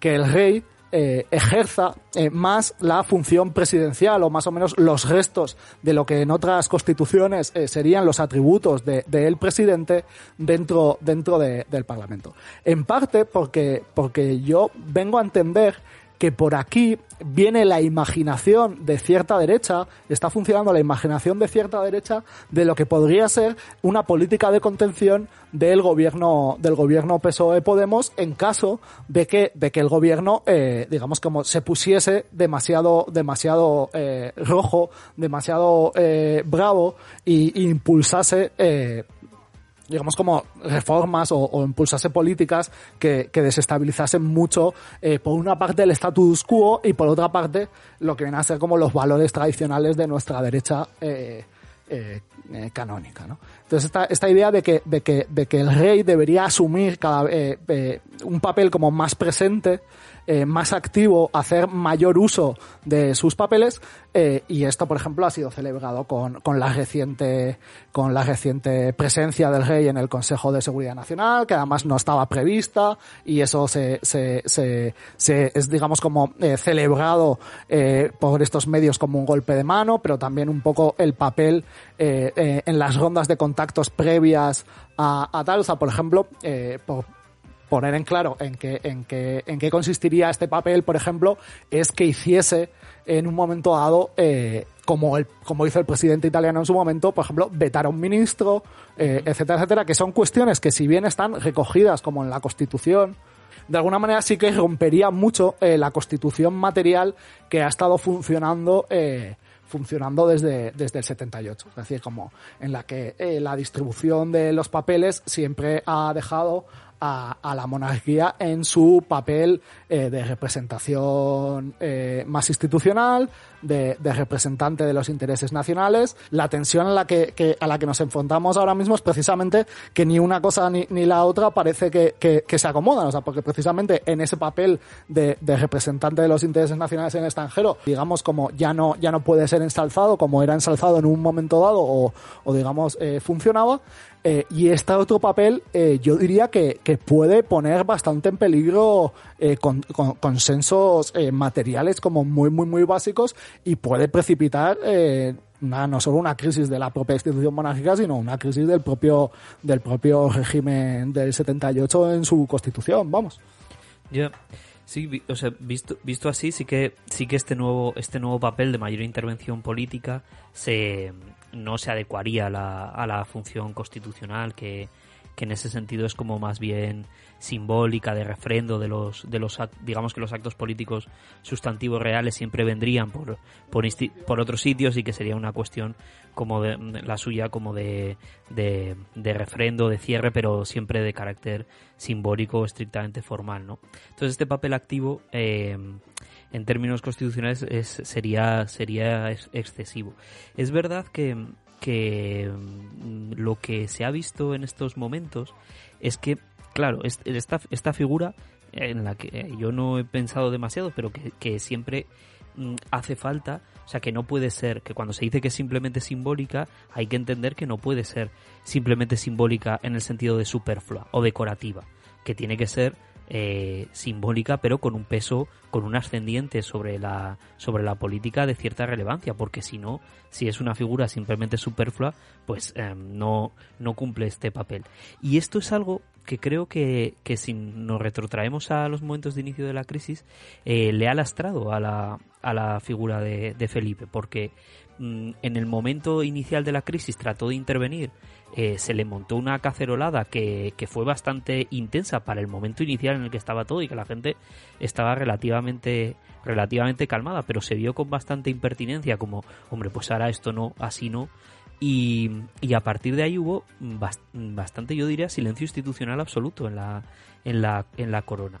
que el rey eh, ejerza eh, más la función presidencial o más o menos los restos de lo que en otras constituciones eh, serían los atributos del de, presidente dentro, dentro de, del Parlamento. En parte porque, porque yo vengo a entender que por aquí viene la imaginación de cierta derecha, está funcionando la imaginación de cierta derecha de lo que podría ser una política de contención del gobierno del gobierno PSOE Podemos en caso de que de que el gobierno eh, digamos como se pusiese demasiado demasiado eh, rojo, demasiado eh, bravo y, y impulsase eh, digamos, como reformas o, o impulsase políticas que, desestabilizasen mucho, eh, por una parte, el status quo y por otra parte, lo que viene a ser como los valores tradicionales de nuestra derecha eh, eh, eh canónica, ¿no? Entonces esta, idea de que, de que, de que el rey debería asumir cada, eh, un papel como más presente eh, más activo, hacer mayor uso de sus papeles eh, y esto, por ejemplo, ha sido celebrado con, con, la reciente con la reciente presencia del rey en el Consejo de Seguridad Nacional, que además no estaba prevista y eso se, se, se, se es, digamos, como eh, celebrado eh, por estos medios como un golpe de mano, pero también un poco el papel eh, eh, en las rondas de contactos previas a, a tal, o sea, por ejemplo, por, poner en claro en qué, en qué, en qué consistiría este papel, por ejemplo, es que hiciese en un momento dado, eh, como, el, como hizo el presidente italiano en su momento, por ejemplo, vetar a un ministro, eh, etcétera, etcétera, que son cuestiones que si bien están recogidas como en la Constitución, de alguna manera sí que rompería mucho eh, la Constitución material que ha estado funcionando funcionando desde, desde el 78. Es decir, como en la que eh, la distribución de los papeles siempre ha dejado a, a, la monarquía en su papel eh, de representación eh, más institucional, de, de, representante de los intereses nacionales. La tensión a la que, que, a la que nos enfrentamos ahora mismo es precisamente que ni una cosa ni, ni la otra parece que, que, que, se acomodan, o sea, porque precisamente en ese papel de, de, representante de los intereses nacionales en el extranjero, digamos como ya no, ya no puede ser ensalzado como era ensalzado en un momento dado o, o digamos eh, funcionaba, eh, y este otro papel, eh, yo diría que, que, puede poner bastante en peligro eh, con, con, consensos eh, materiales como muy, muy, muy básicos y puede precipitar eh, no solo una crisis de la propia institución monárquica, sino una crisis del propio, del propio régimen del 78 en su constitución, vamos. Yeah. Sí, o sea, visto, visto así, sí que, sí que este nuevo, este nuevo papel de mayor intervención política se, no se adecuaría a la, a la función constitucional que, que en ese sentido es como más bien simbólica de refrendo de los de los digamos que los actos políticos sustantivos reales siempre vendrían por por, otros sitios y que sería una cuestión como de, la suya como de, de, de, refrendo de cierre pero siempre de carácter simbólico estrictamente formal no entonces este papel activo eh, en términos constitucionales es, sería sería excesivo. Es verdad que que mm, lo que se ha visto en estos momentos es que claro, esta, esta figura en la que eh, yo no he pensado demasiado, pero que, siempre mm, hace falta, o sea, que no puede ser, que cuando se dice que es simplemente simbólica, hay que entender que no puede ser simplemente simbólica en el sentido de superflua o decorativa, que tiene que ser eh, simbólica, pero con un peso, con un ascendiente sobre la, sobre la política de cierta relevancia, porque si no, si es una figura simplemente superflua, pues em, no, no cumple este papel. Y esto es algo que creo que, que si nos retrotraemos a los momentos de inicio de la crisis, eh, le ha lastrado a la, a la figura de, Felipe, porque mm, en el momento inicial de la crisis trató de intervenir eh, se le montó una cacerolada que, que, fue bastante intensa para el momento inicial en el que estaba todo y que la gente estaba relativamente relativamente calmada, pero se vio con bastante impertinencia como, hombre, pues ahora esto no, así no. Y, y a partir de ahí hubo bastante, yo diría, silencio institucional absoluto en la, en la, en la corona.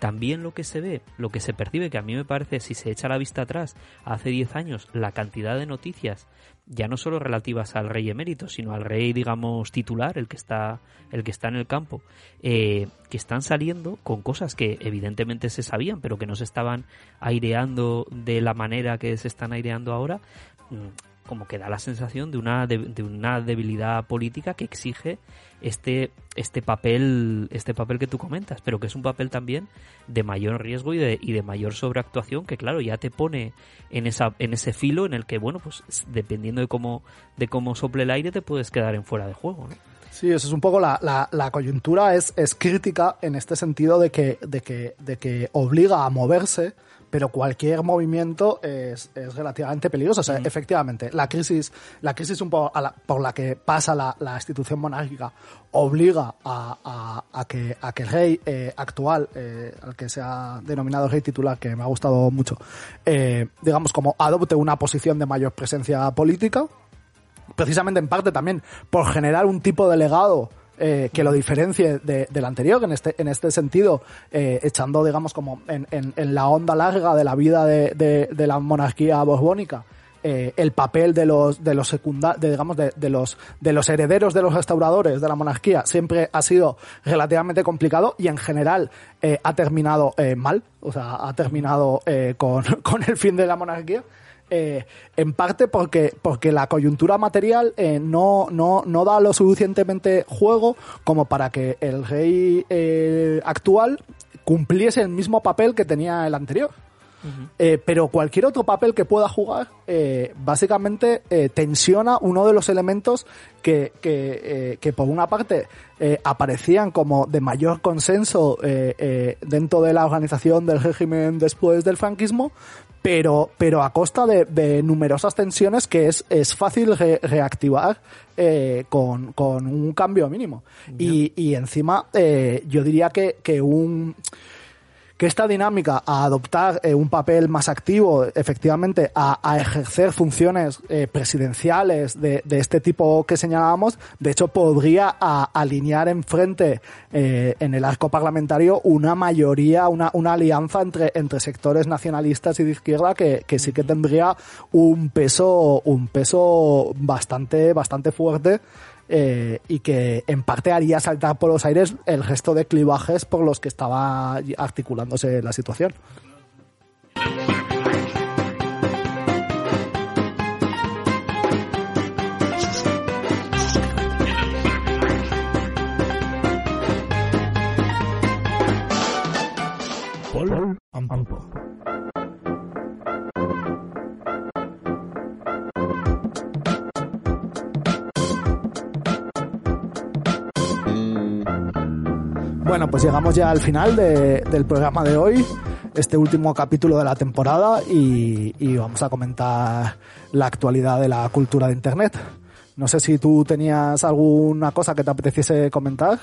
También lo que se ve, lo que se percibe, que a mí me parece, si se echa la vista atrás, hace 10 años, la cantidad de noticias, ya no solo relativas al rey emérito, sino al rey, digamos, titular, el que está, el que está en el campo, eh, que están saliendo con cosas que evidentemente se sabían, pero que no se estaban aireando de la manera que se están aireando ahora, mm, como que da la sensación de una, de, una debilidad política que exige este, este papel, este papel que tú comentas, pero que es un papel también de mayor riesgo y de, y de mayor sobreactuación, que claro, ya te pone en esa, en ese filo en el que, bueno, pues dependiendo de cómo, de cómo sople el aire, te puedes quedar en fuera de juego, ¿no? Sí, eso es un poco la, la, la coyuntura es, es, crítica en este sentido de que, de que, de que obliga a moverse pero cualquier movimiento es, es relativamente peligroso. O sea, efectivamente, la crisis, la crisis un poco por la que pasa la, la institución monárquica obliga a, a, que, a que el rey eh, actual, eh, al que se ha denominado rey titular, que me ha gustado mucho, eh, digamos, como adopte una posición de mayor presencia política, precisamente en parte también por generar un tipo de legado eh, que lo diferencie de, del anterior, en este, en este sentido, eh, echando, digamos, como en, en, la onda larga de la vida de, de, de la monarquía borbónica. Eh, el papel de los de los secundarios, digamos de, de, los de los herederos de los restauradores de la monarquía siempre ha sido relativamente complicado y en general ha terminado mal o sea ha terminado con, <laughs> con el fin de la monarquía eh, en parte porque, porque la coyuntura material eh, no, no, no da lo suficientemente juego como para que el rey eh, actual cumpliese el mismo papel que tenía el anterior. Eh, pero cualquier otro papel que pueda jugar, eh, básicamente tensiona uno de los elementos que, que, que por una parte aparecían como de mayor consenso dentro de la organización del régimen después del franquismo, pero, pero a costa de, de numerosas tensiones que es, es fácil reactivar con, con un cambio mínimo. Y, y encima, yo diría que, que un que esta dinámica a adoptar eh, un papel más activo, efectivamente, a, a ejercer funciones eh, presidenciales de, de, este tipo que señalábamos, de hecho podría a, alinear enfrente eh, en el arco parlamentario una mayoría, una, una alianza entre, entre sectores nacionalistas y de izquierda que, que sí que tendría un peso, un peso bastante, bastante fuerte eh, y que en parte haría saltar por los aires el resto de clivajes por los que estaba articulándose la situación. Pues llegamos ya al final de, del programa de hoy, este último capítulo de la temporada y, vamos a comentar la actualidad de la cultura de Internet. No sé si tú tenías alguna cosa que te apeteciese comentar.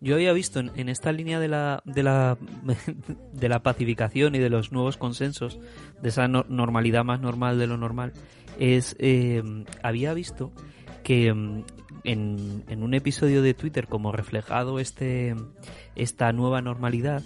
Yo había visto en, esta línea de la, de la <laughs> de la pacificación y de los nuevos consensos, de esa no, normalidad más normal de lo normal, es eh, había visto que mm, en, en, un episodio de Twitter como reflejado este esta nueva normalidad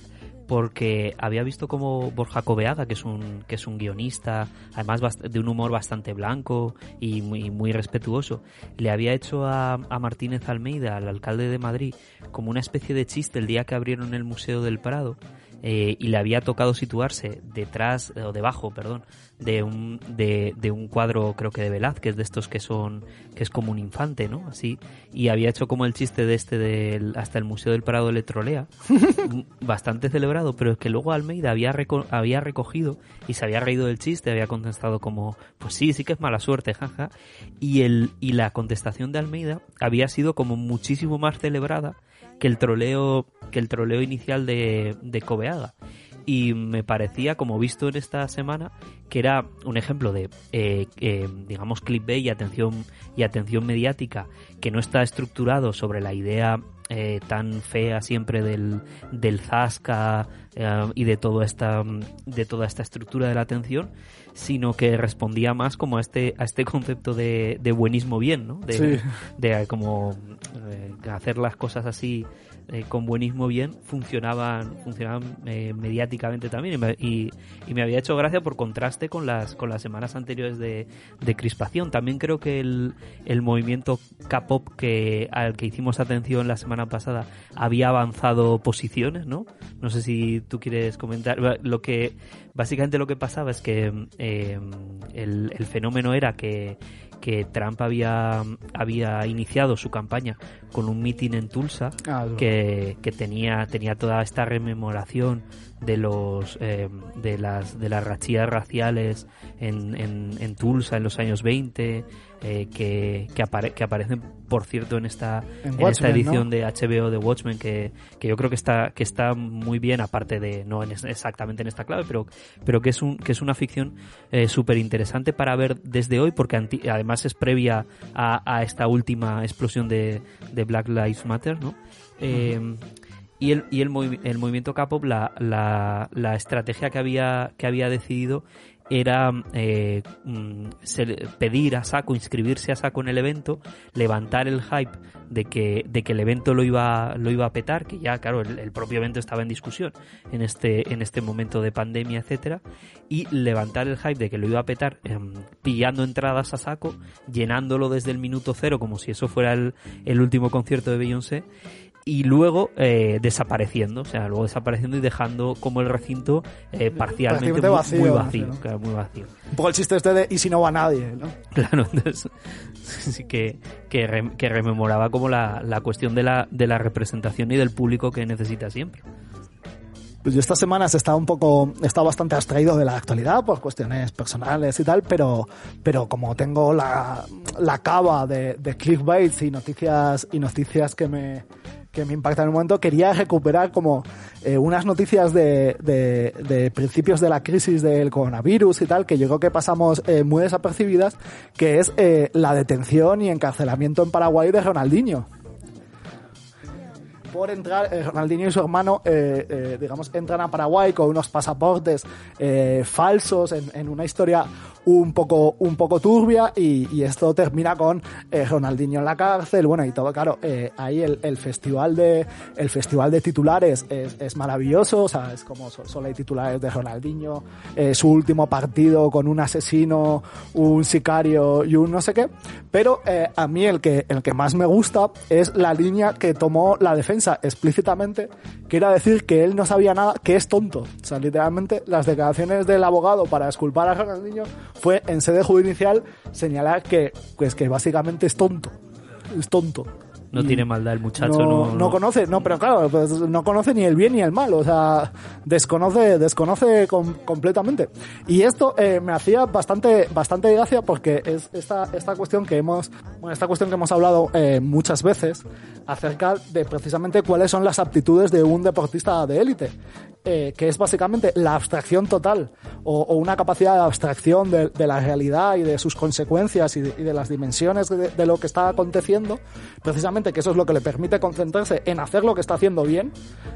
porque había visto como Borja Cobeaga, que es un, que es un guionista, además de un humor bastante blanco y muy, muy respetuoso, le había hecho a, Martínez Almeida, al alcalde de Madrid, como una especie de chiste el día que abrieron el Museo del Prado, eh, y le había tocado situarse detrás, o debajo, perdón, de un, de, de, un cuadro, creo que de Velázquez, de estos que son, que es como un infante, ¿no? Así, y había hecho como el chiste de este del, hasta el Museo del Prado de Trolea, <laughs> bastante celebrado, pero es que luego Almeida había, reco había recogido y se había reído del chiste, había contestado como, pues sí, sí que es mala suerte, <laughs> jaja, y el, y la contestación de Almeida había sido como muchísimo más celebrada que el troleo, que el troleo inicial de, de Cobeaga y me parecía, como visto en esta semana, que era un ejemplo de, eh, eh, digamos, clickbait y atención, y atención mediática que no está estructurado sobre la idea eh, tan fea siempre del, del Zasca eh, y de toda esta de toda esta estructura de la atención sino que respondía más como a este a este concepto de, de buenismo bien ¿no? de, Sí. de como eh, hacer las cosas así eh, con buenismo bien funcionaban funcionaban eh, mediáticamente también. Y me, había hecho gracia por contraste con las con las semanas anteriores de, de crispación. También creo que el, el movimiento K-pop que al que hicimos atención la semana pasada había avanzado posiciones no no sé si tú quieres comentar. Lo que básicamente lo que pasaba es que eh, el, el fenómeno era que que Trump había, había iniciado su campaña con un mitin en Tulsa Ah, que, que tenía, tenía toda esta rememoración de los eh, de las de las rachías raciales en, en, en Tulsa en los años 20 eh, que, que, apare- que aparecen por cierto en esta En en esta edición ¿no? de HBO de Watchmen que, que yo creo que está que está muy bien aparte de no en exactamente en esta clave pero pero que es un que es una ficción eh, súper interesante para ver desde hoy porque anti- además es previa a, a esta última explosión de, de Black Lives Matter no Eh, y el, y el, movi- el movimiento K-pop, la, la, la estrategia que había, que había decidido era eh, mm, pedir a saco, inscribirse a saco en el evento, levantar el hype de que, de que el evento lo iba, lo iba a petar, que ya, claro, el, el propio evento estaba en discusión en este, en este momento de pandemia, etcétera, y levantar el hype de que lo iba a petar, em, pillando entradas a saco, llenándolo desde el minuto cero como si eso fuera el, el último concierto de Beyoncé, y luego eh, desapareciendo, o sea, luego desapareciendo y dejando como el recinto eh, parcialmente muy, vacío, muy ¿no? vacío, Sí, ¿no? claro, muy vacío. Un poco el chiste este de y si no va nadie, ¿no? Claro, <laughs> entonces sí que, que, re- que rememoraba como la, la cuestión de la, de la representación y del público que necesita siempre. Pues yo estas semanas he estado un poco, he estado bastante abstraído de la actualidad por cuestiones personales y tal, pero, pero como tengo la, la cava de, de clickbaits y noticias, y noticias que me, que me impactan en un momento, quería recuperar como eh, unas noticias de, de, principios de la crisis del coronavirus y tal, que yo creo que pasamos eh, muy desapercibidas, que es eh, la detención y encarcelamiento en Paraguay de Ronaldinho. Por entrar, Ronaldinho y su hermano, digamos, entran a Paraguay con unos pasaportes falsos en una historia un poco, un poco turbia y, y esto termina con eh, Ronaldinho en la cárcel, bueno, y todo, claro, eh, ahí el, el festival de, el festival de titulares es, es maravilloso, o sea, es como so- solo hay titulares de Ronaldinho, eh, su último partido con un asesino, un sicario y un no sé qué, pero eh, a mí el que, el que más me gusta es la línea que tomó la defensa explícitamente, que era decir que él no sabía nada, que es tonto. O sea, literalmente las declaraciones del abogado para disculpar a Ronaldinho fue en sede judicial señalar que, pues que básicamente es tonto. Es tonto. No tiene maldad el muchacho, no, no, no conoce, no, pero claro, pues no conoce ni el bien ni el mal, o sea, desconoce, desconoce com- completamente. Y esto eh, me hacía bastante, bastante gracia porque es esta, esta cuestión que hemos, bueno, esta cuestión que hemos hablado eh, muchas veces acerca de precisamente cuáles son las aptitudes de un deportista de élite. Eh, que es básicamente la abstracción total o, una capacidad de abstracción de, la realidad y de sus consecuencias y de, las dimensiones de, lo que está aconteciendo, precisamente que eso es lo que le permite concentrarse en hacer lo que está haciendo bien,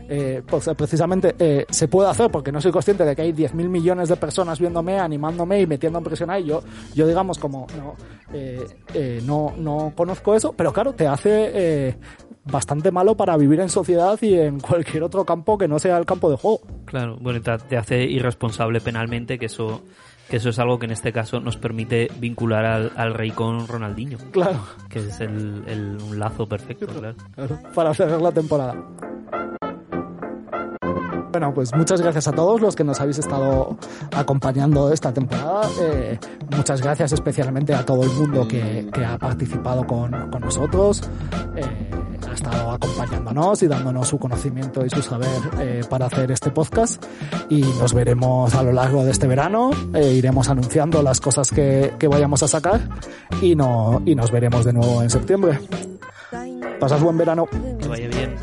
eh, pues precisamente eh, se puede hacer porque no soy consciente de que hay 10.000 millones de personas viéndome, animándome y metiendo en presión ahí. Yo, yo digamos, como no, no, no conozco eso, pero claro, te hace bastante malo para vivir en sociedad y en cualquier otro campo que no sea el campo de juego. Claro, bueno, te hace irresponsable penalmente, que eso que eso es algo que en este caso nos permite vincular al, rey con Ronaldinho. Claro. Que es el, un lazo perfecto, claro. Para cerrar la temporada. Bueno, pues muchas gracias a todos los que nos habéis estado acompañando esta temporada. Eh, muchas gracias especialmente a todo el mundo que, ha participado con, nosotros. Eh, ha estado acompañándonos y dándonos su conocimiento y su saber eh, para hacer este podcast. Y nos veremos a lo largo de este verano. iremos anunciando las cosas que, que vayamos a sacar y, no, y nos veremos de nuevo en septiembre. Pasad buen verano. Que vaya bien.